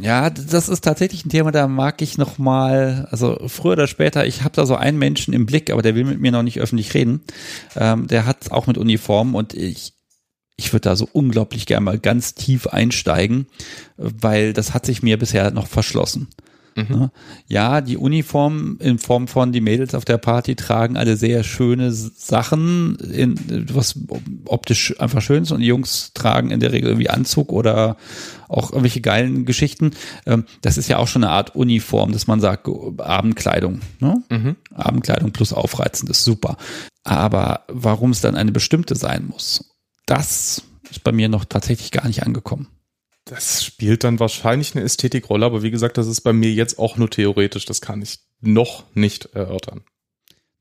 Ja, das ist tatsächlich ein Thema, da mag ich noch mal, also früher oder später, ich habe da so einen Menschen im Blick, aber der will mit mir noch nicht öffentlich reden. Ähm, der hat auch mit Uniform und ich ich würde da so unglaublich gerne mal ganz tief einsteigen, weil das hat sich mir bisher noch verschlossen. Mhm. Ne? Ja, die Uniform in Form von die Mädels auf der Party tragen alle sehr schöne Sachen, in, was optisch einfach schön ist und die Jungs tragen in der Regel irgendwie Anzug oder auch irgendwelche geilen Geschichten. Ähm, das ist ja auch schon eine Art Uniform, dass man sagt, Abendkleidung. Ne? Mhm. Abendkleidung plus aufreizend ist super. Aber warum es dann eine bestimmte sein muss, das ist bei mir noch tatsächlich gar nicht angekommen. Das spielt dann wahrscheinlich eine Ästhetikrolle, aber wie gesagt, das ist bei mir jetzt auch nur theoretisch. Das kann ich noch nicht erörtern.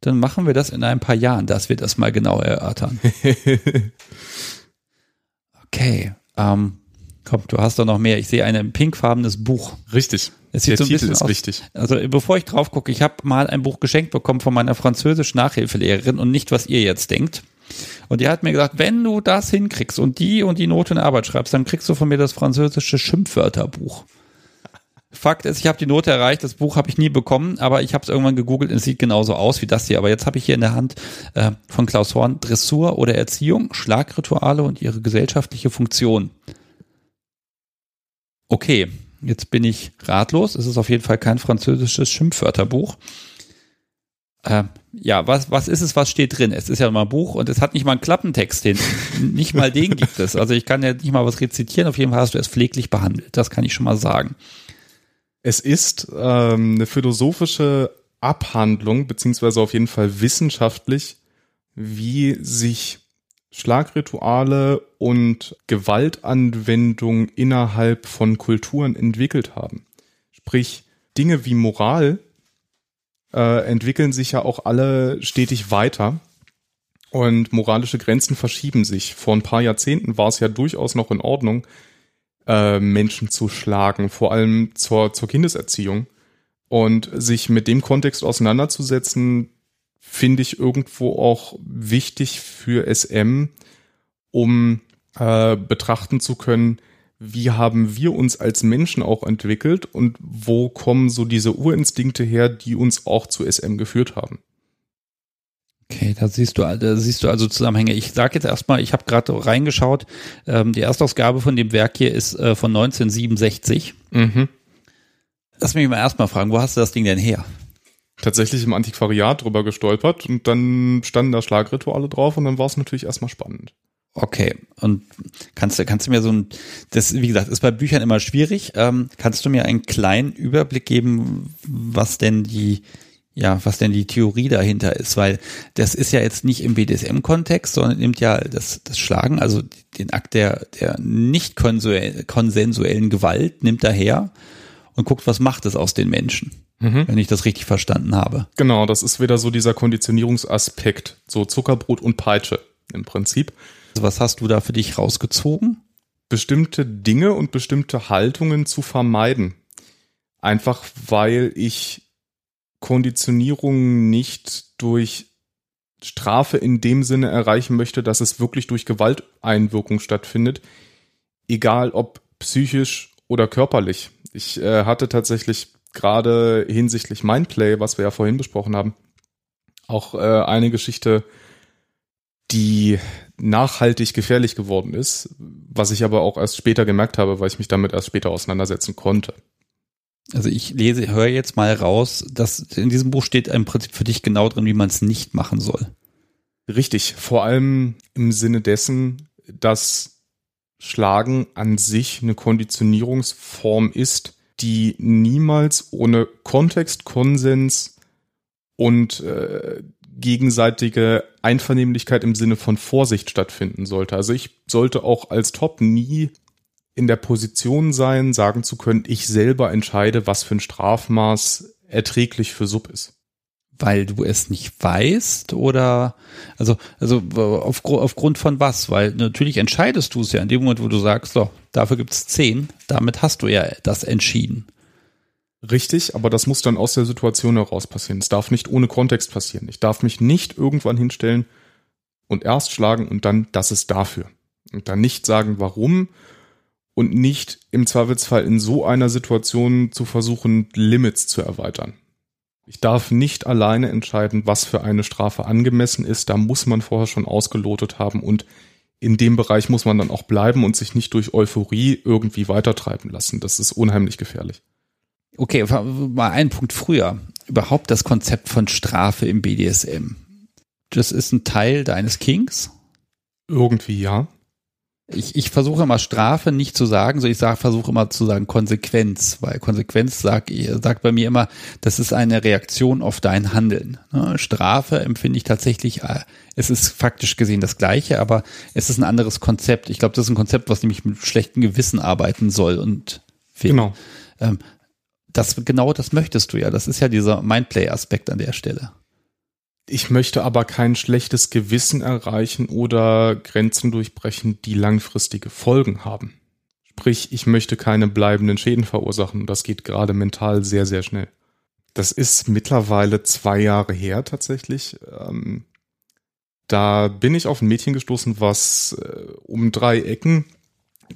Dann machen wir das in ein paar Jahren, dass wir das mal genau erörtern. okay. Ähm, komm, du hast doch noch mehr. Ich sehe ein pinkfarbenes Buch. Richtig. Es sieht Der so Titel ist aus, wichtig. Also bevor ich drauf gucke, ich habe mal ein Buch geschenkt bekommen von meiner französisch Nachhilfelehrerin und nicht, was ihr jetzt denkt. Und die hat mir gesagt, wenn du das hinkriegst und die und die Note in Arbeit schreibst, dann kriegst du von mir das französische Schimpfwörterbuch. Fakt ist, ich habe die Note erreicht, das Buch habe ich nie bekommen, aber ich habe es irgendwann gegoogelt und es sieht genauso aus wie das hier. Aber jetzt habe ich hier in der Hand äh, von Klaus Horn Dressur oder Erziehung, Schlagrituale und ihre gesellschaftliche Funktion. Okay, jetzt bin ich ratlos. Es ist auf jeden Fall kein französisches Schimpfwörterbuch. Äh, ja, was, was ist es, was steht drin? Es ist ja mal ein Buch und es hat nicht mal einen Klappentext hin. nicht mal den gibt es. Also ich kann ja nicht mal was rezitieren. Auf jeden Fall hast du es pfleglich behandelt. Das kann ich schon mal sagen. Es ist ähm, eine philosophische Abhandlung, beziehungsweise auf jeden Fall wissenschaftlich, wie sich Schlagrituale und Gewaltanwendung innerhalb von Kulturen entwickelt haben. Sprich, Dinge wie Moral äh, entwickeln sich ja auch alle stetig weiter. Und moralische Grenzen verschieben sich. Vor ein paar Jahrzehnten war es ja durchaus noch in Ordnung, äh, Menschen zu schlagen, vor allem zur, zur Kindeserziehung. Und sich mit dem Kontext auseinanderzusetzen, finde ich irgendwo auch wichtig für SM, um äh, betrachten zu können, wie haben wir uns als Menschen auch entwickelt und wo kommen so diese Urinstinkte her, die uns auch zu SM geführt haben. Okay, da siehst du, da siehst du also Zusammenhänge. Ich sage jetzt erstmal, ich habe gerade reingeschaut, ähm, die Erstausgabe von dem Werk hier ist äh, von 1967. Mhm. Lass mich mal erstmal fragen, wo hast du das Ding denn her? Tatsächlich im Antiquariat drüber gestolpert und dann standen da Schlagrituale drauf und dann war es natürlich erstmal spannend. Okay, und kannst du, kannst du mir so ein, das, wie gesagt, ist bei Büchern immer schwierig. Ähm, kannst du mir einen kleinen Überblick geben, was denn die, ja, was denn die Theorie dahinter ist, weil das ist ja jetzt nicht im BDSM-Kontext, sondern nimmt ja das, das Schlagen, also den Akt der, der nicht konsensuellen Gewalt, nimmt daher und guckt, was macht es aus den Menschen, mhm. wenn ich das richtig verstanden habe. Genau, das ist wieder so dieser Konditionierungsaspekt, so Zuckerbrot und Peitsche im Prinzip. Also was hast du da für dich rausgezogen? Bestimmte Dinge und bestimmte Haltungen zu vermeiden. Einfach weil ich Konditionierung nicht durch Strafe in dem Sinne erreichen möchte, dass es wirklich durch Gewalteinwirkung stattfindet, egal ob psychisch oder körperlich. Ich äh, hatte tatsächlich gerade hinsichtlich Mindplay, was wir ja vorhin besprochen haben, auch äh, eine Geschichte, die nachhaltig gefährlich geworden ist, was ich aber auch erst später gemerkt habe, weil ich mich damit erst später auseinandersetzen konnte. Also ich lese, höre jetzt mal raus, dass in diesem Buch steht im Prinzip für dich genau drin, wie man es nicht machen soll. Richtig, vor allem im Sinne dessen, dass Schlagen an sich eine Konditionierungsform ist, die niemals ohne Kontext, Konsens und äh, gegenseitige Einvernehmlichkeit im Sinne von Vorsicht stattfinden sollte. Also ich sollte auch als Top nie in der Position sein, sagen zu können, ich selber entscheide, was für ein Strafmaß erträglich für Sub ist. Weil du es nicht weißt oder also also auf, aufgrund von was? Weil natürlich entscheidest du es ja in dem Moment, wo du sagst, so dafür gibt's zehn. Damit hast du ja das entschieden. Richtig, aber das muss dann aus der Situation heraus passieren. Es darf nicht ohne Kontext passieren. Ich darf mich nicht irgendwann hinstellen und erst schlagen und dann, das ist dafür. Und dann nicht sagen, warum und nicht im Zweifelsfall in so einer Situation zu versuchen, Limits zu erweitern. Ich darf nicht alleine entscheiden, was für eine Strafe angemessen ist. Da muss man vorher schon ausgelotet haben und in dem Bereich muss man dann auch bleiben und sich nicht durch Euphorie irgendwie weitertreiben lassen. Das ist unheimlich gefährlich. Okay, mal einen Punkt früher. Überhaupt das Konzept von Strafe im BDSM. Das ist ein Teil deines Kings? Irgendwie ja ich, ich versuche immer Strafe nicht zu sagen, so ich sage, versuche immer zu sagen Konsequenz, weil Konsequenz sagt, sagt bei mir immer, das ist eine Reaktion auf dein Handeln. Ne? Strafe empfinde ich tatsächlich, äh, es ist faktisch gesehen das Gleiche, aber es ist ein anderes Konzept. Ich glaube, das ist ein Konzept, was nämlich mit schlechtem Gewissen arbeiten soll und will. Genau. Ähm, das, genau das möchtest du ja. Das ist ja dieser Mindplay-Aspekt an der Stelle. Ich möchte aber kein schlechtes Gewissen erreichen oder Grenzen durchbrechen, die langfristige Folgen haben. Sprich, ich möchte keine bleibenden Schäden verursachen. Das geht gerade mental sehr, sehr schnell. Das ist mittlerweile zwei Jahre her tatsächlich. Ähm, da bin ich auf ein Mädchen gestoßen, was äh, um drei Ecken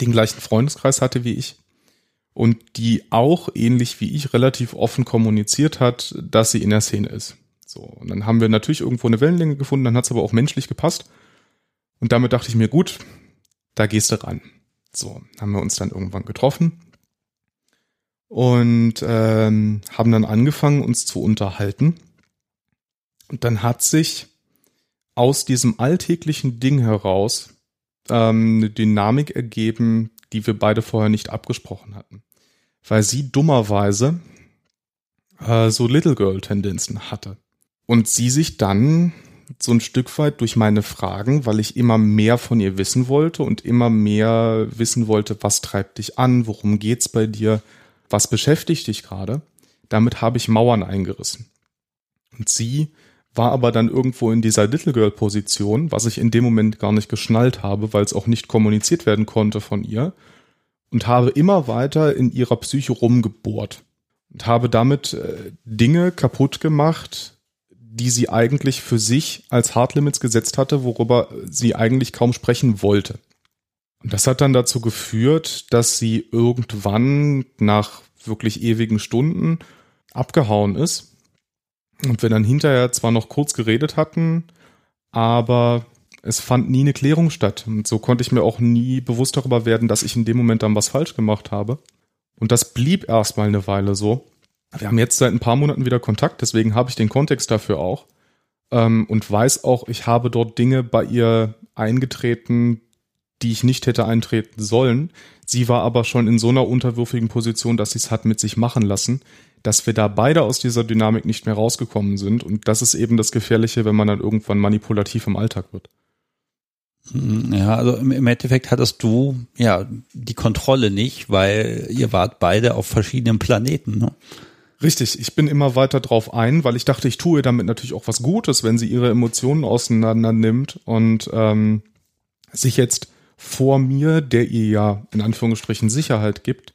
den gleichen Freundeskreis hatte wie ich und die auch ähnlich wie ich relativ offen kommuniziert hat, dass sie in der Szene ist. So, und dann haben wir natürlich irgendwo eine Wellenlänge gefunden, dann hat es aber auch menschlich gepasst. Und damit dachte ich mir, gut, da gehst du ran. So, haben wir uns dann irgendwann getroffen und ähm, haben dann angefangen, uns zu unterhalten. Und dann hat sich aus diesem alltäglichen Ding heraus ähm, eine Dynamik ergeben, die wir beide vorher nicht abgesprochen hatten. Weil sie dummerweise äh, so Little Girl-Tendenzen hatte. Und sie sich dann so ein Stück weit durch meine Fragen, weil ich immer mehr von ihr wissen wollte und immer mehr wissen wollte, was treibt dich an, worum geht's bei dir, was beschäftigt dich gerade, damit habe ich Mauern eingerissen. Und sie war aber dann irgendwo in dieser Little Girl Position, was ich in dem Moment gar nicht geschnallt habe, weil es auch nicht kommuniziert werden konnte von ihr und habe immer weiter in ihrer Psyche rumgebohrt und habe damit äh, Dinge kaputt gemacht, die sie eigentlich für sich als Hard Limits gesetzt hatte, worüber sie eigentlich kaum sprechen wollte. Und das hat dann dazu geführt, dass sie irgendwann nach wirklich ewigen Stunden abgehauen ist. Und wir dann hinterher zwar noch kurz geredet hatten aber es fand nie eine Klärung statt. Und so konnte ich mir auch nie bewusst darüber werden, dass ich in dem Moment dann was falsch gemacht habe. Und das blieb erstmal eine Weile so. Wir haben jetzt seit ein paar Monaten wieder Kontakt, deswegen habe ich den Kontext dafür auch. Ähm, und weiß auch, ich habe dort Dinge bei ihr eingetreten, die ich nicht hätte eintreten sollen. Sie war aber schon in so einer unterwürfigen Position, dass sie es hat mit sich machen lassen, dass wir da beide aus dieser Dynamik nicht mehr rausgekommen sind. Und das ist eben das Gefährliche, wenn man dann irgendwann manipulativ im Alltag wird. Hm, ja, also im Endeffekt hattest du ja die Kontrolle nicht, weil ihr wart beide auf verschiedenen Planeten. Ne? Richtig, ich bin immer weiter drauf ein, weil ich dachte, ich tue damit natürlich auch was Gutes, wenn sie ihre Emotionen auseinander nimmt und ähm, sich jetzt vor mir, der ihr ja in Anführungsstrichen Sicherheit gibt,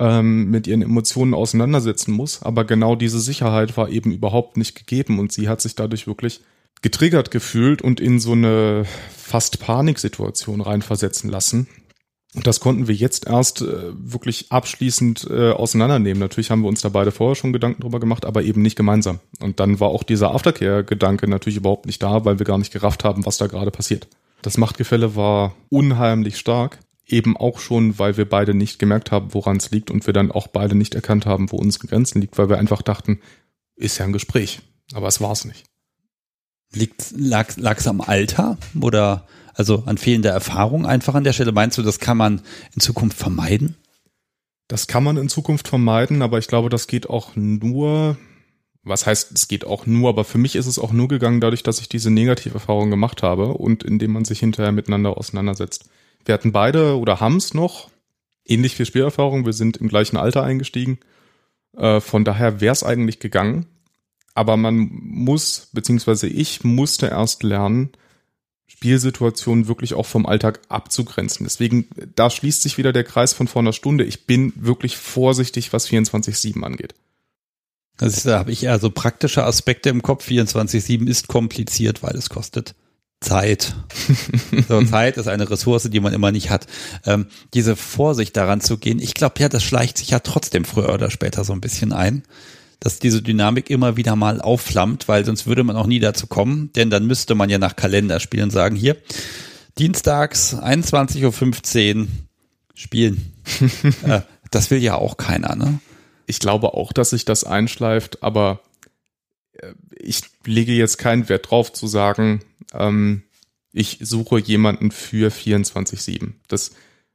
ähm, mit ihren Emotionen auseinandersetzen muss. Aber genau diese Sicherheit war eben überhaupt nicht gegeben und sie hat sich dadurch wirklich getriggert gefühlt und in so eine fast Paniksituation reinversetzen lassen. Und das konnten wir jetzt erst äh, wirklich abschließend äh, auseinandernehmen. Natürlich haben wir uns da beide vorher schon Gedanken drüber gemacht, aber eben nicht gemeinsam. Und dann war auch dieser Aftercare-Gedanke natürlich überhaupt nicht da, weil wir gar nicht gerafft haben, was da gerade passiert. Das Machtgefälle war unheimlich stark. Eben auch schon, weil wir beide nicht gemerkt haben, woran es liegt und wir dann auch beide nicht erkannt haben, wo unsere Grenzen liegt, weil wir einfach dachten, ist ja ein Gespräch. Aber es war es nicht. Liegt, lag es am Alter oder also an fehlender Erfahrung einfach an der Stelle? Meinst du, das kann man in Zukunft vermeiden? Das kann man in Zukunft vermeiden, aber ich glaube, das geht auch nur, was heißt, es geht auch nur, aber für mich ist es auch nur gegangen dadurch, dass ich diese Negativerfahrung gemacht habe und indem man sich hinterher miteinander auseinandersetzt. Wir hatten beide oder haben es noch ähnlich viel Spielerfahrung, wir sind im gleichen Alter eingestiegen. Äh, von daher wäre es eigentlich gegangen aber man muss, beziehungsweise ich musste erst lernen, Spielsituationen wirklich auch vom Alltag abzugrenzen. Deswegen, da schließt sich wieder der Kreis von vor einer Stunde. Ich bin wirklich vorsichtig, was 24-7 angeht. Also da habe ich eher so praktische Aspekte im Kopf. 24-7 ist kompliziert, weil es kostet Zeit. so, Zeit ist eine Ressource, die man immer nicht hat. Ähm, diese Vorsicht daran zu gehen, ich glaube ja, das schleicht sich ja trotzdem früher oder später so ein bisschen ein dass diese Dynamik immer wieder mal aufflammt, weil sonst würde man auch nie dazu kommen, denn dann müsste man ja nach Kalender spielen und sagen, hier, dienstags 21.15 Uhr spielen. äh, das will ja auch keiner, ne? Ich glaube auch, dass sich das einschleift, aber äh, ich lege jetzt keinen Wert drauf zu sagen, ähm, ich suche jemanden für 24-7. Das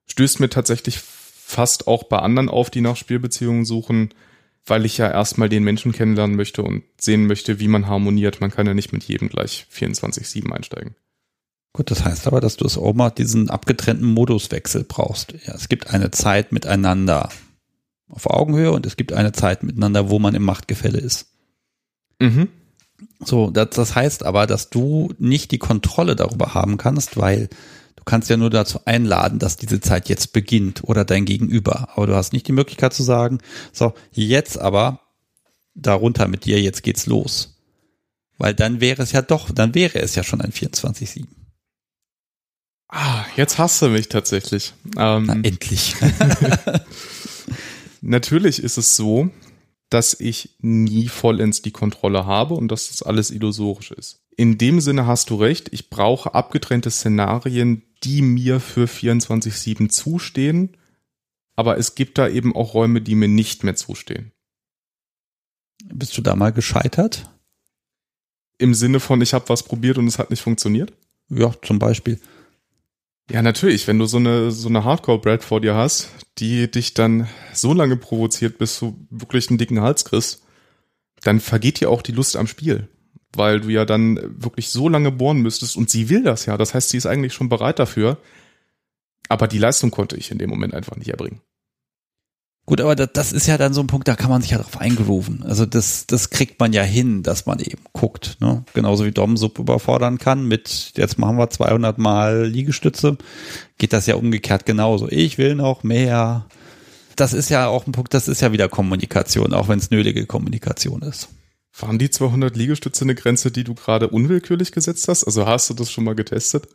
stößt mir tatsächlich fast auch bei anderen auf, die nach Spielbeziehungen suchen, weil ich ja erstmal den Menschen kennenlernen möchte und sehen möchte, wie man harmoniert. Man kann ja nicht mit jedem gleich 24-7 einsteigen. Gut, das heißt aber, dass du es auch mal diesen abgetrennten Moduswechsel brauchst. Ja, es gibt eine Zeit miteinander auf Augenhöhe und es gibt eine Zeit miteinander, wo man im Machtgefälle ist. Mhm. So, das, das heißt aber, dass du nicht die Kontrolle darüber haben kannst, weil kannst ja nur dazu einladen, dass diese Zeit jetzt beginnt oder dein Gegenüber. Aber du hast nicht die Möglichkeit zu sagen, so, jetzt aber darunter mit dir, jetzt geht's los. Weil dann wäre es ja doch, dann wäre es ja schon ein 24-7. Ah, jetzt hast du mich tatsächlich. Ähm, Na, endlich. Natürlich ist es so, dass ich nie vollends die Kontrolle habe und dass das alles illusorisch ist. In dem Sinne hast du recht, ich brauche abgetrennte Szenarien, die mir für 24-7 zustehen, aber es gibt da eben auch Räume, die mir nicht mehr zustehen. Bist du da mal gescheitert? Im Sinne von, ich habe was probiert und es hat nicht funktioniert? Ja, zum Beispiel. Ja, natürlich, wenn du so eine, so eine Hardcore-Brad vor dir hast, die dich dann so lange provoziert, bis du wirklich einen dicken Hals kriegst, dann vergeht dir auch die Lust am Spiel weil du ja dann wirklich so lange bohren müsstest und sie will das ja. Das heißt, sie ist eigentlich schon bereit dafür. Aber die Leistung konnte ich in dem Moment einfach nicht erbringen. Gut, aber das, ist ja dann so ein Punkt, da kann man sich ja drauf eingerufen. Also das, das kriegt man ja hin, dass man eben guckt. Ne? Genauso wie Dom Sub überfordern kann mit, jetzt machen wir 200 Mal Liegestütze, geht das ja umgekehrt genauso. Ich will noch mehr. Das ist ja auch ein Punkt, das ist ja wieder Kommunikation, auch wenn es nötige Kommunikation ist. Waren die 200 Liegestütze eine Grenze, die du gerade unwillkürlich gesetzt hast? Also hast du das schon mal getestet?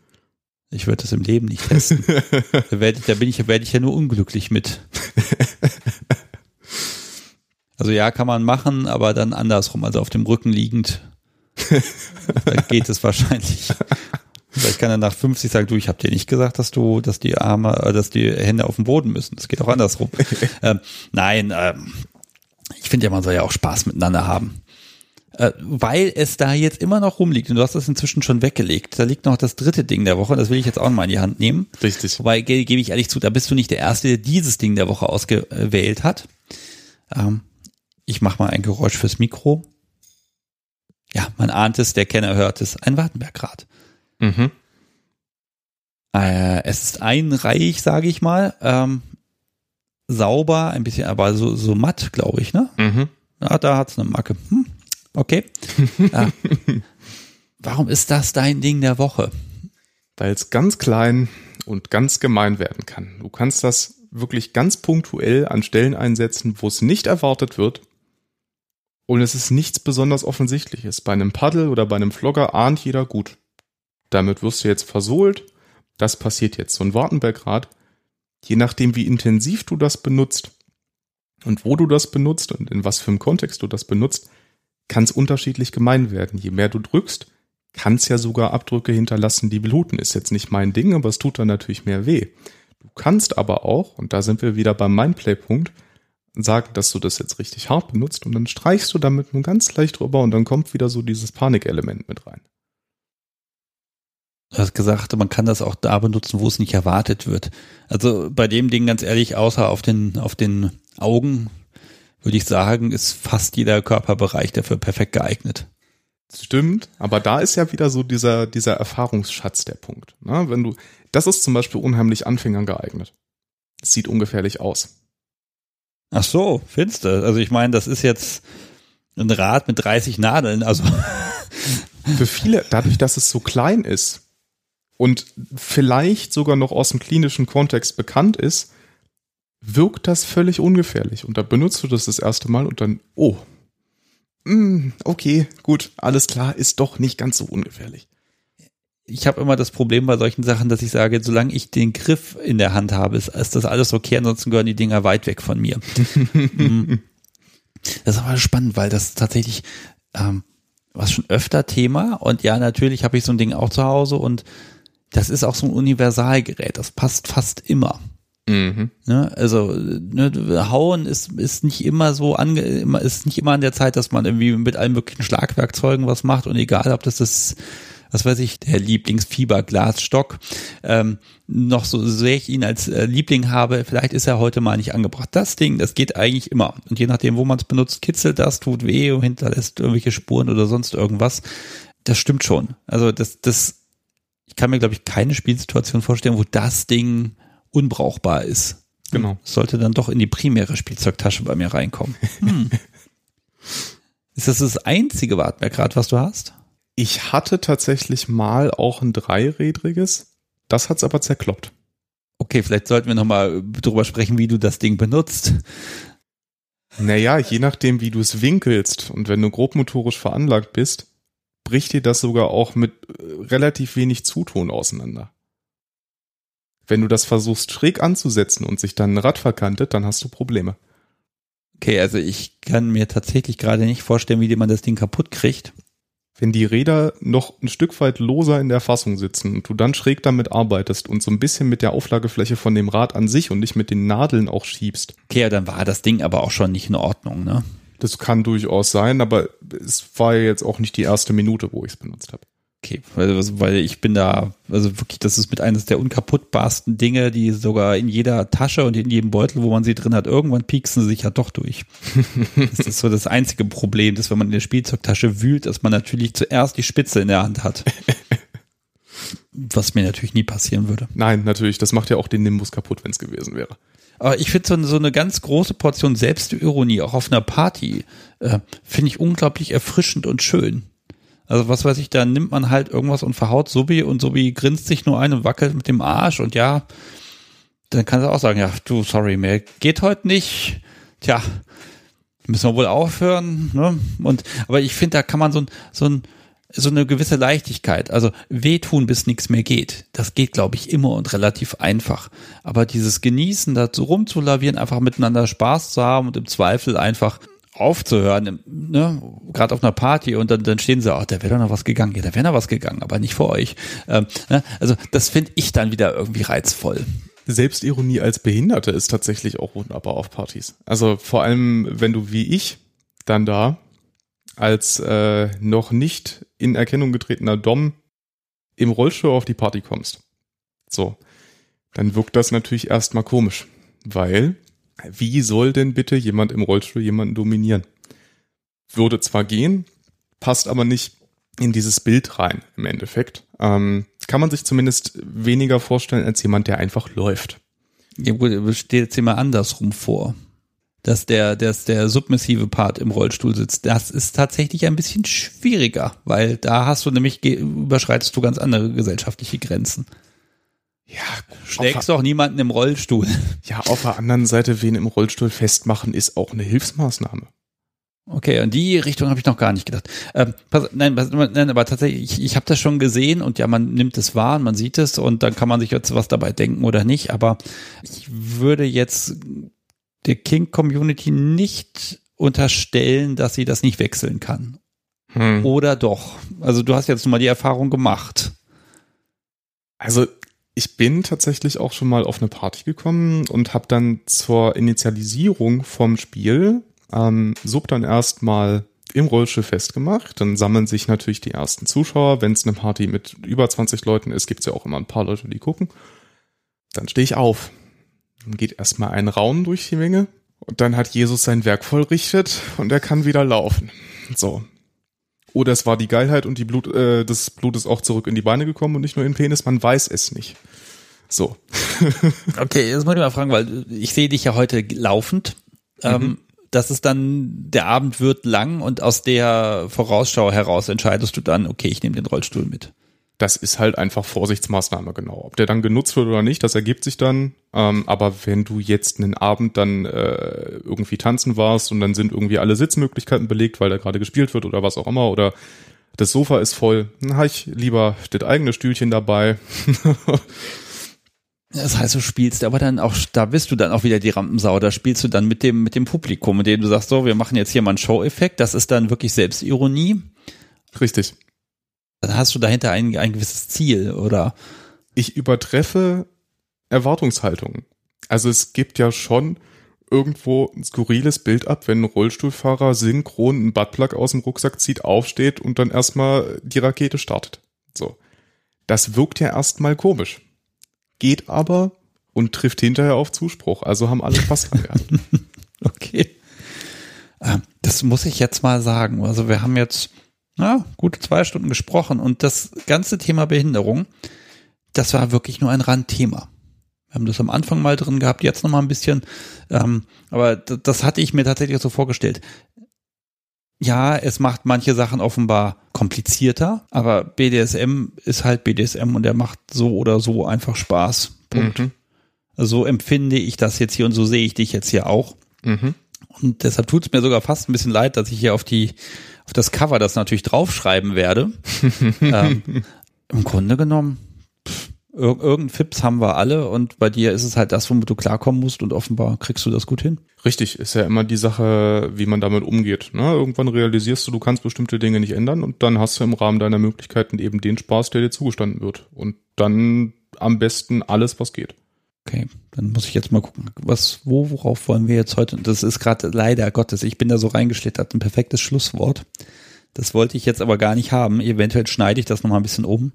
Ich würde das im Leben nicht testen. da, werde ich, da bin ich, werde ich ja nur unglücklich mit. Also ja, kann man machen, aber dann andersrum, also auf dem Rücken liegend. da geht es wahrscheinlich. Vielleicht kann er nach 50 sagen, du, ich habe dir nicht gesagt, dass du, dass die Arme, äh, dass die Hände auf dem Boden müssen. Das geht auch andersrum. ähm, nein, ähm, ich finde ja, man soll ja auch Spaß miteinander haben. Äh, weil es da jetzt immer noch rumliegt und du hast das inzwischen schon weggelegt. Da liegt noch das dritte Ding der Woche, das will ich jetzt auch mal in die Hand nehmen. Richtig. Wobei, ge gebe ich ehrlich zu, da bist du nicht der Erste, der dieses Ding der Woche ausgewählt hat. Ähm, ich mache mal ein Geräusch fürs Mikro. Ja, man ahnt es, der Kenner hört es, ein Wartenbergrad. Mhm. Äh, es ist einreich, sage ich mal. Ähm, sauber, ein bisschen, aber so, so matt, glaube ich, ne? Mhm. Ja, da hat's eine Macke. Hm, okay. ja. Warum ist das dein Ding der Woche? Weil es ganz klein und ganz gemein werden kann. Du kannst das wirklich ganz punktuell an Stellen einsetzen, wo es nicht erwartet wird. Und es ist nichts besonders Offensichtliches. Bei einem Paddel oder bei einem Vlogger ahnt jeder gut. Damit wirst du jetzt versohlt. Das passiert jetzt. So ein Wartenbergrad, je nachdem, wie intensiv du das benutzt und wo du das benutzt und in was für einem Kontext du das benutzt, kann es unterschiedlich gemein werden. Je mehr du drückst, kann es ja sogar Abdrücke hinterlassen, die bluten. Ist jetzt nicht mein Ding, aber es tut dann natürlich mehr weh. Du kannst aber auch, und da sind wir wieder beim Mindplay-Punkt, sagen, dass du das jetzt richtig hart benutzt und dann streichst du damit nur ganz leicht drüber und dann kommt wieder so dieses Panikelement mit rein. Du hast gesagt, man kann das auch da benutzen, wo es nicht erwartet wird. Also bei dem Ding ganz ehrlich, außer auf den, auf den Augen, würde ich sagen, ist fast jeder Körperbereich dafür perfekt geeignet. Stimmt, aber da ist ja wieder so dieser, dieser Erfahrungsschatz der Punkt. Ne? Wenn du, das ist zum Beispiel unheimlich Anfängern geeignet. Das sieht ungefährlich aus. Ach so, findest du? Also ich meine, das ist jetzt ein Rad mit 30 Nadeln, also. Für viele, dadurch, dass es so klein ist, und vielleicht sogar noch aus dem klinischen Kontext bekannt ist, wirkt das völlig ungefährlich. Und da benutzt du das das erste Mal und dann, oh, mm, okay, gut, alles klar, ist doch nicht ganz so ungefährlich. Ich habe immer das Problem bei solchen Sachen, dass ich sage, solange ich den Griff in der Hand habe, ist, ist das alles okay, ansonsten gehören die Dinger weit weg von mir. Mm. das ist aber spannend, weil das tatsächlich ähm, was schon öfter Thema und ja, natürlich habe ich so ein Ding auch zu Hause und das ist auch so ein Universalgerät, das passt fast immer. Mhm. Ne, also ne, Hauen ist, ist nicht immer so ange, ist nicht immer an der Zeit, dass man irgendwie mit allen möglichen Schlagwerkzeugen was macht und egal, ob das das was weiß ich, der Lieblingsfieberglasstock, ähm, noch so sehr ich ihn als äh, Liebling habe, vielleicht ist er heute mal nicht angebracht. Das Ding, das geht eigentlich immer. Und je nachdem, wo man es benutzt, kitzelt das, tut weh, hinterlässt irgendwelche Spuren oder sonst irgendwas. Das stimmt schon. Also das, das ich kann mir, glaube ich, keine Spielsituation vorstellen, wo das Ding unbrauchbar ist. Genau. sollte dann doch in die primäre Spielzeugtasche bei mir reinkommen. Hm. ist das das einzige Wartbergrad, was du hast? Ich hatte tatsächlich mal auch ein dreirädriges. Das hat's aber zerkloppt. Okay, vielleicht sollten wir nochmal drüber sprechen, wie du das Ding benutzt. Naja, je nachdem, wie du es winkelst und wenn du grobmotorisch veranlagt bist, bricht dir das sogar auch mit äh, relativ wenig Zutun auseinander. Wenn du das versuchst schräg anzusetzen und sich dann ein Rad verkantet, dann hast du Probleme. Okay, also ich kann mir tatsächlich gerade nicht vorstellen, wie man das Ding kaputt kriegt. Wenn die Räder noch ein Stück weit loser in der Fassung sitzen und du dann schräg damit arbeitest und so ein bisschen mit der Auflagefläche von dem Rad an sich und nicht mit den Nadeln auch schiebst. Okay, dann war das Ding aber auch schon nicht in Ordnung, ne? Das kann durchaus sein, aber es war jetzt auch nicht die erste Minute, wo ich es benutzt habe. Okay, weil, weil ich bin da, also wirklich, das ist mit eines der unkaputtbarsten Dinge, die sogar in jeder Tasche und in jedem Beutel, wo man sie drin hat, irgendwann pieksen sie sich ja doch durch. das ist so das einzige Problem, dass wenn man in der Spielzeugtasche wühlt, dass man natürlich zuerst die Spitze in der Hand hat. Was mir natürlich nie passieren würde. Nein, natürlich, das macht ja auch den Nimbus kaputt, wenn es gewesen wäre. Aber ich finde so, so eine ganz große Portion Selbstironie auch auf einer Party äh, finde ich unglaublich erfrischend und schön. Also was weiß ich, da nimmt man halt irgendwas und verhaut Subi und Subi grinst sich nur ein und wackelt mit dem Arsch und ja, dann kann sie auch sagen, ja, du, sorry, mehr geht heute nicht. Tja, müssen wir wohl aufhören. Ne? Und aber ich finde, da kann man so ein, so ein so eine gewisse Leichtigkeit. Also wehtun, bis nichts mehr geht. Das geht, glaube ich, immer und relativ einfach. Aber dieses Genießen, dazu rumzulavieren, einfach miteinander Spaß zu haben und im Zweifel einfach aufzuhören ne? gerade auf einer Party und dann, dann stehen sie, oh, da wäre doch noch was gegangen. Ja, da wäre noch was gegangen, aber nicht für euch. Ähm, ne? Also das finde ich dann wieder irgendwie reizvoll. Selbstironie als Behinderte ist tatsächlich auch wunderbar auf Partys. Also vor allem, wenn du wie ich dann da als äh, noch nicht in Erkennung getretener Dom im Rollstuhl auf die Party kommst. So, dann wirkt das natürlich erstmal komisch, weil wie soll denn bitte jemand im Rollstuhl jemanden dominieren? Würde zwar gehen, passt aber nicht in dieses Bild rein im Endeffekt. Ähm, kann man sich zumindest weniger vorstellen als jemand, der einfach läuft. Ja gut, steht jetzt immer andersrum vor. Dass der, dass der submissive Part im Rollstuhl sitzt, das ist tatsächlich ein bisschen schwieriger, weil da hast du nämlich, überschreitest du ganz andere gesellschaftliche Grenzen. Ja, schlägst doch niemanden im Rollstuhl. Ja, auf der anderen Seite, wen im Rollstuhl festmachen, ist auch eine Hilfsmaßnahme. Okay, in die Richtung habe ich noch gar nicht gedacht. Ähm, pass, nein, pass, nein, aber tatsächlich, ich, ich habe das schon gesehen und ja, man nimmt es wahr und man sieht es und dann kann man sich jetzt was dabei denken oder nicht. Aber ich würde jetzt der King-Community nicht unterstellen, dass sie das nicht wechseln kann. Hm. Oder doch? Also du hast jetzt nun mal die Erfahrung gemacht. Also ich bin tatsächlich auch schon mal auf eine Party gekommen und habe dann zur Initialisierung vom Spiel ähm, Sub dann erstmal im Rollstuhl festgemacht. Dann sammeln sich natürlich die ersten Zuschauer. Wenn es eine Party mit über 20 Leuten ist, gibt es ja auch immer ein paar Leute, die gucken. Dann stehe ich auf. Dann geht erstmal ein Raum durch die Menge und dann hat Jesus sein Werk vollrichtet und er kann wieder laufen. So. Oder es war die Geilheit und die Blut, äh, das Blut ist auch zurück in die Beine gekommen und nicht nur in den Penis, man weiß es nicht. So. okay, jetzt muss ich mal fragen, weil ich sehe dich ja heute laufend. Ähm, mhm. das ist dann, der Abend wird lang und aus der Vorausschau heraus entscheidest du dann, okay, ich nehme den Rollstuhl mit das ist halt einfach Vorsichtsmaßnahme, genau. Ob der dann genutzt wird oder nicht, das ergibt sich dann. Ähm, aber wenn du jetzt einen Abend dann äh, irgendwie tanzen warst und dann sind irgendwie alle Sitzmöglichkeiten belegt, weil da gerade gespielt wird oder was auch immer, oder das Sofa ist voll, dann habe ich lieber das eigene Stühlchen dabei. Das heißt, du spielst aber dann auch, da bist du dann auch wieder die Rampensau, da spielst du dann mit dem, mit dem Publikum, mit dem du sagst, so, wir machen jetzt hier mal einen Show-Effekt, das ist dann wirklich Selbstironie. Richtig dann hast du dahinter ein, ein gewisses Ziel, oder? Ich übertreffe Erwartungshaltungen. Also es gibt ja schon irgendwo ein skurriles Bild ab, wenn ein Rollstuhlfahrer synchron einen Buttplug aus dem Rucksack zieht, aufsteht und dann erstmal die Rakete startet. So. Das wirkt ja erstmal komisch. Geht aber und trifft hinterher auf Zuspruch. Also haben alle Spaß dran gehabt. okay. Ähm, das muss ich jetzt mal sagen. Also wir haben jetzt na, gute zwei Stunden gesprochen und das ganze Thema Behinderung, das war wirklich nur ein Randthema. Wir haben das am Anfang mal drin gehabt, jetzt noch mal ein bisschen, ähm, aber das hatte ich mir tatsächlich so vorgestellt. Ja, es macht manche Sachen offenbar komplizierter, aber BDSM ist halt BDSM und der macht so oder so einfach Spaß. Punkt. Mhm. So empfinde ich das jetzt hier und so sehe ich dich jetzt hier auch. Mhm. Und deshalb tut es mir sogar fast ein bisschen leid, dass ich hier auf die auf das Cover das natürlich draufschreiben werde. ähm, Im Grunde genommen, ir irgendein Fips haben wir alle und bei dir ist es halt das, womit du klarkommen musst und offenbar kriegst du das gut hin. Richtig, ist ja immer die Sache, wie man damit umgeht. Ne? Irgendwann realisierst du, du kannst bestimmte Dinge nicht ändern und dann hast du im Rahmen deiner Möglichkeiten eben den Spaß, der dir zugestanden wird. Und dann am besten alles, was geht. Okay, dann muss ich jetzt mal gucken, was, wo, worauf wollen wir jetzt heute? Das ist gerade leider Gottes, ich bin da so reingeschlittert, ein perfektes Schlusswort. Das wollte ich jetzt aber gar nicht haben. Eventuell schneide ich das nochmal ein bisschen um.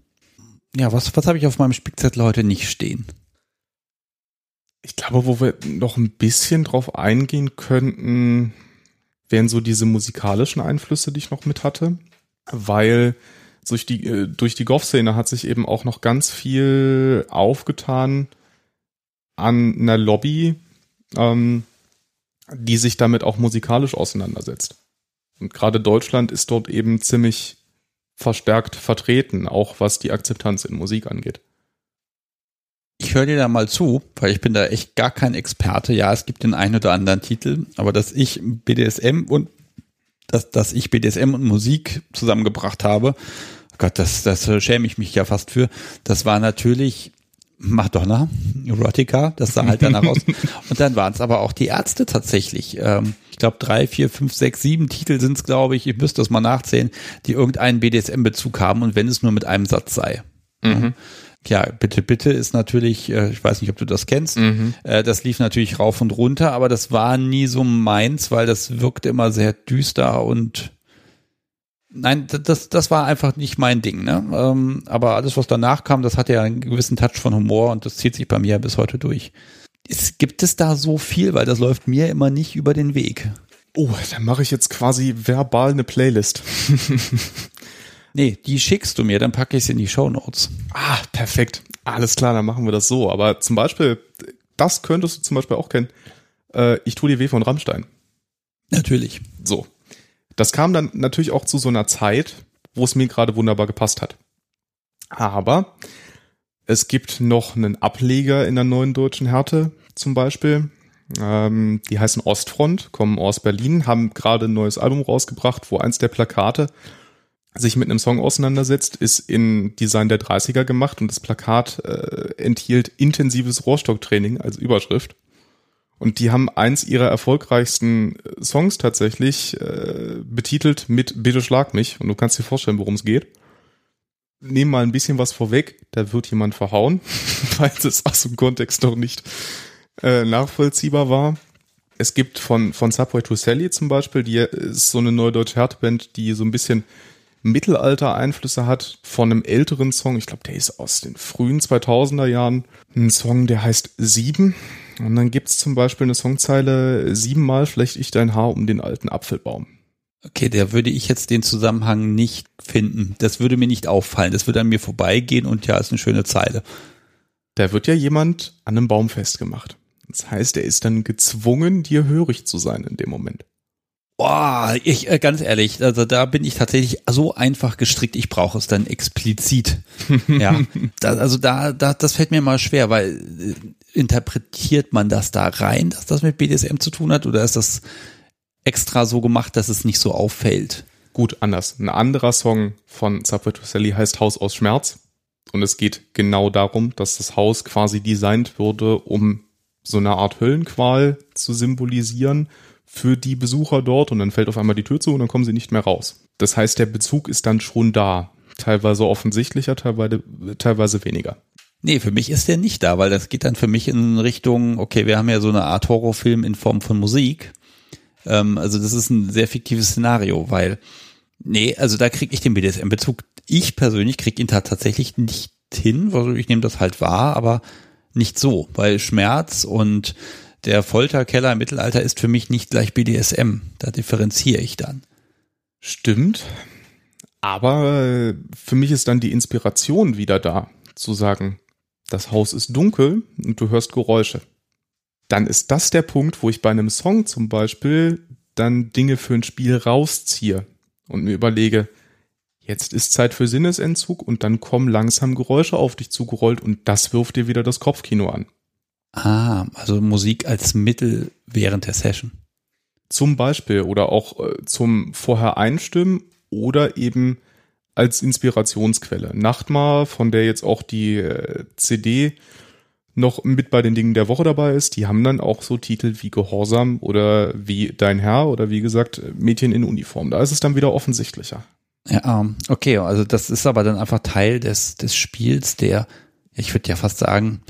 Ja, was, was habe ich auf meinem Spickzettel heute nicht stehen? Ich glaube, wo wir noch ein bisschen drauf eingehen könnten, wären so diese musikalischen Einflüsse, die ich noch mit hatte. Weil durch die, äh, durch die Goff-Szene hat sich eben auch noch ganz viel aufgetan, an einer Lobby, ähm, die sich damit auch musikalisch auseinandersetzt. Und gerade Deutschland ist dort eben ziemlich verstärkt vertreten, auch was die Akzeptanz in Musik angeht. Ich höre dir da mal zu, weil ich bin da echt gar kein Experte. Ja, es gibt den einen oder anderen Titel, aber dass ich BDSM und dass, dass ich BDSM und Musik zusammengebracht habe, Gott, das, das schäme ich mich ja fast für. Das war natürlich Madonna, Erotica, das sah halt danach aus. Und dann waren es aber auch die Ärzte tatsächlich. Ähm, ich glaube, drei, vier, fünf, sechs, sieben Titel sind es, glaube ich, ich müsste das mal nachzählen, die irgendeinen BDSM-Bezug haben und wenn es nur mit einem Satz sei. Mhm. Ja, bitte, bitte ist natürlich, äh, ich weiß nicht, ob du das kennst, mhm. äh, das lief natürlich rauf und runter, aber das war nie so meins, weil das wirkte immer sehr düster und Nein, das, das war einfach nicht mein Ding. Ne? Ähm, aber alles, was danach kam, das hatte ja einen gewissen Touch von Humor und das zieht sich bei mir bis heute durch. Es, gibt es da so viel, weil das läuft mir immer nicht über den Weg. Oh, dann mache ich jetzt quasi verbal eine Playlist. nee, die schickst du mir, dann packe ich sie in die Show Notes. Ah, perfekt. Alles klar, dann machen wir das so. Aber zum Beispiel, das könntest du zum Beispiel auch kennen. Äh, ich tue dir weh von Rammstein. Natürlich. So, das kam dann natürlich auch zu so einer Zeit, wo es mir gerade wunderbar gepasst hat. Aber es gibt noch einen Ableger in der neuen deutschen Härte zum Beispiel. Ähm, die heißen Ostfront, kommen aus Berlin, haben gerade ein neues Album rausgebracht, wo eins der Plakate sich mit einem Song auseinandersetzt, ist in Design der 30er gemacht und das Plakat äh, enthielt intensives Rohrstocktraining als Überschrift. Und die haben eins ihrer erfolgreichsten äh, Songs tatsächlich äh, betitelt mit Bitte schlag mich. Und du kannst dir vorstellen, worum es geht. Nehmen mal ein bisschen was vorweg, da wird jemand verhauen, weil es aus dem Kontext noch nicht äh, nachvollziehbar war. Es gibt von, von Subway to Sally zum Beispiel, die ist so eine neue deutsche Härteband, die so ein bisschen Mittelalter-Einflüsse hat von einem älteren Song. Ich glaube, der ist aus den frühen 2000er Jahren. Ein Song, der heißt Sieben. Und dann gibt's zum Beispiel eine Songzeile, siebenmal flecht ich dein Haar um den alten Apfelbaum. Okay, der würde ich jetzt den Zusammenhang nicht finden. Das würde mir nicht auffallen. Das würde an mir vorbeigehen und ja, ist eine schöne Zeile. Da wird ja jemand an einem Baum festgemacht. Das heißt, er ist dann gezwungen, dir hörig zu sein in dem Moment. Boah, ich äh, ganz ehrlich, also da bin ich tatsächlich so einfach gestrickt, ich brauche es dann explizit. ja, da, also da, da, das fällt mir mal schwer, weil äh, interpretiert man das da rein, dass das mit BDSM zu tun hat, oder ist das extra so gemacht, dass es nicht so auffällt? Gut, anders. Ein anderer Song von Subway to Sally heißt Haus aus Schmerz. Und es geht genau darum, dass das Haus quasi designt wurde, um so eine Art Höllenqual zu symbolisieren für die Besucher dort und dann fällt auf einmal die Tür zu und dann kommen sie nicht mehr raus. Das heißt, der Bezug ist dann schon da. Teilweise offensichtlicher, teilweise, teilweise weniger. Nee, für mich ist der nicht da, weil das geht dann für mich in Richtung, okay, wir haben ja so eine Art Horrorfilm in Form von Musik. Ähm, also das ist ein sehr fiktives Szenario, weil, nee, also da kriege ich den BDSM-Bezug. Ich persönlich kriege ihn da tatsächlich nicht hin, also ich nehme das halt wahr, aber nicht so, weil Schmerz und der Folterkeller im Mittelalter ist für mich nicht gleich BDSM. Da differenziere ich dann. Stimmt. Aber äh, für mich ist dann die Inspiration wieder da, zu sagen, das Haus ist dunkel und du hörst Geräusche. Dann ist das der Punkt, wo ich bei einem Song zum Beispiel dann Dinge für ein Spiel rausziehe und mir überlege, jetzt ist Zeit für Sinnesentzug und dann kommen langsam Geräusche auf dich zugerollt und das wirft dir wieder das Kopfkino an. Ah, also Musik als Mittel während der Session. Zum Beispiel oder auch äh, zum vorher einstimmen oder eben als Inspirationsquelle. Nachtmar, von der jetzt auch die äh, CD noch mit bei den Dingen der Woche dabei ist, die haben dann auch so Titel wie Gehorsam oder wie Dein Herr oder wie gesagt Mädchen in Uniform. Da ist es dann wieder offensichtlicher. Ja, ähm, okay, also das ist aber dann einfach Teil des, des Spiels, der, ich würde ja fast sagen,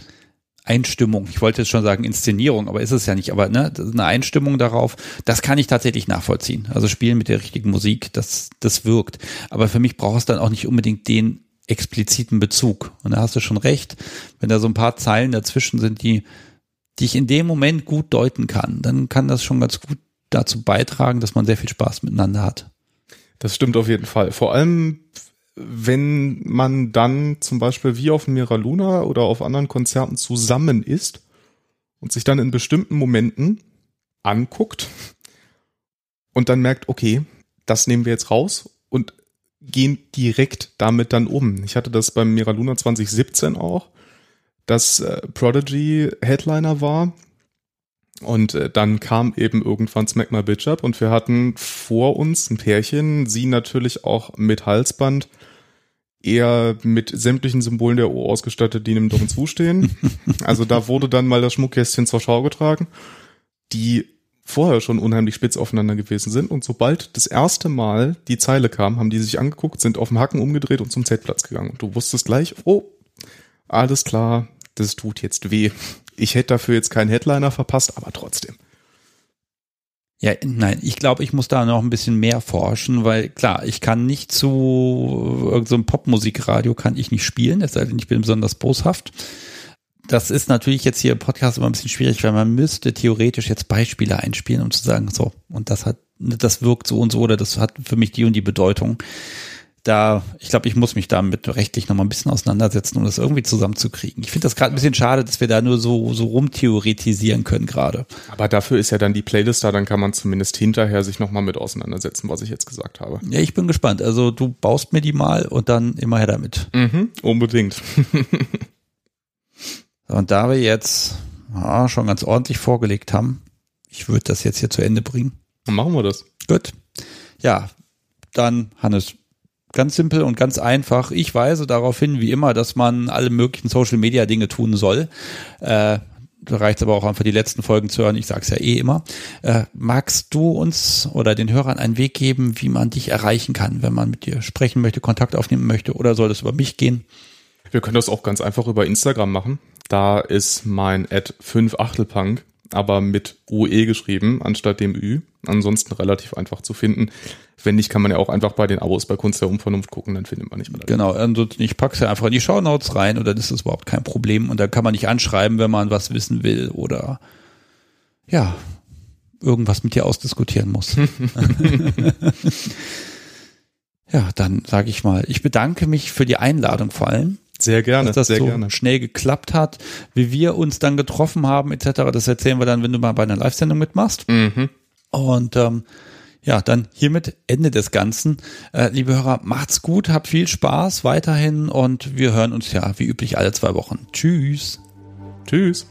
Einstimmung. Ich wollte jetzt schon sagen Inszenierung, aber ist es ja nicht. Aber ne, eine Einstimmung darauf, das kann ich tatsächlich nachvollziehen. Also spielen mit der richtigen Musik, das, das wirkt. Aber für mich braucht es dann auch nicht unbedingt den expliziten Bezug. Und da hast du schon recht, wenn da so ein paar Zeilen dazwischen sind, die, die ich in dem Moment gut deuten kann, dann kann das schon ganz gut dazu beitragen, dass man sehr viel Spaß miteinander hat. Das stimmt auf jeden Fall. Vor allem wenn man dann zum Beispiel wie auf Mira Luna oder auf anderen Konzerten zusammen ist und sich dann in bestimmten Momenten anguckt und dann merkt, okay, das nehmen wir jetzt raus und gehen direkt damit dann um. Ich hatte das beim Mira Luna 2017 auch, dass äh, Prodigy Headliner war und äh, dann kam eben irgendwann Smack My Bitch Up und wir hatten vor uns ein Pärchen, sie natürlich auch mit Halsband, eher mit sämtlichen Symbolen der O ausgestattet, die einem dumm zustehen. also da wurde dann mal das Schmuckkästchen zur Schau getragen, die vorher schon unheimlich spitz aufeinander gewesen sind. Und sobald das erste Mal die Zeile kam, haben die sich angeguckt, sind auf dem Hacken umgedreht und zum Z-Platz gegangen. Und du wusstest gleich, oh, alles klar, das tut jetzt weh. Ich hätte dafür jetzt keinen Headliner verpasst, aber trotzdem. Ja, nein, ich glaube, ich muss da noch ein bisschen mehr forschen, weil klar, ich kann nicht zu irgendeinem so Popmusikradio kann ich nicht spielen, es sei denn, ich bin besonders boshaft. Das ist natürlich jetzt hier im Podcast immer ein bisschen schwierig, weil man müsste theoretisch jetzt Beispiele einspielen, um zu sagen, so, und das hat, das wirkt so und so oder das hat für mich die und die Bedeutung da, ich glaube, ich muss mich damit rechtlich noch mal ein bisschen auseinandersetzen, um das irgendwie zusammenzukriegen. Ich finde das gerade ein bisschen schade, dass wir da nur so, so rumtheoretisieren können gerade. Aber dafür ist ja dann die Playlist da, dann kann man zumindest hinterher sich noch mal mit auseinandersetzen, was ich jetzt gesagt habe. Ja, ich bin gespannt. Also du baust mir die mal und dann immer her damit. Mhm, unbedingt. und da wir jetzt ja, schon ganz ordentlich vorgelegt haben, ich würde das jetzt hier zu Ende bringen. Dann machen wir das. Gut. Ja, dann Hannes, Ganz simpel und ganz einfach. Ich weise darauf hin, wie immer, dass man alle möglichen Social Media Dinge tun soll. Äh, da reicht aber auch einfach die letzten Folgen zu hören. Ich sage es ja eh immer. Äh, magst du uns oder den Hörern einen Weg geben, wie man dich erreichen kann, wenn man mit dir sprechen möchte, Kontakt aufnehmen möchte oder soll das über mich gehen? Wir können das auch ganz einfach über Instagram machen. Da ist mein Ad 5 Achtelpunk aber mit UE geschrieben, anstatt dem Ü. Ansonsten relativ einfach zu finden. Wenn nicht, kann man ja auch einfach bei den Abos bei Kunst der Unvernunft gucken, dann findet man nicht mehr. Genau, ansonsten ich pack's ja einfach in die Shownotes rein und dann ist das überhaupt kein Problem. Und dann kann man nicht anschreiben, wenn man was wissen will oder ja, irgendwas mit dir ausdiskutieren muss. ja, dann sage ich mal, ich bedanke mich für die Einladung vor allem. Sehr gerne, dass das sehr so gerne. schnell geklappt hat, wie wir uns dann getroffen haben etc. Das erzählen wir dann, wenn du mal bei einer Live-Sendung mitmachst. Mhm. Und ähm, ja, dann hiermit Ende des Ganzen. Äh, liebe Hörer, macht's gut, habt viel Spaß weiterhin und wir hören uns ja wie üblich alle zwei Wochen. Tschüss. Tschüss.